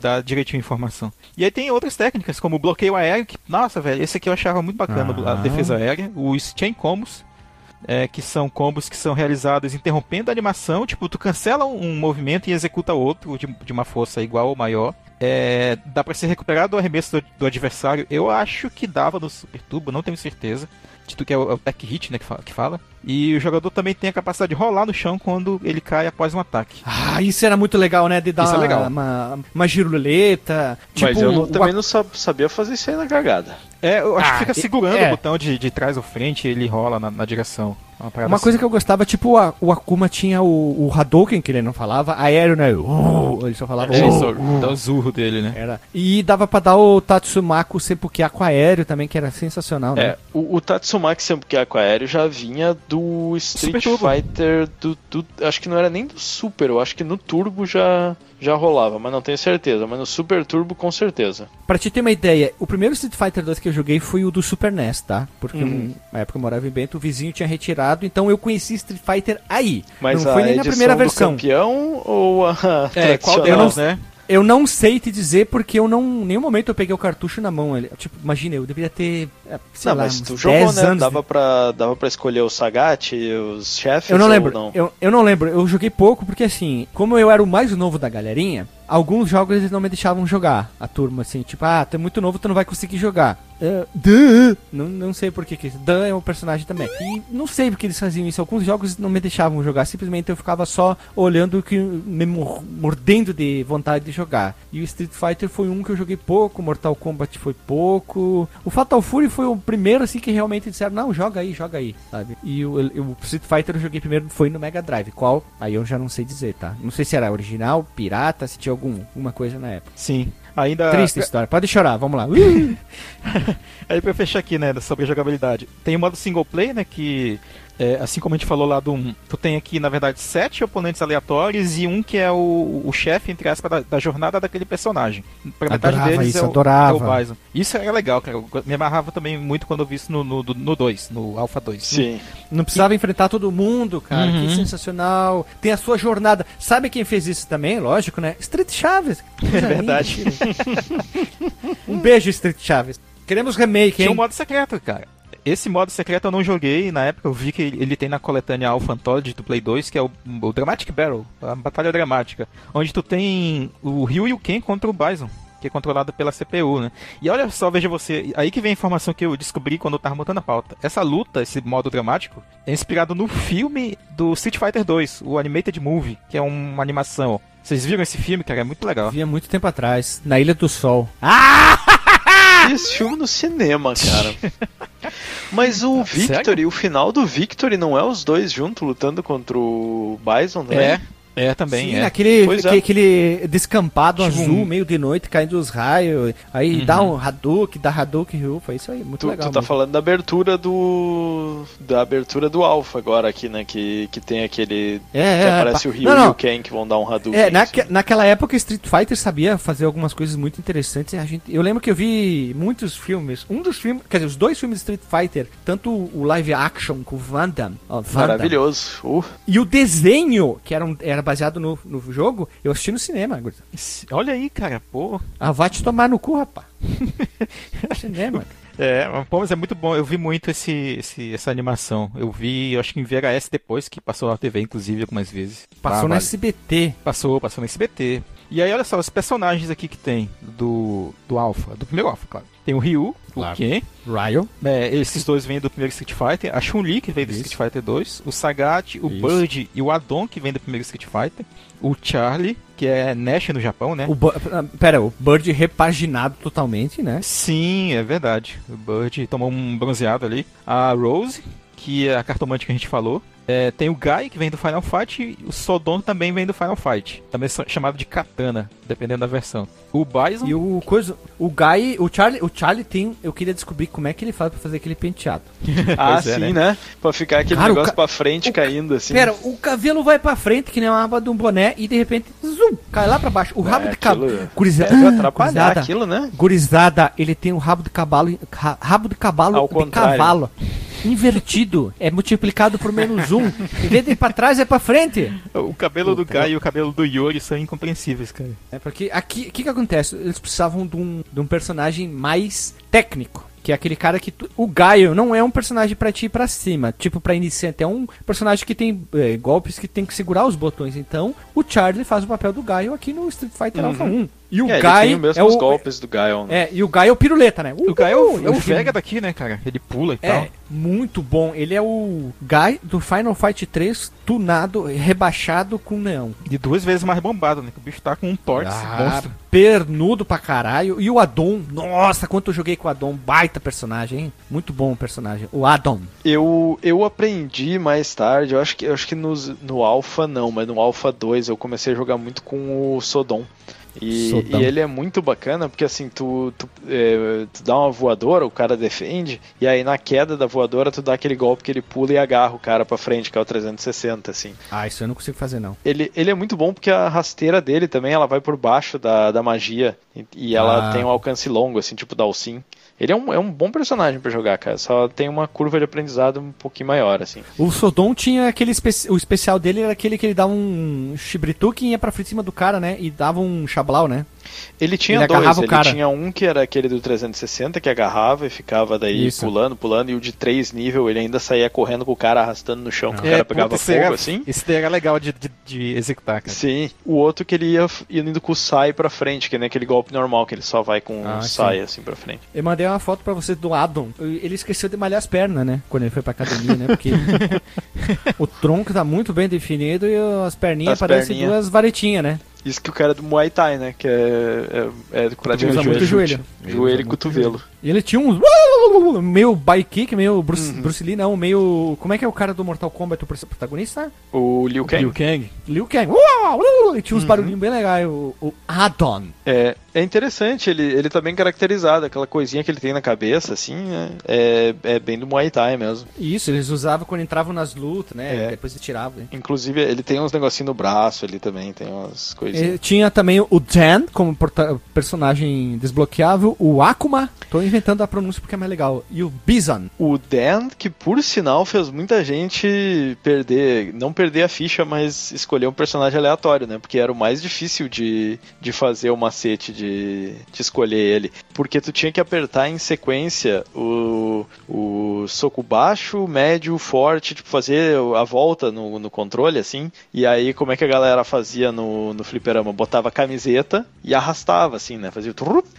dá direitinho a informação. E aí tem outras técnicas, como o bloqueio aéreo, que, nossa, velho, esse aqui eu achava muito bacana, Ah. a defesa aérea. Os chain combos, é, que são combos que são realizados interrompendo a animação, tipo, tu cancela um, um movimento e executa outro de, de uma força igual ou maior. É, dá pra ser recuperado o arremesso do, do adversário. Eu acho que dava no Super Turbo, não tenho certeza. Dito que é o, é o Tech Hit, né, que fala, que fala. E o jogador também tem a capacidade de rolar no chão quando ele cai após um ataque. Ah, isso era muito legal, né? De dar Isso é legal. uma, uma giruleta. Mas tipo, eu não- também a- não sab- sabia fazer isso aí na cagada. É, eu acho Ah, que fica e- segurando é. o botão de, de trás ou frente e ele rola na, na direção. Uma, Uma assim. coisa que eu gostava, tipo, a- o Akuma tinha o, o Hadouken, que ele não falava, aéreo, né? Uh, ele só falava. É, uh, só uh. dá o zurro dele, né? Era. E dava pra dar o Tatsumaku Seppukiaku aéreo também, que era sensacional, né? É, o, o Tatsumaki Senpukiaku aéreo já vinha do Street Super. Fighter do, do- Acho que não era nem do Super, eu acho que no Turbo já, já rolava, mas não tenho certeza. Mas no Super Turbo com certeza. Pra te ter uma ideia, o primeiro Street Fighter 2 que eu joguei foi o do Super NES, tá? Porque Uhum. na época eu morava em Bento, o vizinho tinha retirado, então eu conheci Street Fighter aí. Mas não a foi nem na primeira do versão. campeão ou a É, qual tradicional? delas, né? Eu não sei te dizer porque eu não. Em nenhum momento eu peguei o cartucho na mão. Ele, tipo, imagina, eu deveria ter sei Não, lá, mas tu jogou, 10 né? Dava de- pra, dava pra escolher o Sagat, os chefes Eu não lembro, não? Eu, eu não lembro, eu joguei pouco porque assim, como eu era o mais novo da galerinha, alguns jogos eles não me deixavam jogar. A turma assim, tipo, ah, tu é muito novo, tu não vai conseguir jogar. É, duh. Não, não sei por que isso. Dan é um personagem também. E não sei porque eles faziam isso. Alguns jogos não me deixavam jogar. Simplesmente eu ficava só olhando que me mor- mordendo de vontade de jogar. E o Street Fighter foi um que eu joguei pouco. Mortal Kombat foi pouco. O Fatal Fury foi o primeiro assim que realmente disseram não joga aí, joga aí, sabe? E o, o Street Fighter eu joguei primeiro foi no Mega Drive. Qual? Aí eu já não sei dizer, tá? Não sei se era original, pirata, se tinha algum, alguma coisa na época. Sim. Ainda. Triste história. Pode chorar. Vamos lá. Aí pra fechar aqui, né, sobre jogabilidade. Tem o modo single player, né, que é, assim como a gente falou lá do 1, tu tem aqui, na verdade, sete oponentes aleatórios e um que é o, o chefe, entre aspas, da, da jornada daquele personagem. Pra metade Adorava deles isso, é, o, adorava. é o Bison. Isso era legal, cara. Eu me amarrava também muito quando eu vi isso no 2, no, no, dois, no Alpha 2. Sim. Não precisava enfrentar todo mundo, cara. Uhum. Que sensacional. Tem a sua jornada. Sabe quem fez isso também? Lógico, né? Street Chaves. É verdade. um beijo, Street Chaves. Queremos remake, Tinha um hein? modo secreto, cara. Esse modo secreto eu não joguei, na época eu vi que ele tem na coletânea Alpha Anthology do Play 2, que é o, o Dramatic Battle, a batalha dramática, onde tu tem o Ryu e o Ken contra o Bison, que é controlado pela CPU, né? E olha só, veja você, aí que vem a informação que eu descobri quando eu tava montando a pauta. Essa luta, esse modo dramático, é inspirado no filme do Street Fighter 2, o Animated Movie, que é uma animação. Vocês viram esse filme, cara? É muito legal. Vi há muito tempo atrás, na Ilha do Sol. Ah! Esse filme no cinema, cara. Mas o Victory, Sério? o final do Victory não é os dois juntos lutando contra o Bison, né? É, é também, Sim, é. aquele, é. aque- aquele descampado Tipo azul, um- meio de noite, caindo os raios. Aí Uhum. dá um Hadouken, dá Hadouken Ryu. Foi isso aí, muito Tu, legal. tu tá mesmo. falando da abertura do. Da abertura do Alpha agora aqui, né? Que, que tem aquele. É, que é, aparece pá. o Ryu Não, e não. o Ken que vão dar um Hadouken. É, assim. naque- naquela época Street Fighter sabia fazer algumas coisas muito interessantes. e A gente, eu lembro que eu vi muitos filmes. Um dos filmes, quer dizer, os dois filmes de Street Fighter, tanto o live action com o Van Damme, ó, Van Damme, Maravilhoso. Uh, e o desenho, que era, um- era baseado no, no jogo, eu assisti no cinema. Olha aí, cara, pô. Ah, vai te tomar no cu, rapaz. cinema. É, pô, mas é muito bom. Eu vi muito esse, esse- essa animação. Eu vi, eu acho que em VHS depois, que passou na TV, inclusive, algumas vezes. Passou Ah, no. SBT. Passou, passou no SBT. E aí, olha só, os personagens aqui que tem do, do Alpha, do primeiro Alpha, claro. Tem o Ryu, Claro. o Ken, Ryo. é, esses dois vêm do primeiro Street Fighter, a Chun-Li, que vem do. Street Fighter 2, o Sagat, o Isso. Bird e o Adon, que vem do primeiro Street Fighter, o Charlie, que é Nash no Japão, né? O Bu- ah, pera, o Bird repaginado totalmente, né? Sim, é verdade. O Bird tomou um bronzeado ali. A Rose, que é a cartomante que a gente falou. É, tem o Guy, que vem do Final Fight, e o Sodom também vem do Final Fight. Também é chamado de Katana, dependendo da versão. O Bison. E o coisa, o Guy, o Charlie, o Charlie tem, eu queria descobrir como é que ele faz pra fazer aquele penteado. ah, é, sim, né? né? Pra ficar aquele Cara, o negócio ca- pra frente o ca- caindo assim. Pera, o cabelo vai pra frente que nem uma aba de um boné e de repente zum, cai lá pra baixo. O rabo É, de cabelo, aquilo- gurizada, Deve atrapalhar gurizada, aquilo, né? gurizada, ele tem um rabo de cavalo, ra- rabo de cavalo Ao de contrário. cavalo. Invertido, é multiplicado por menos um. Em vez de ir pra trás, é pra frente. O cabelo do Guy e o cabelo do Yori são incompreensíveis, cara. É porque aqui, o que que acontece? Eles precisavam de um, de um personagem mais técnico. Que é aquele cara que. tu- o Gaio não é um personagem pra ti ir pra cima. Tipo, pra iniciante. É um personagem que tem é, golpes que tem que segurar os botões. Então, o Charlie faz o papel do Gaio aqui no Street Fighter Uhum. Alpha 1. E o é, ele Gaio. tem os é o, golpes do Gaio. Né? É, e o Gaio é o piruleta, né? O Guy é o, é o! Vega daqui, né, cara? Ele pula e tal. É, muito bom. Ele é o Guy do Final Fight 3, tunado, rebaixado com neão. E duas vezes mais bombado, né? Que o bicho tá com um torte Ah, monstro. pernudo pra caralho. E o Adon, nossa, quanto eu joguei com o Adon, baita personagem, hein? Muito bom o personagem. O Adon. Eu, eu aprendi mais tarde, eu acho que, eu acho que nos, no Alpha não, mas no Alpha 2 eu comecei a jogar muito com o Sodom. E, e ele é muito bacana porque assim, tu, tu, é, tu dá uma voadora, o cara defende, e aí na queda da voadora tu dá aquele golpe que ele pula e agarra o cara pra frente, que é o 360, assim. Ah, isso eu não consigo fazer, não. Ele, ele é muito bom porque a rasteira dele também, ela vai por baixo da, da magia, e, e ela Ah. tem um alcance longo, assim, tipo Dalsin. Ele é um, é um bom personagem pra jogar, cara, só tem uma curva de aprendizado um pouquinho maior, assim. O Sodom tinha aquele. espe- O especial dele era aquele que ele dava um chibrituque e ia pra frente cima do cara, né? E dava um Blau, né? Ele tinha Ele dois, agarrava o ele cara. tinha um que era aquele do 360 que agarrava e ficava daí Isso. pulando, pulando, e o de três nível ele ainda saía correndo com o cara arrastando no chão, que o cara pegava puta, fogo era- assim. Esse daí era legal de, de, de executar, cara. Sim. O outro que ele ia indo com o sai pra frente, que nem aquele golpe normal, que ele só vai com Ah, o sim. sai assim pra frente. Eu mandei uma foto pra você do Adam. Ele esqueceu de malhar as pernas, né? Quando ele foi pra academia, né? Porque o tronco tá muito bem definido e as perninhas As parecem perninhas. duas varetinhas, né? Isso que o cara é do Muay Thai, né? Que é, é, é praticamente usa muito joelho, joelho. joelho e cotovelo. E ele tinha uns. Meio bike kick, meio Bruce, Bruce Lee, não, meio. Como é que é o cara do Mortal Kombat, o protagonista? O Liu Kang. Liu Kang. Liu Kang. E tinha uns barulhinhos bem legais. O, o Adon. É, é interessante, ele, ele tá bem caracterizado, aquela coisinha que ele tem na cabeça, assim, né? é, é bem do Muay Thai mesmo. Isso, eles usavam quando entravam nas lutas, né? É. Depois eles tiravam. né? Inclusive, ele tem uns negocinhos no braço ali também, tem umas coisinhas. E tinha também o Dan como personagem desbloqueável, o Akuma, tô inventando a pronúncia porque é mais legal, e o Bison. O Dan, que por sinal fez muita gente perder, não perder a ficha, mas escolher um personagem aleatório, né? Porque era o mais difícil de, de fazer o macete de, de escolher ele. Porque tu tinha que apertar em sequência o, o soco baixo, médio, forte, tipo, fazer a volta no, no controle, assim. E aí, como é que a galera fazia no, no fliperama? Botava a camiseta e arrastava, assim, né? Fazia.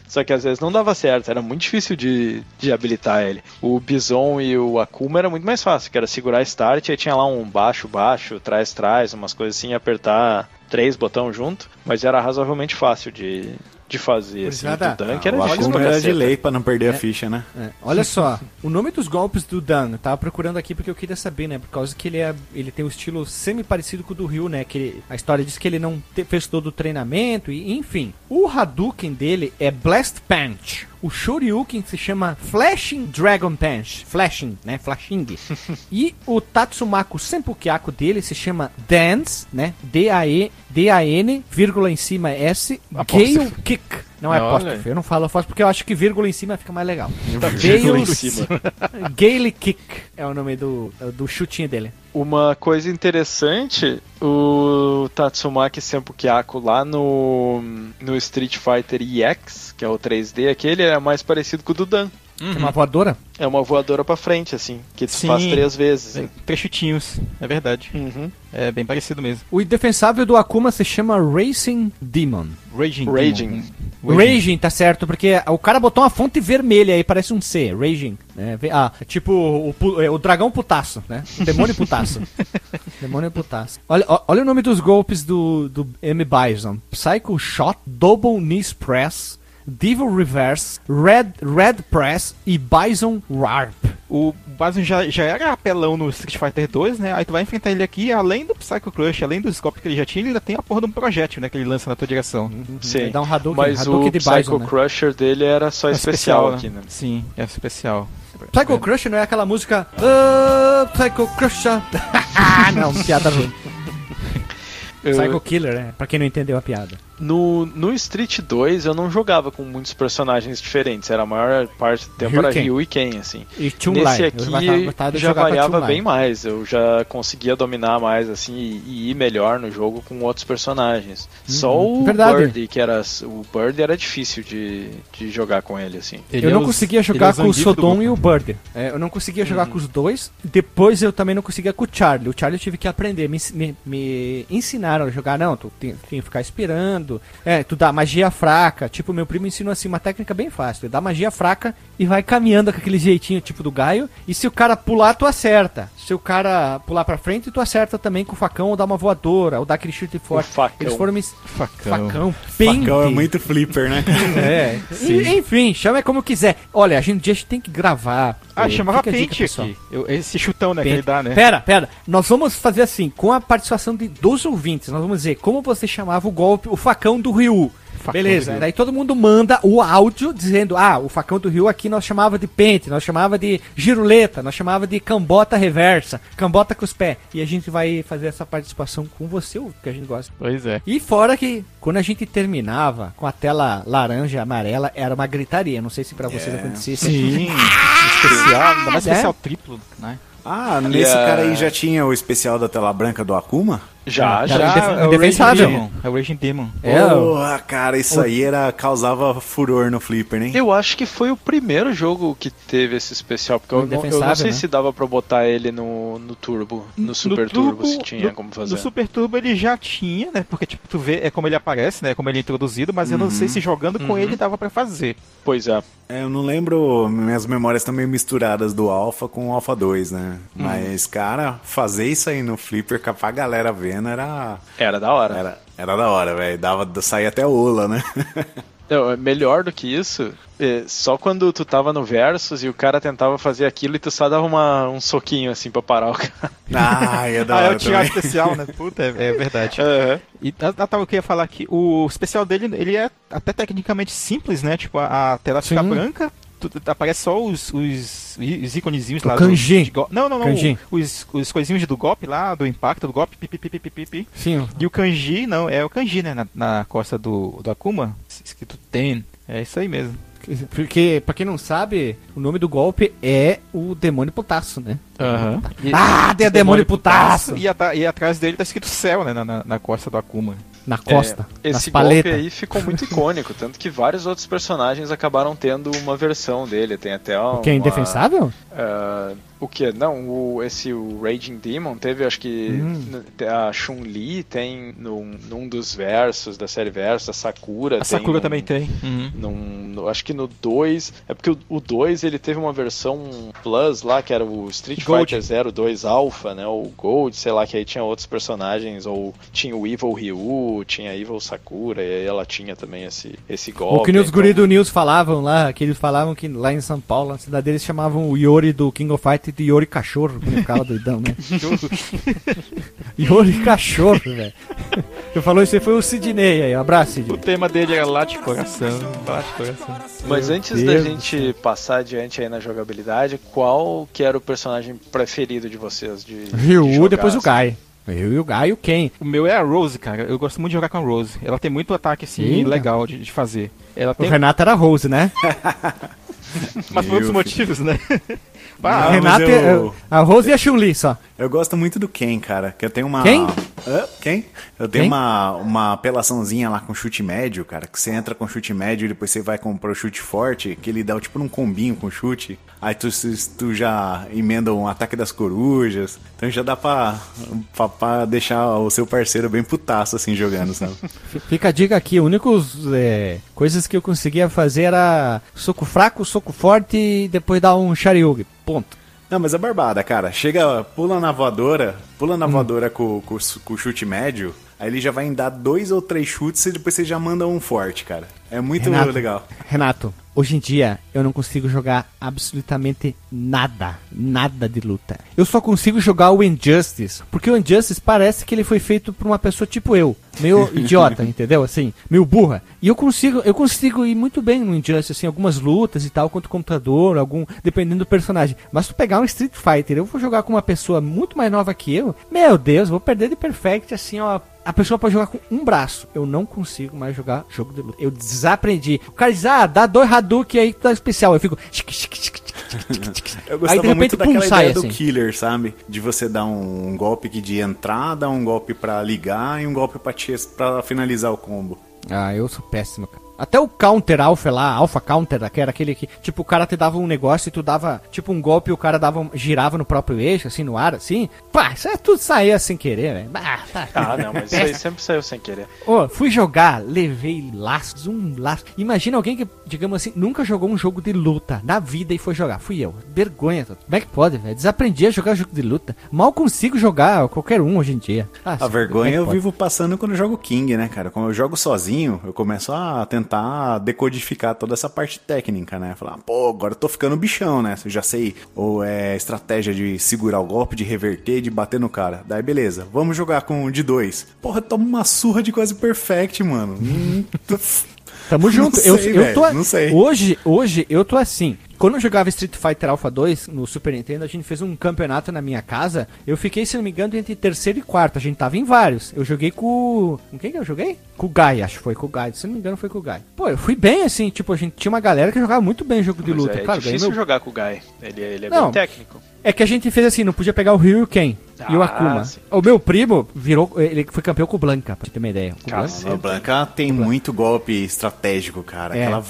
Só que às vezes não dava certo, era muito difícil de, de habilitar ele. O Bison e o Akuma era muito mais fácil, que era segurar start, aí tinha lá um baixo, baixo, trás, trás, umas coisas assim, apertar três botões junto, mas era razoavelmente fácil de, de fazer, assim. Nada. O Dunk era o difícil era de lei pra não perder a ficha, né? É, olha só, o nome dos golpes do Dan, eu tava procurando aqui porque eu queria saber, né? Por causa que ele, é, ele tem um estilo semi-parecido com o do Ryu, né? Que ele- a história diz que ele não te- fez todo o treinamento, e enfim. O Hadouken dele é Blast Punch. O Shoryuken se chama Flashing Dragon Punch. Flashing, né? Flashing. e o Tatsumako Senpukyaku dele se chama Dance, né? D-A-E, D-A-N, vírgula em cima S, Gale Kick. Não é apóstrofe, eu não falo apóstrofe porque eu acho que vírgula em cima fica mais legal. Vírgula em cima. Gale Kick é o nome do, do chutinho dele. Uma coisa interessante, o Tatsumaki Senpukyaku lá no, no Street Fighter EX, que é o 3D aquele, é mais parecido com o do Dan. É uma voadora? É uma voadora pra frente, assim, que Sim. faz três vezes. É, Três chutinhos, é verdade. Uhum. É bem parecido mesmo. O indefensável do Akuma se chama Racing Demon. Raging. Raging. Demon. Raging, tá certo, porque o cara botou uma fonte vermelha aí, parece um C, Raging. Né? Ah, é tipo o, pu- é, o dragão putaço, né? O demônio putaço. demônio putaço. Olha, olha o nome dos golpes do, do M. Bison: Psycho Shot, Double Knees Press, Devil Reverse, Red, Red Press e Bison Warp. O Bison já, já era apelão no Street Fighter 2, né? Aí tu vai enfrentar ele aqui, além do Psycho Crush, além dos golpes que ele já tinha, ele ainda tem a porra de um projétil, né? Que ele lança na tua direção. Sim. Ele dá um Hadouken, Mas Hadouken o de Psycho Bison, né? Crusher dele era só É especial, aqui, né? Sim, é especial. Psycho Crush não é aquela música ah, Psycho Crusher. não, piada ruim. Psycho Killer, né? Pra quem não entendeu a piada. No, no Street 2 eu não jogava com muitos personagens diferentes, era a maior parte do tempo Ryu era Ken. Ryu e Ken, assim. E Chun-Li. Nesse Eu aqui de já variava bem mais, eu já conseguia dominar mais assim e, e ir melhor no jogo com outros personagens. Só o Uhum. Verdade. Birdie, que era o Bird era difícil de, de jogar com ele assim. Ele eu é não os- conseguia é jogar com o Sodom e o Bird. É, eu não conseguia jogar com os dois. Depois eu também não conseguia com o Charlie. O Charlie eu tive que aprender. Me, me, me ensinaram a jogar. Não, tu tem, tem que ficar esperando. É, tu dá magia fraca. Tipo, meu primo ensinou assim uma técnica bem fácil. Tu dá magia fraca e vai caminhando com aquele jeitinho tipo do Gaio. E se o cara pular, tu acerta. Se o cara pular pra frente, tu acerta também com o facão ou dá uma voadora. Ou dá aquele chute forte. facão. Eles foram me... Facão. Facão. Pente. Facão é muito flipper, né? É, e- enfim, chama como quiser. Olha, a gente, a gente tem que gravar. Ah, É, chamava pente aqui. Eu- esse chutão, né, que Pente. ele dá, né? Pera, pera. Nós vamos fazer assim, com a participação de, dos ouvintes, nós vamos dizer como você chamava o golpe, o facão do Ryu. Facão Beleza, do Ryu. daí todo mundo manda o áudio dizendo: ah, o facão do Ryu aqui nós chamava de pente, nós chamava de giruleta, nós chamava de cambota reversa, cambota com os pés. E a gente vai fazer essa participação com você, o que a gente gosta. Pois é. E fora que quando a gente terminava com a tela laranja e amarela, era uma gritaria. Não sei se pra vocês É. acontecia isso. Sim, especial, ainda mais É. especial triplo, né? Ah, nesse a- cara aí já tinha o especial da já Já, Ah, já. já. Já, é o Raging indefensável. Demon. É o Raging Demon. É, Porra, cara, isso aí era, causava furor no Flipper, né? Eu acho que foi o primeiro jogo que teve esse especial, porque eu, não- eu não sei né? se dava pra botar ele no, no Turbo, no Super Turbo, se tinha no- como fazer. No Super Turbo ele já tinha, né? Porque, tipo, tu vê é como ele aparece, né? Como ele é introduzido, mas eu não sei se jogando com Uhum. ele dava pra fazer. Pois é. É, eu não lembro, minhas memórias estão meio misturadas do Alpha com o Alpha 2, né? Mas, cara, fazer isso aí no Flipper com a galera vendo era. Era da hora. Era, era da hora, velho. Dava sair até ola, né? Não, é melhor do que isso, é, só quando tu tava no Versus e o cara tentava fazer aquilo e tu só dava uma, um soquinho assim pra parar o cara. ah, é da Ah, é hora o tirar também. especial, né? Puta, é, é verdade. Aham. E ah, ah, tá, eu queria falar aqui, o especial dele, ele é até tecnicamente simples, né? Tipo, a, a tela fica Sim. branca, tu- aparece só os, os, os íconezinhos O lá. kanji. de go- não, não, não. Kanji. Os, os coisinhos do golpe lá, do impacto do golpe, pi, pi, pi, pi. Sim, E o kanji, não, é o kanji, né? Na, na costa do, do Akuma, escrito Ten. É isso aí mesmo. porque, pra quem não sabe, o nome do golpe é o demônio putaço, né? Aham. Ah, tem a demônio putaço! E, ata- e atrás dele tá escrito céu, né? Na, na, na costa do Akuma. Na costa, É, esse golpe paletas. aí ficou muito icônico, tanto que vários outros personagens acabaram tendo uma versão dele. Tem até uma, O que é indefensável? ah, o que? Não, o, esse o Raging Demon teve, acho que Hum. a Chun-Li tem num, num dos versos da série Versus, a Sakura A tem. Sakura num- também tem. Uhum. num- no- acho que no 2. É porque o- o 2 ele teve uma versão Plus lá, que era o Street Gold. Fighter 02 Alpha, né? O Gold, sei lá, que aí tinha outros personagens, ou tinha o Evil Ryu, tinha a Evil Sakura, e aí ela tinha também esse, esse golpe. O que os então- guri do News falavam lá, que eles falavam que lá em São Paulo, na cidade deles, chamavam o Yori do King of Fight de Yori Cachorro, quando ficava doidão, né? Yori Cachorro, velho. Eu falou isso aí foi o Sidney aí, um abraço, O Sidney. tema dele era lá de coração. Lá de coração. Mas Meu antes da Deus gente passar adiante aí na jogabilidade, qual que era o personagem preferido de vocês? De, de Ryu, jogar, depois o? Guy. Eu e o Guy e o Ken. O meu é a Rose, cara. Eu gosto muito de jogar com a Rose. Ela tem muito ataque, assim, Eita. legal de, de fazer. Ela O tem. Renato era Rose, né? Mas por outros Eu, motivos, né? Ah, Renata mas é- eu- a Rose e a Chun-Li só. Eu gosto muito do Ken, cara. Que eu tenho uma. Quem? Quem? Eu tenho Quem? uma, uma apelaçãozinha lá com chute médio, cara. Que você entra com chute médio e depois você vai comprar o chute forte, que ele dá tipo um combinho com chute. Aí tu, tu já emenda um ataque das corujas. Então já dá pra, pra, pra deixar o seu parceiro bem putaço assim jogando, sabe? Fica a dica aqui, o único é, coisas que eu conseguia fazer era soco fraco, soco forte e depois dar um Sharyugi. Ponto. Não, mas é barbada, cara. Chega, pula na voadora, pula na voadora com, com, com o chute médio, aí ele já vai dar dois ou três chutes e depois você já manda um forte, cara. É muito Renato. legal. Renato, hoje em dia eu não consigo jogar absolutamente nada, nada de luta. Eu só consigo jogar o Injustice, porque o Injustice parece que ele foi feito por uma pessoa tipo eu, meio idiota, entendeu? Assim, meio burra. E eu consigo, eu consigo ir muito bem no Injustice, assim, algumas lutas e tal, contra o computador, algum, dependendo do personagem. Mas se tu pegar um Street Fighter, eu vou jogar com uma pessoa muito mais nova que eu, meu Deus, vou perder de perfect, assim, ó, a pessoa pode jogar com um braço. Eu não consigo mais jogar jogo de luta. Eu desaprendi. O cara diz, ah, dá dois Hadouken aí que tá especial. Eu fico. tic, tic, tic, Eu Aí gostava de repente, muito pum, daquela sai ideia do assim. killer, sabe? De você dar um, um golpe que de entrada, um golpe pra ligar e um golpe pra finalizar o combo. Ah, eu sou péssimo, cara. Até o Counter Alpha lá, Alpha Counter, que era aquele que, tipo, o cara te dava um negócio e tu dava, tipo, um golpe e o cara dava, um- girava no próprio eixo, assim, no ar, assim. Pá, isso é tudo saía sem querer, velho. Ah, tá. Ah, não, mas isso aí sempre saiu sem querer. Ô, fui jogar, levei laços, um laço. Imagina alguém que, digamos assim, nunca jogou um jogo de luta na vida e foi jogar. Fui eu. Vergonha. Como é que pode, velho? Desaprendi a jogar jogo de luta. Mal consigo jogar qualquer um hoje em dia. Ah, A é vergonha que eu pode? vivo passando quando eu jogo King, né, cara? Quando eu jogo sozinho, eu começo a tentar decodificar toda essa parte técnica, né? Falar, pô, agora eu tô ficando bichão, né? Eu já sei ou é estratégia de segurar o golpe, de reverter, de bater no cara. Daí beleza, vamos jogar com de dois. Porra, toma uma surra de quase perfect, mano. Hum, Tamo junto. sei, eu, eu tô, não sei. Hoje, hoje eu tô assim. Quando eu jogava Street Fighter Alpha 2 no Super Nintendo, a gente fez um campeonato na minha casa. Eu fiquei, se não me engano, entre terceiro e quarto. A gente tava em vários. Eu joguei com. Com quem que eu joguei? Com o Guy, acho que foi com o Guy. Se não me engano, foi com o Guy. Pô, eu fui bem assim. Tipo, a gente tinha uma galera que jogava muito bem jogo de Mas luta. é claro, ganhei difícil meu jogar com o Guy. Ele, é- ele é Não. bem técnico. É que a gente fez assim, não podia pegar o Ryu e o Ken. E o Ah, Akuma. sim. O meu primo virou. Ele foi campeão com o Blanca, pra você ter uma ideia. O Blanca. O Blanca tem muito golpe estratégico, cara. É. Aquela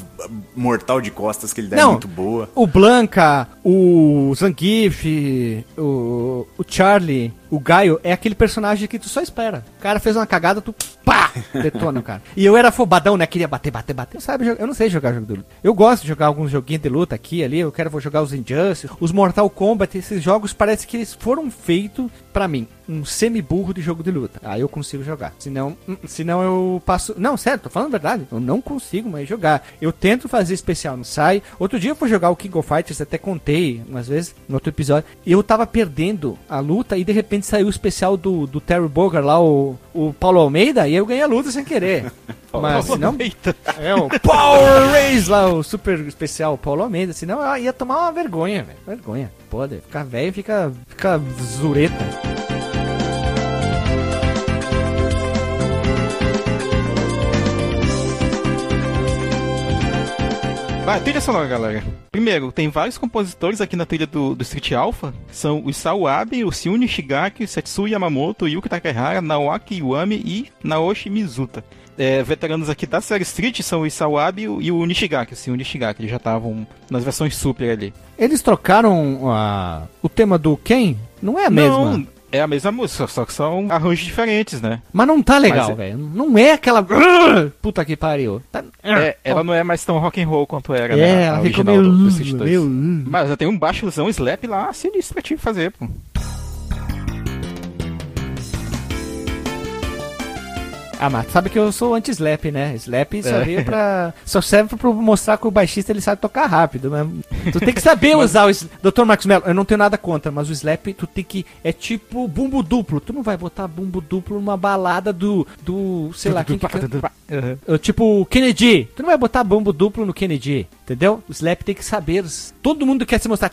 mortal de costas que ele dá é Não. muito boa. O Blanca, o Zangief, o, o Charlie, o Gaio, é aquele personagem que tu só espera. O cara fez uma cagada, tu pá, detona o cara. E eu era fobadão, né? Queria bater, bater, bater. Eu, sabe, eu não sei jogar jogo de luta. Eu gosto de jogar alguns joguinhos de luta aqui, ali. Eu quero vou jogar os Injustice, os Mortal Kombat. Esses jogos parece que eles foram feitos pra mim. Um semi-burro de jogo de luta. Aí eu consigo jogar. Senão, hum, senão eu passo. Não, sério, tô falando a verdade. Eu não consigo mais jogar. Eu tento fazer especial, não sai. Outro dia eu fui jogar o King of Fighters, até contei umas vezes no outro episódio. Eu tava perdendo a luta e de repente saiu o especial do, do Terry Bogard lá, o, o Paulo Almeida, e eu ganhei a luta sem querer. Mas senão. Eita. É o Power Race lá, o super especial Paulo Almeida. Senão eu ia tomar uma vergonha, velho. Vergonha. Pode. Ficar velho fica, fica zureta. Vai, trilha sonora, galera. Primeiro, tem vários compositores aqui na trilha do, do Street Alpha. São o Isao Abe, o Shiun Nishigaki, o Setsu Yamamoto, Yuki Takehara, Naoaki Iwami e Naoshi Mizuta. É, veteranos aqui da série Street são o Isao Abe e o- Nishigaki, o Shiun Nishigaki. Eles já estavam nas versões Super ali. Eles trocaram a, o tema do Ken? Não é a mesma. Não, é a mesma música, só que são arranjos diferentes, né? Mas não tá legal, Mas é- velho. Não é aquela. Puta que pariu. Tá... É, ela não é mais tão rock and roll quanto era, É, né? ela a ficou original meio. do, do Street 2. meio... Mas já tem um baixozão slap lá sinistro pra te fazer, pô. Ah, mas sabe que eu sou anti-slap, né? Slap só É. veio pra. Só serve pra mostrar que o baixista ele sabe tocar rápido, mas. Tu tem que saber usar o. Dr. Marcos Mello, eu não tenho nada contra, mas o slap tu tem que. É tipo bumbo duplo. Tu não vai botar bumbo duplo numa balada do. do. sei lá, quem que canta. Uhum. Uh, Tipo o Kennedy. Tu não vai botar bumbo duplo no Kennedy, entendeu? O slap tem que saber. Todo mundo quer se mostrar.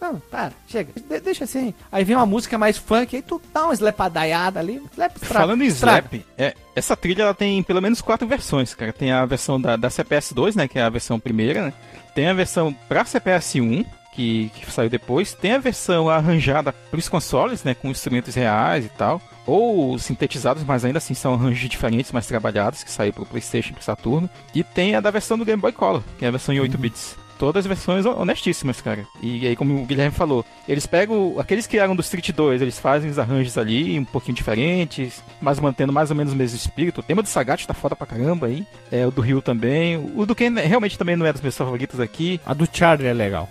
Não, para, chega. De- deixa assim. Aí vem uma música mais funk, aí tu dá uma slapadaiada ali. Slap estraga, Falando em slap, é, essa trilha ela tem pelo menos quatro versões, cara. Tem a versão da, da CPS2, né, que é a versão primeira, né? Tem a versão pra CPS1, que, que saiu depois. Tem a versão arranjada pros consoles, né, com instrumentos reais e tal. Ou sintetizados, mas ainda assim são arranjos diferentes, mais trabalhados, que saiu pro Playstation e pro Saturno. E tem a da versão do Game Boy Color, que é a versão em 8 bits. Todas as versões honestíssimas, cara. E aí, como o Guilherme falou, eles pegam aqueles que eram do Street 2, eles fazem os arranjos ali um pouquinho diferentes, mas mantendo mais ou menos o mesmo espírito. O tema do Sagat tá foda pra caramba aí. É, o do Rio também. O do Ken realmente também não é dos meus favoritos aqui. A do Charlie é legal.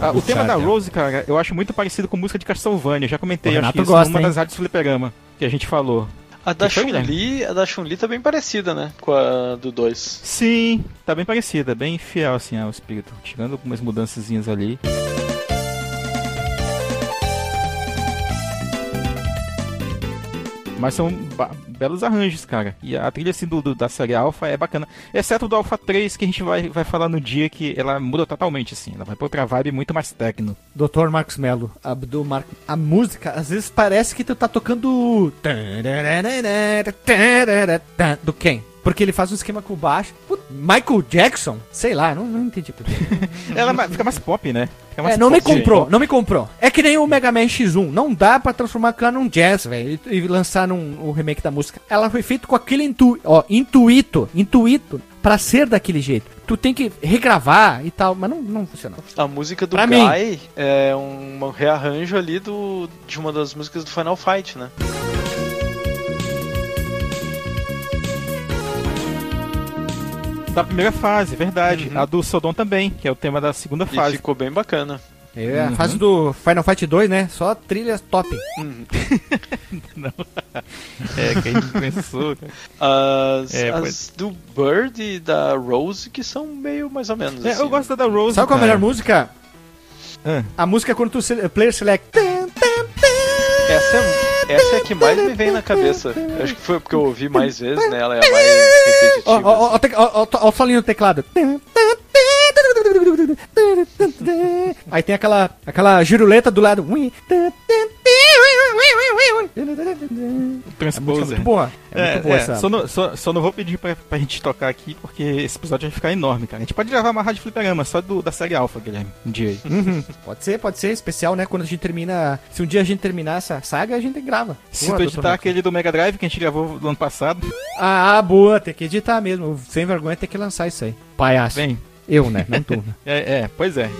Ah, o tema da. Rose, cara, eu acho muito parecido com música de Castlevania. Já comentei, acho que isso gosta, numa hein? das rádios fliperama que a gente falou. A da foi, Chun-Li, a da Chun-Li tá bem parecida, né? Com a do 2. Sim, tá bem parecida, bem fiel assim ao espírito, tirando algumas mudançazinhas ali. Mas são belos arranjos, cara. E a trilha assim do, do- da série Alpha é bacana. Exceto do Alpha 3, que a gente vai, vai falar no dia que ela muda totalmente, assim. Ela vai pra outra vibe muito mais techno. Dr. Marcos Melo, Abdul Mar... a música, às vezes parece que tu tá tocando do quem? Porque ele faz um esquema com o baixo. Put- Michael Jackson? Sei lá, não, não entendi por. Ela ma- fica mais pop, né? Fica mais É, não me comprou, não me comprou. É que nem o Mega Man X1. Não dá pra transformar aquilo num jazz, velho, e, e lançar num, o remake da música. Ela foi feita com aquele intu, ó, intuito, intuito, pra ser daquele jeito. Tu tem que regravar e tal, mas não, não funcionou. A música do Pra mim. Guy é um rearranjo ali do, de uma das músicas do Final Fight, né? Da primeira fase, verdade. Uhum. A do Sodom também, que é o tema da segunda E fase. ficou bem bacana. É a fase do Final Fight 2, né? Só trilhas top. É, que a gente pensou, cara. As, É, as pois- do Bird e da Rose que são meio mais ou menos É, assim. eu gosto da da Rose. Sabe qual é a melhor música? Ah. A música é quando tu player select. Essa é, essa é a que mais me vem na cabeça. Eu acho que foi porque eu ouvi mais vezes, né? Ela é a mais repetitiva. Ó, ó, ó, ó, o solinho no teclado. Aí tem aquela, aquela giruleta do lado. música é muito boa. É, muito boa é, essa. só, não, só, só não vou pedir pra, pra gente tocar aqui, porque esse episódio vai ficar enorme, cara. A gente pode gravar uma rádio fliperama só do, da série Alpha, Guilherme, um dia aí. Uhum. Pode ser, pode ser especial, né? Quando a gente termina. Se um dia a gente terminar essa saga, a gente grava. Se Boa, tu editar aquele do Mega Drive que a gente gravou no ano passado, Ah, boa, tem que editar mesmo. Sem vergonha tem que lançar isso aí. Palhaço. vem. Eu, né? Não tu. né? É, é, pois é.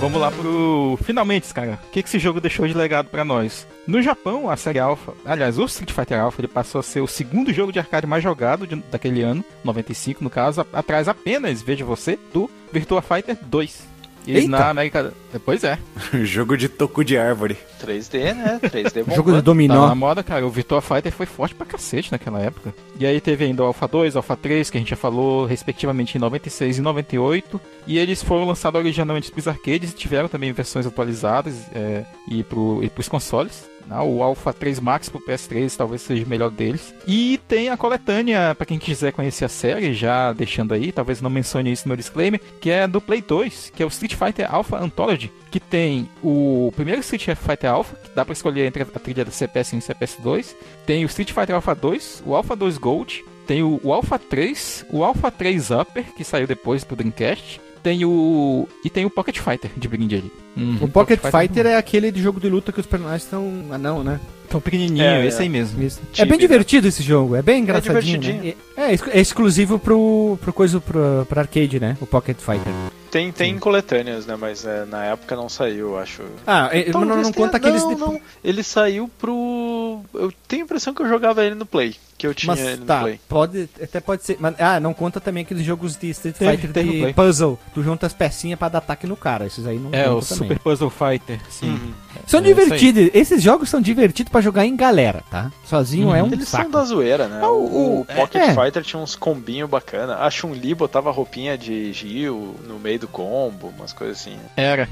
Vamos lá pro finalmente, cara. O que que esse jogo deixou de legado pra nós? No Japão, a série Alpha, aliás, o Street Fighter Alpha, ele passou a ser o segundo jogo de arcade mais jogado de- daquele ano, 95 no caso, atrás apenas, veja você, do Virtua Fighter 2. E Eita! na América, pois é, Jogo de toco de árvore. 3D, né? 3D bom. Jogo de Tá dominó. na moda, cara. O Virtua Fighter foi forte pra cacete naquela época. E aí teve ainda o Alpha 2, Alpha 3, que a gente já falou, respectivamente em 96 e 98. E eles foram lançados originalmente pros arcades e tiveram também versões atualizadas é, e, pro, e pros consoles. Ah, O Alpha 3 Max pro PS3 talvez seja o melhor deles. E tem a coletânea, pra quem quiser conhecer a série, já deixando aí, talvez não mencione isso no disclaimer, que é do Play 2, que é o Street Fighter Alpha Anthology, que tem o primeiro Street Fighter Alpha, que dá pra escolher entre a trilha da CPS1 e CPS2, tem o Street Fighter Alpha 2, o Alpha 2 Gold, tem o, o Alpha 3, o Alpha 3 Upper, que saiu depois pro Dreamcast, tem o. E tem o Pocket Fighter de brinde ali. Uhum, O Pocket Fighter é aquele de jogo de luta que os personagens estão. Ah, não, né? tão pequenininho, É, esse é. aí mesmo. Isso. É bem né? divertido esse jogo, é bem engraçadinho. divertidinho. né? É, é exclu- é exclusivo pro, pro coisa pro, pro arcade, né? O Pocket Fighter. Tem, tem coletâneas, né? Mas é, na época não saiu, eu acho. Ah, é, mas não, não conta aqueles não, não. Ele saiu pro. Eu tenho a impressão que eu jogava ele no Play. Que eu tinha Mas ele no tá, Play. pode, até pode ser. Mas, ah, não conta também aqueles jogos de Street Teve- Fighter no de puzzle. Tu junta as pecinhas pra dar ataque no cara. Esses aí não É, o também. Super Puzzle Fighter, sim. Uhum. São É, divertidos. Esses jogos são divertidos pra jogar em galera, tá? Sozinho Uhum. é um Eles saco. são da zoeira, né? Ah, o, o- o Pocket é. Fighter tinha uns combinhos bacana. A Chun-Li botava roupinha de Gil no meio do combo, umas coisas assim. Era,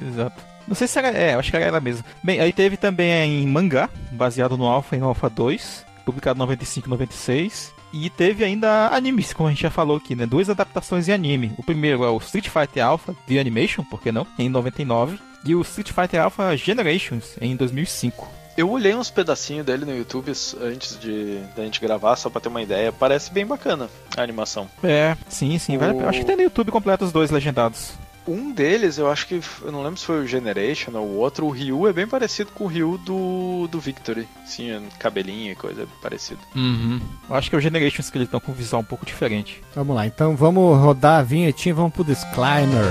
exato. Não sei se era, é, acho que era ela mesmo. Bem, aí teve também em mangá, baseado no Alpha e no Alpha 2, publicado em 95 e 96. E teve ainda animes, como a gente já falou aqui, né? Duas adaptações em anime. O primeiro é o Street Fighter Alpha The Animation, por que não? Em 99. E o Street Fighter Alpha Generations, em 2005. Eu olhei uns pedacinhos dele no YouTube antes de da gente gravar, só pra ter uma ideia. Parece bem bacana a animação. É, sim, sim. Vale. O- Acho que tem no YouTube completo os dois legendados. Um deles, eu acho que. Eu não lembro se foi o Generation ou o outro. O Ryu é bem parecido com o Ryu do, do Victory. Sim, é cabelinho e coisa parecida. Uhum. Eu acho que é o Generations que eles estão com visual um pouco diferente. Vamos lá, então vamos rodar a vinhetinha e vamos pro disclaimer.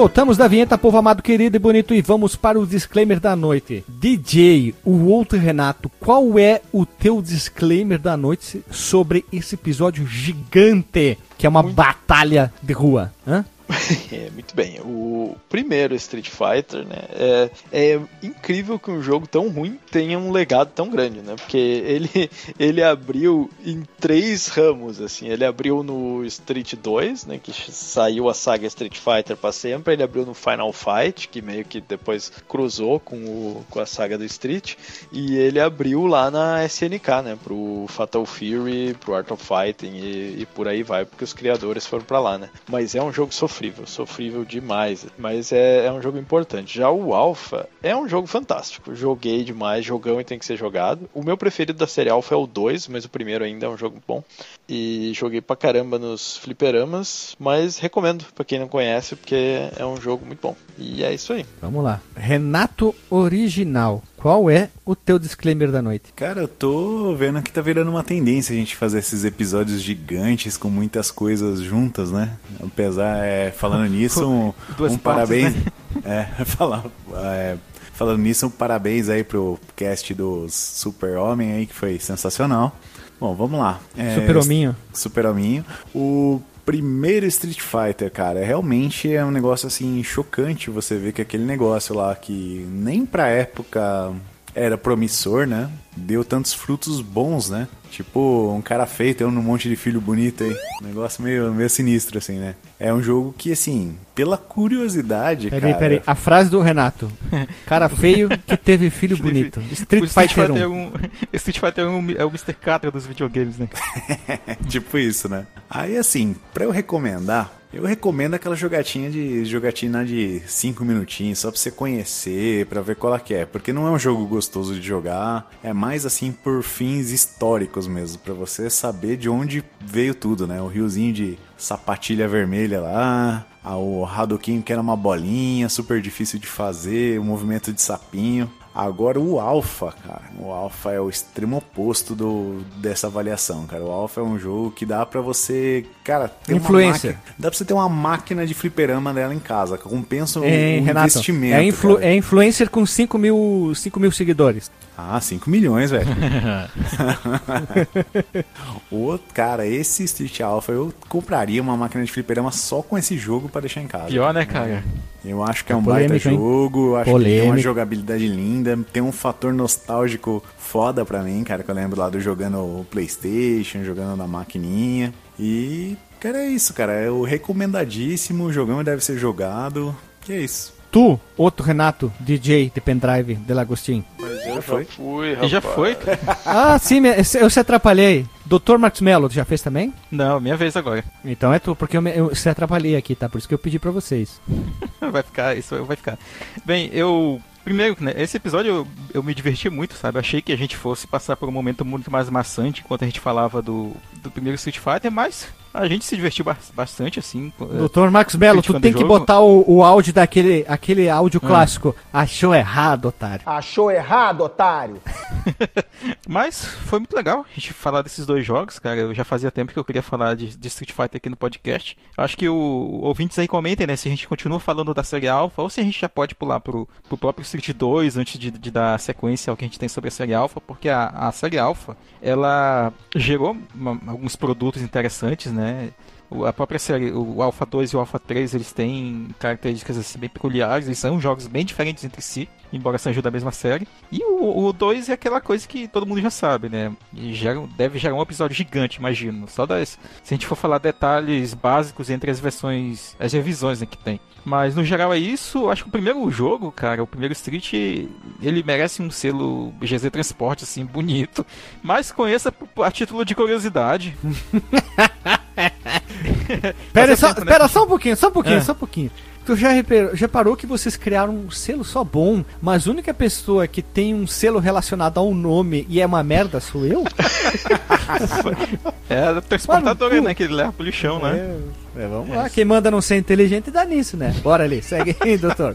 Voltamos da vinheta, povo amado, querido e bonito, e vamos para o disclaimer da noite. DJ, o outro Renato, qual é o teu disclaimer da noite sobre esse episódio gigante que é uma batalha de rua? Hã? É, muito bem. O primeiro Street Fighter, né? É, é incrível que um jogo tão ruim tenha um legado tão grande, né? Porque ele, ele abriu em três ramos, assim. Ele abriu no Street 2, né? Que saiu a saga Street Fighter para sempre. Ele abriu no Final Fight, que meio que depois cruzou com, o, com a saga do Street. E ele abriu lá na SNK, né? Pro Fatal Fury, pro Art of Fighting e, e por aí vai, porque os criadores foram para lá, né? Mas é um jogo sofrível, sofrível demais. Mas é, é um jogo importante. Já o Alpha é um jogo fantástico. Joguei demais, jogão e tem que ser jogado. O meu preferido da série Alpha é o 2, mas o primeiro ainda é um jogo bom. E joguei pra caramba nos fliperamas, mas recomendo pra quem não conhece, porque é um jogo muito bom. E é isso aí. Vamos lá. Renato Original, qual é o teu disclaimer da noite? Cara, eu tô vendo que tá virando uma tendência a gente fazer esses episódios gigantes com muitas coisas juntas, né? Apesar, é, falando nisso, um, um parabéns. É, falar, é, falando nisso, um parabéns aí pro cast do Super Homem aí, que foi sensacional. Bom, vamos lá. É, Super Hominho. Super Hominho. O primeiro Street Fighter, cara, realmente é um negócio assim chocante você ver que aquele negócio lá que nem pra época era promissor, né? Deu tantos frutos bons, né? Tipo, um cara feio tendo um monte de filho bonito aí. Um negócio meio, meio sinistro, assim, né? É um jogo que, assim, pela curiosidade, Peraí, cara... peraí. A frase do Renato. Cara feio que teve filho bonito. Street O Street Fighter Fighter 1. 1 Street Fighter 1 é o Mr. Catra dos videogames, né? tipo isso, né? Aí, assim, pra eu recomendar, eu recomendo aquela jogatinha de jogatina de 5 minutinhos, só pra você conhecer, pra ver qual é que é. Porque não é um jogo gostoso de jogar, é mais assim por fins históricos mesmo, pra você saber de onde veio tudo, né? O riozinho de sapatilha vermelha lá, o Hadouken que era uma bolinha, super difícil de fazer, o movimento de sapinho. Agora o Alpha, cara, o Alpha é o extremo oposto do, dessa avaliação, cara. O Alpha é um jogo que dá pra você, cara, ter uma Influencer. máquina- dá pra você ter uma máquina de fliperama dela em casa, compensa o, Hein, o Renato? investimento. É, influ- é influencer com 5 mil, 5 mil seguidores. Ah, 5 milhões, velho. o cara, esse Street Alpha eu compraria uma máquina de fliperama só com esse jogo pra deixar em casa. Pior, né, cara? Eu acho que é um Polêmico, baita hein? jogo, eu acho que tem uma Polêmico. jogabilidade linda, tem um fator nostálgico foda pra mim, cara, que eu lembro lá do jogando o Playstation, jogando na maquininha. E, cara, é isso, cara, é o recomendadíssimo, o jogão deve ser jogado, que é isso. Tu, outro Renato, DJ de pendrive de Lagostin. Mas eu já foi? fui, E rapaz. já foi? Ah, sim, me- eu se atrapalhei. Dr. Marcos Mello, tu já fez também? Não, minha vez agora. Então é tu, porque eu, me, eu se atrapalhei aqui, tá? Por isso que eu pedi pra vocês. Vai ficar, isso vai ficar. Bem, eu. Primeiro, né, esse episódio eu, eu me diverti muito, sabe? Eu achei que a gente fosse passar por um momento muito mais maçante enquanto a gente falava do, do primeiro Street Fighter, mas a gente se divertiu ba- bastante, assim. eh, Dr. Marcos Mello, tu tem o que jogo. botar o, o áudio daquele aquele áudio clássico. Achou errado, otário. Achou errado, otário. Mas foi muito legal a gente falar desses dois jogos, cara. Eu já fazia tempo que eu queria falar de, de Street Fighter aqui no podcast. Eu Acho que o ouvintes aí comentem, né? Se a gente continua falando da série Alpha ou se a gente já pode pular pro, pro próprio Street 2 antes de, de dar sequência ao que a gente tem sobre a série Alpha, porque a, a série Alpha ela gerou uma- alguns produtos interessantes, né? O- A própria série, o Alpha 2 e o Alpha 3, eles têm características assim, bem peculiares, eles são jogos bem diferentes entre si, embora sejam da mesma série. E o, o 2 é aquela coisa que todo mundo já sabe, né? E gera, deve gerar um episódio gigante, imagino. Só das. Se a gente for falar detalhes básicos entre as versões, as revisões né, que tem. Mas no geral é isso. Acho que o primeiro jogo, cara, o primeiro Street, ele merece um selo GZ Transporte, assim, bonito. Mas conheça a título de curiosidade. Pera, só, tempo, né? pera só um pouquinho, só um pouquinho, É. só um pouquinho. Tu já reparou, já parou que vocês criaram um selo só bom, mas a única pessoa que tem um selo relacionado ao nome e é uma merda sou eu? É a transportadora, Mano, né? Que ele leva pro lixão, né? É, vamos lá. Quem manda não ser inteligente dá nisso, né? Bora ali, segue aí, doutor.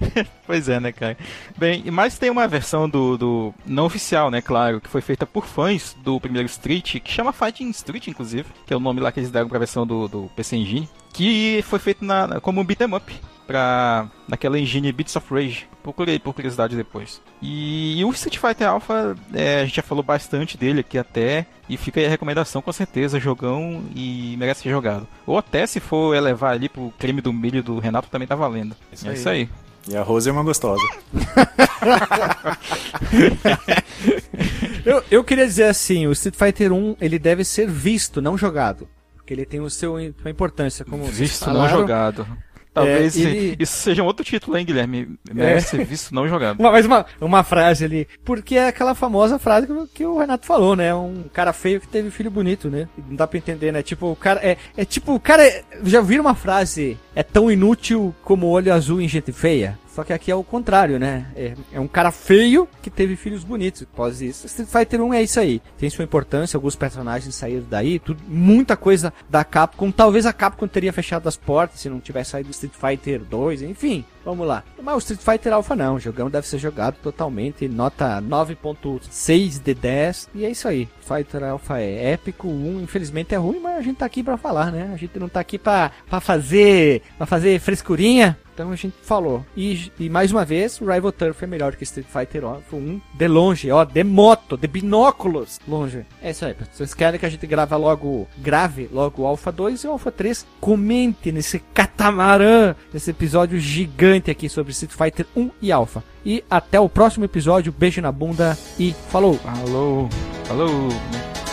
Pois é, né, cara? Bem, mas tem uma versão do, do não oficial, né, claro, que foi feita por fãs do primeiro Street, que chama Fighting Street, inclusive, que é o nome lá que eles deram pra versão do, do PC Engine, que foi feito na, como um beat'em up pra naquela engine Beats of Rage. Procurei por curiosidade depois. E, e o Street Fighter Alpha, é, a gente já falou bastante dele aqui até, e fica aí a recomendação com certeza, jogão e merece ser jogado. Ou até se for elevar ali pro creme do milho do Renato, também tá valendo. Isso é aí. isso aí. E a Rose é uma gostosa. Eu, eu queria dizer assim, o Street Fighter 1, ele deve ser visto, não jogado. Porque ele tem o seu sua importância, como Visto não jogado. Talvez É, ele- isso seja um outro título, hein, Guilherme? Merece ser visto não jogado. Uma, mas uma, uma frase ali. Porque é aquela famosa frase que, o Renato falou, né? Um cara feio que teve filho bonito, né? Não dá pra entender, né? Tipo, o cara. É, é tipo, o cara. é- já viram uma frase? É tão inútil como olho azul em gente feia? Só que aqui é o contrário, né? É, é um cara feio que teve filhos bonitos. Após isso. Street Fighter 1 é isso aí. Tem sua importância, alguns personagens saíram daí, tudo, muita coisa da Capcom. Talvez a Capcom teria fechado as portas se não tivesse saído Street Fighter 2, enfim. Vamos lá. Mas o Street Fighter Alpha não, o jogão deve ser jogado totalmente, nota 9.6 de 10, e é isso aí. Fighter Alpha é épico, um infelizmente é ruim, mas a gente tá aqui pra falar, né? A gente não tá aqui pra fazer pra fazer frescurinha, Então a gente falou. E, e mais uma vez, o Rival Turf é melhor que Street Fighter ó, 1 de longe, ó, de moto, de binóculos, longe. É isso aí, se vocês querem que a gente grave logo, grave logo o Alpha 2 e o Alpha 3, comente nesse catamarã, nesse episódio gigante aqui sobre Street Fighter 1 e Alpha. E até o próximo episódio, beijo na bunda e falou! Alô, alô.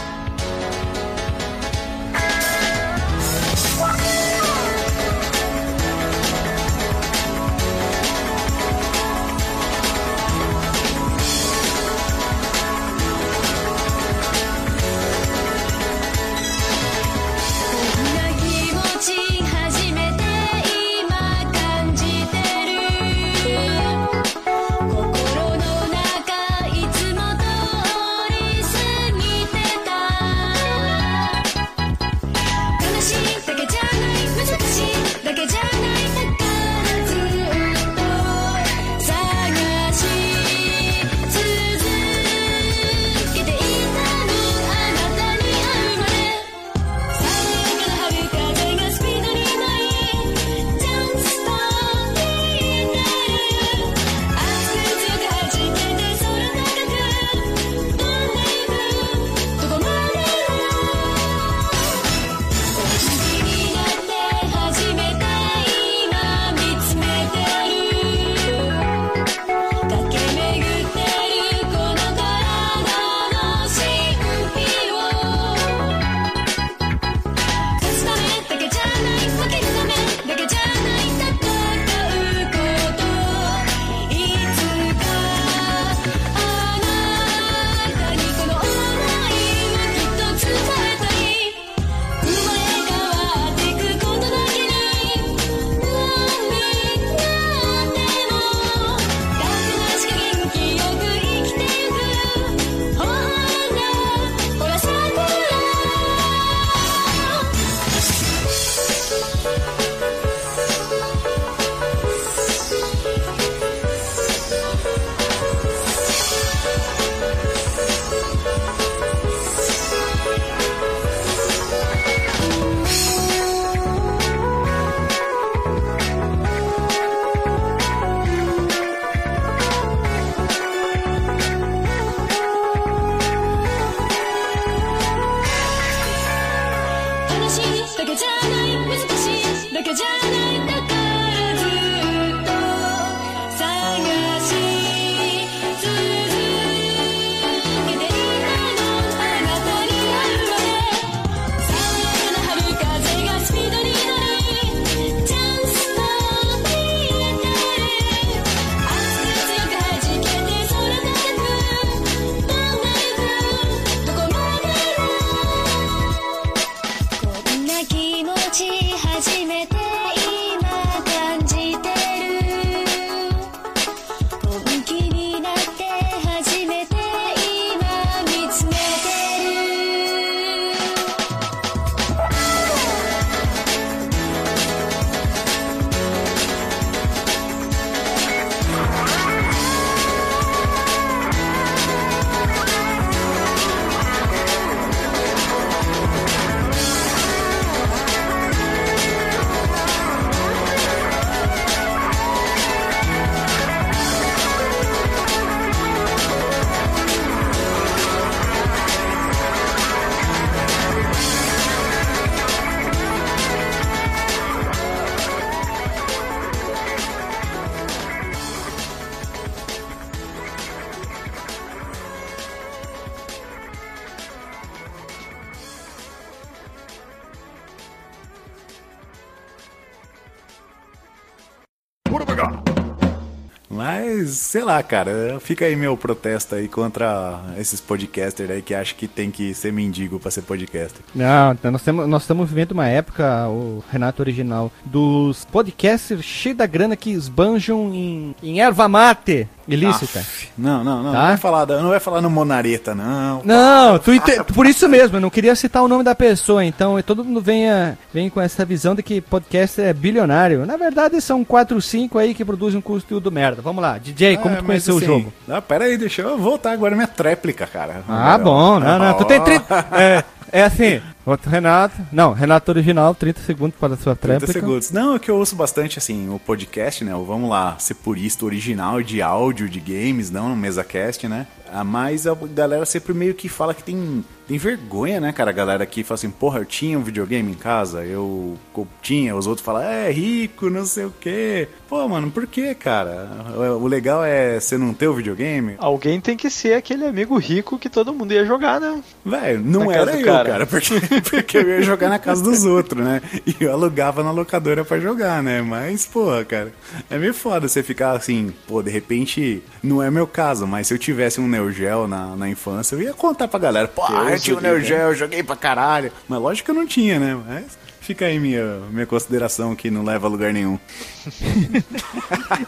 楽しいだけじゃない難しいだけじゃない。Sei lá, cara, fica aí meu protesto aí contra esses podcasters aí que acham que tem que ser mendigo pra ser podcaster. Não, então nós, temos, nós estamos vivendo uma época, o Renato original, dos podcasters cheios da grana que esbanjam em, em erva mate ilícita. Aff, não, não, não. Tá? Não vai falar, não vai falar no Monareta, não. Não, tu ente- por isso mesmo, eu não queria citar o nome da pessoa, então todo mundo venha, vem com essa visão de que podcast é bilionário. Na verdade, são 4, 5 aí que produzem um conteúdo merda. Vamos lá, DJ, como É, tu conheceu assim, o jogo? Ah, pera aí, deixa eu voltar agora minha tréplica, cara. Ah, Legal. bom, não, não, tu tem Ó. 30... É, é assim, Outro Renato. Não, Renato original, 30 segundos para a sua 30 tréplica. segundos. Não, é que eu ouço bastante, assim, o podcast, né? O Vamos lá, ser purista original de áudio, de games, não no MesaCast, né? Ah, Mas a galera sempre meio que fala que tem, tem vergonha, né, cara? A galera que fala assim, porra, eu tinha um videogame em casa, eu tinha, os outros falam, é rico, não sei o quê. Pô, mano, por que, cara? O o legal é você não ter o videogame. Alguém tem que ser aquele amigo rico que todo mundo ia jogar, né? Velho, não Na era eu, cara. cara, porque, porque eu ia jogar na casa dos outros, né? E eu alugava na locadora pra jogar, né? Mas, porra, cara, é meio foda você ficar assim, pô, de repente, não é meu caso, mas se eu tivesse um Neo Geo na, na infância, eu ia contar pra galera, pô, eu tinha um Neo livre, Geo, eu joguei pra caralho. Mas lógico que eu não tinha, né? Mas fica aí minha, minha consideração que não leva a lugar nenhum.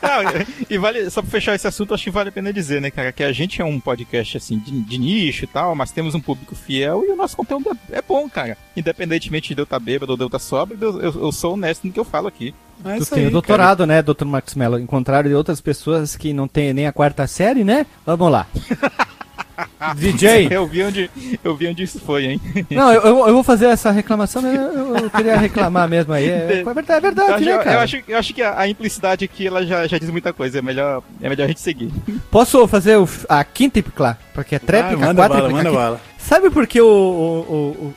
Não, e vale, só pra fechar esse assunto, acho que vale a pena dizer, né, cara, que a gente é um podcast, assim, de, de nicho e tal, mas temos um público fiel e o nosso conteúdo é, é bom, cara. Independentemente de eu estar bêbado ou de eu estar sóbrio, eu, eu, eu sou honesto no que eu falo aqui. É Tu tem aí, o doutorado, né, doutor Max Mello? Em contrário de outras pessoas que não têm nem a quarta série, né? Vamos lá. DJ. Eu vi onde, eu vi onde isso foi, hein? Não, eu, eu- eu vou fazer essa reclamação, mas eu, eu queria reclamar mesmo aí. É, é verdade, é Eu verdade, né, eu, cara? acho, eu acho que a, a implicidade aqui ela já, já diz muita coisa. É melhor, é melhor a gente seguir. Posso fazer o, a quíntupla? Porque é tréplica, Ah, manda bala, manda bala. Sabe por que o, o,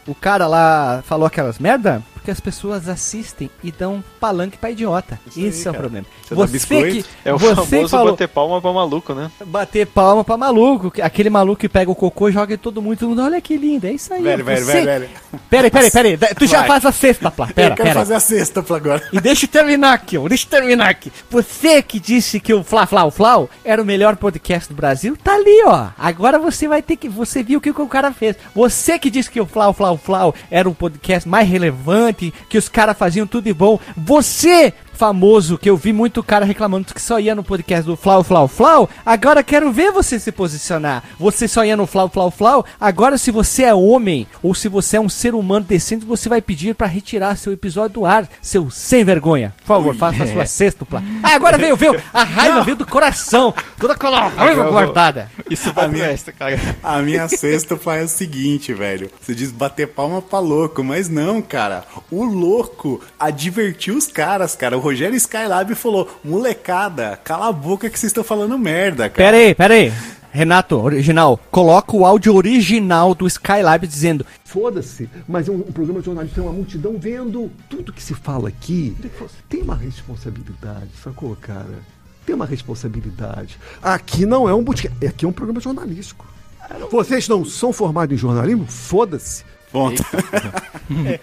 o, o cara lá falou aquelas merda? Porque as pessoas assistem e dão palanque pra idiota. Isso aí, Esse é o problema. Você biscoito? que, É o você famoso falou bater palma pra maluco, né? bater palma pra maluco. que- Aquele maluco que pega o cocô e joga em todo mundo. Todo mundo, olha que lindo. É isso aí. Velho, velho, você... velho, velho. Peraí, peraí, peraí. Tu já Vai. faz a sexta, Plá. Pera, eu quero pera. fazer a sexta pra agora. E deixa eu terminar aqui, ó. Deixa eu terminar aqui. Você que disse que o Fla Fla Flau era o melhor podcast do Brasil, tá ali, ó. Agora você vai ter que. Você viu o que, que o cara fez. Você que disse que o Flau Flau Flau era o podcast mais relevante, que os caras faziam tudo de bom. Você. Famoso, que eu vi muito cara reclamando que só ia no podcast do Flau Flau Flau. Agora quero ver você se posicionar. Você só ia no Flau Flau Flau. Agora, se você é homem ou se você é um ser humano decente, você vai pedir pra retirar seu episódio do ar, seu sem vergonha. Por favor, faça a sua sextupla. Ah, agora veio, veio. A raiva veio do coração. Toda aquela raiva guardada. Isso vai A minha- esta, cara. A minha sexta faz o seguinte, velho. Você diz bater palma pra louco, mas não, cara. O louco advertiu os caras, cara. O Rogério Skylab falou: molecada, cala a boca que vocês estão falando merda, cara. Pera aí, pera aí. Renato, original, coloca o áudio original do Skylab dizendo: Foda-se, mas é um, um programa de jornalismo, tem uma multidão vendo tudo que se fala aqui. Tem uma responsabilidade, sacou, cara? Tem uma responsabilidade. Aqui não é um botequim, aqui é um programa jornalístico. Vocês não são formados em jornalismo? Foda-se. Ponto.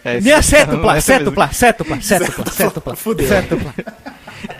É, Minha cétupla, cétupla, cétupla, cétupla, cétupla, Fudeu. cétupla.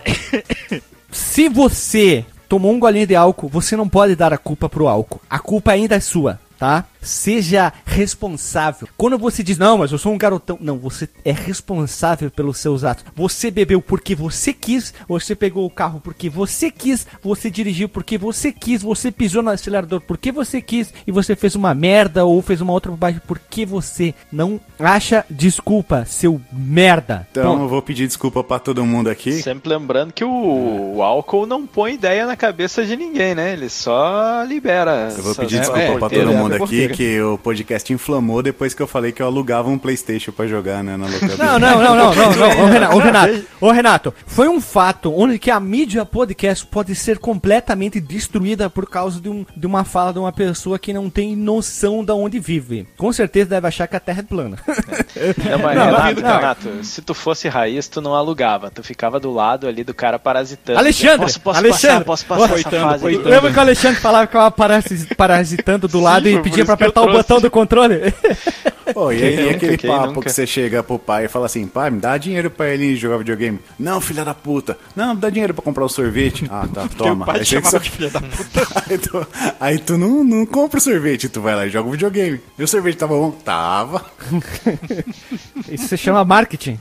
Se você tomou um golinho de álcool, você não pode dar a culpa pro álcool. A culpa ainda é sua, tá? Seja responsável. Quando você diz, não, mas eu sou um garotão. Não, você é responsável pelos seus atos. Você bebeu porque você quis, você pegou o carro porque você quis, você dirigiu porque você quis, você pisou no acelerador porque você quis e você fez uma merda ou fez uma outra bobagem porque você não acha desculpa, seu merda. Então Pronto. eu vou pedir desculpa pra todo mundo aqui. Sempre lembrando que o, o álcool não põe ideia na cabeça de ninguém, né? Ele só libera. Eu vou pedir desculpa pra porteiras. todo é, mundo é aqui que o podcast inflamou depois que eu falei que eu alugava um Playstation pra jogar, né, na locadora. Não, não, não, não, não, não. Ô, Renato, ô, Renato, ô, Renato, foi um fato onde que a mídia podcast pode ser completamente destruída por causa de, um, de uma fala de uma pessoa que não tem noção de onde vive. Com certeza deve achar que a Terra é plana. Não, mas Não, Renato, não. Renato, se tu fosse raiz, tu não alugava. Tu ficava do lado ali do cara parasitando. Alexandre, posso, posso Alexandre, passar, posso passar essa coitando, fase. coitando. Lembra que o Alexandre falava que parasi- parasitando do lado e pedia pra apertar o botão do controle? Pô, e, aí, nunca, aquele papo nunca? que você chega pro pai e fala assim, pai, me dá dinheiro pra ele jogar videogame. Não, filha da puta. Não, me dá dinheiro pra comprar o sorvete. Ah, tá, toma. pai Aí, te só- de filha da puta. aí tu, aí tu não, não compra o sorvete, tu vai lá e joga o videogame. E o sorvete tava bom? Tava. Isso se chama marketing.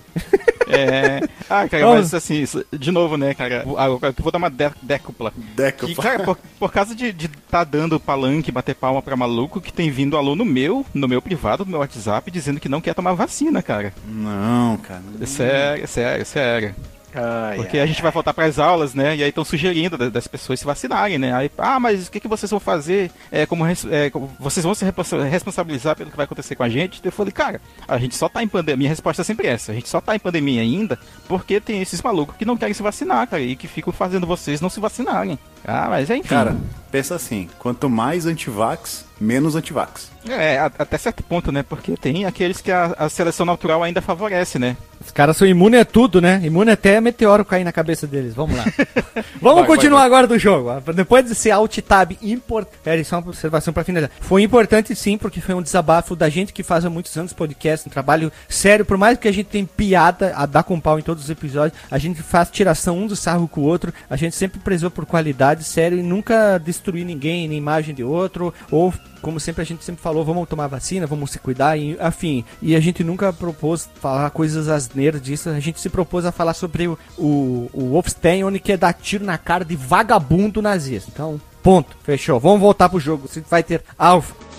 É. Ah, cara, Vamos. mas assim, isso- de novo, né, cara? Agora eu vou dar uma décupla. Deca, Que, cara, por, por causa de, de tá dando palanque, bater palma pra maluco, que tem vindo aluno meu, no meu privado, no meu WhatsApp, dizendo que não quer tomar vacina, cara. Não, cara. É sério, é sério, é sério. Ai, Porque ai, a gente vai voltar para as aulas, né? E aí estão sugerindo da- das pessoas se vacinarem, né? Aí, ah, mas o que, que vocês vão fazer? É, como, é, como- vocês vão se responsa- responsabilizar pelo que vai acontecer com a gente? Eu falei, cara, a gente só tá em pandemia. Minha resposta é sempre essa: a gente só tá em pandemia ainda porque tem esses malucos que não querem se vacinar, cara, e que ficam fazendo vocês não se vacinarem. Ah, mas é enfim. Cara, pensa assim, quanto mais antivax, menos antivax. É, a- até certo ponto, né? Porque tem aqueles que a, a seleção natural ainda favorece, né? Os caras são imunes a tudo, né? Imune até meteoro cair na cabeça deles. Vamos lá. Vamos Vai, continuar vai, agora do jogo. Depois desse alt tab importante. Pera, só uma observação pra finalizar. Foi importante sim, porque foi um desabafo da gente que faz há muitos anos podcast, um trabalho sério. Por mais que a gente tenha piada a dar com pau em todos os episódios, a gente faz tiração um do sarro com o outro. A gente sempre prezou por qualidade, sério, e nunca destruir ninguém, nem imagem de outro, ou como sempre a gente sempre falou, vamos tomar vacina, vamos se cuidar, e, afim. E a gente nunca propôs falar coisas asneiras disso, a gente se propôs a falar sobre o, o, o Wolfenstein, onde quer dar tiro na cara de vagabundo nazista. Então, ponto, fechou. Vamos voltar pro jogo. Street Fighter Alpha.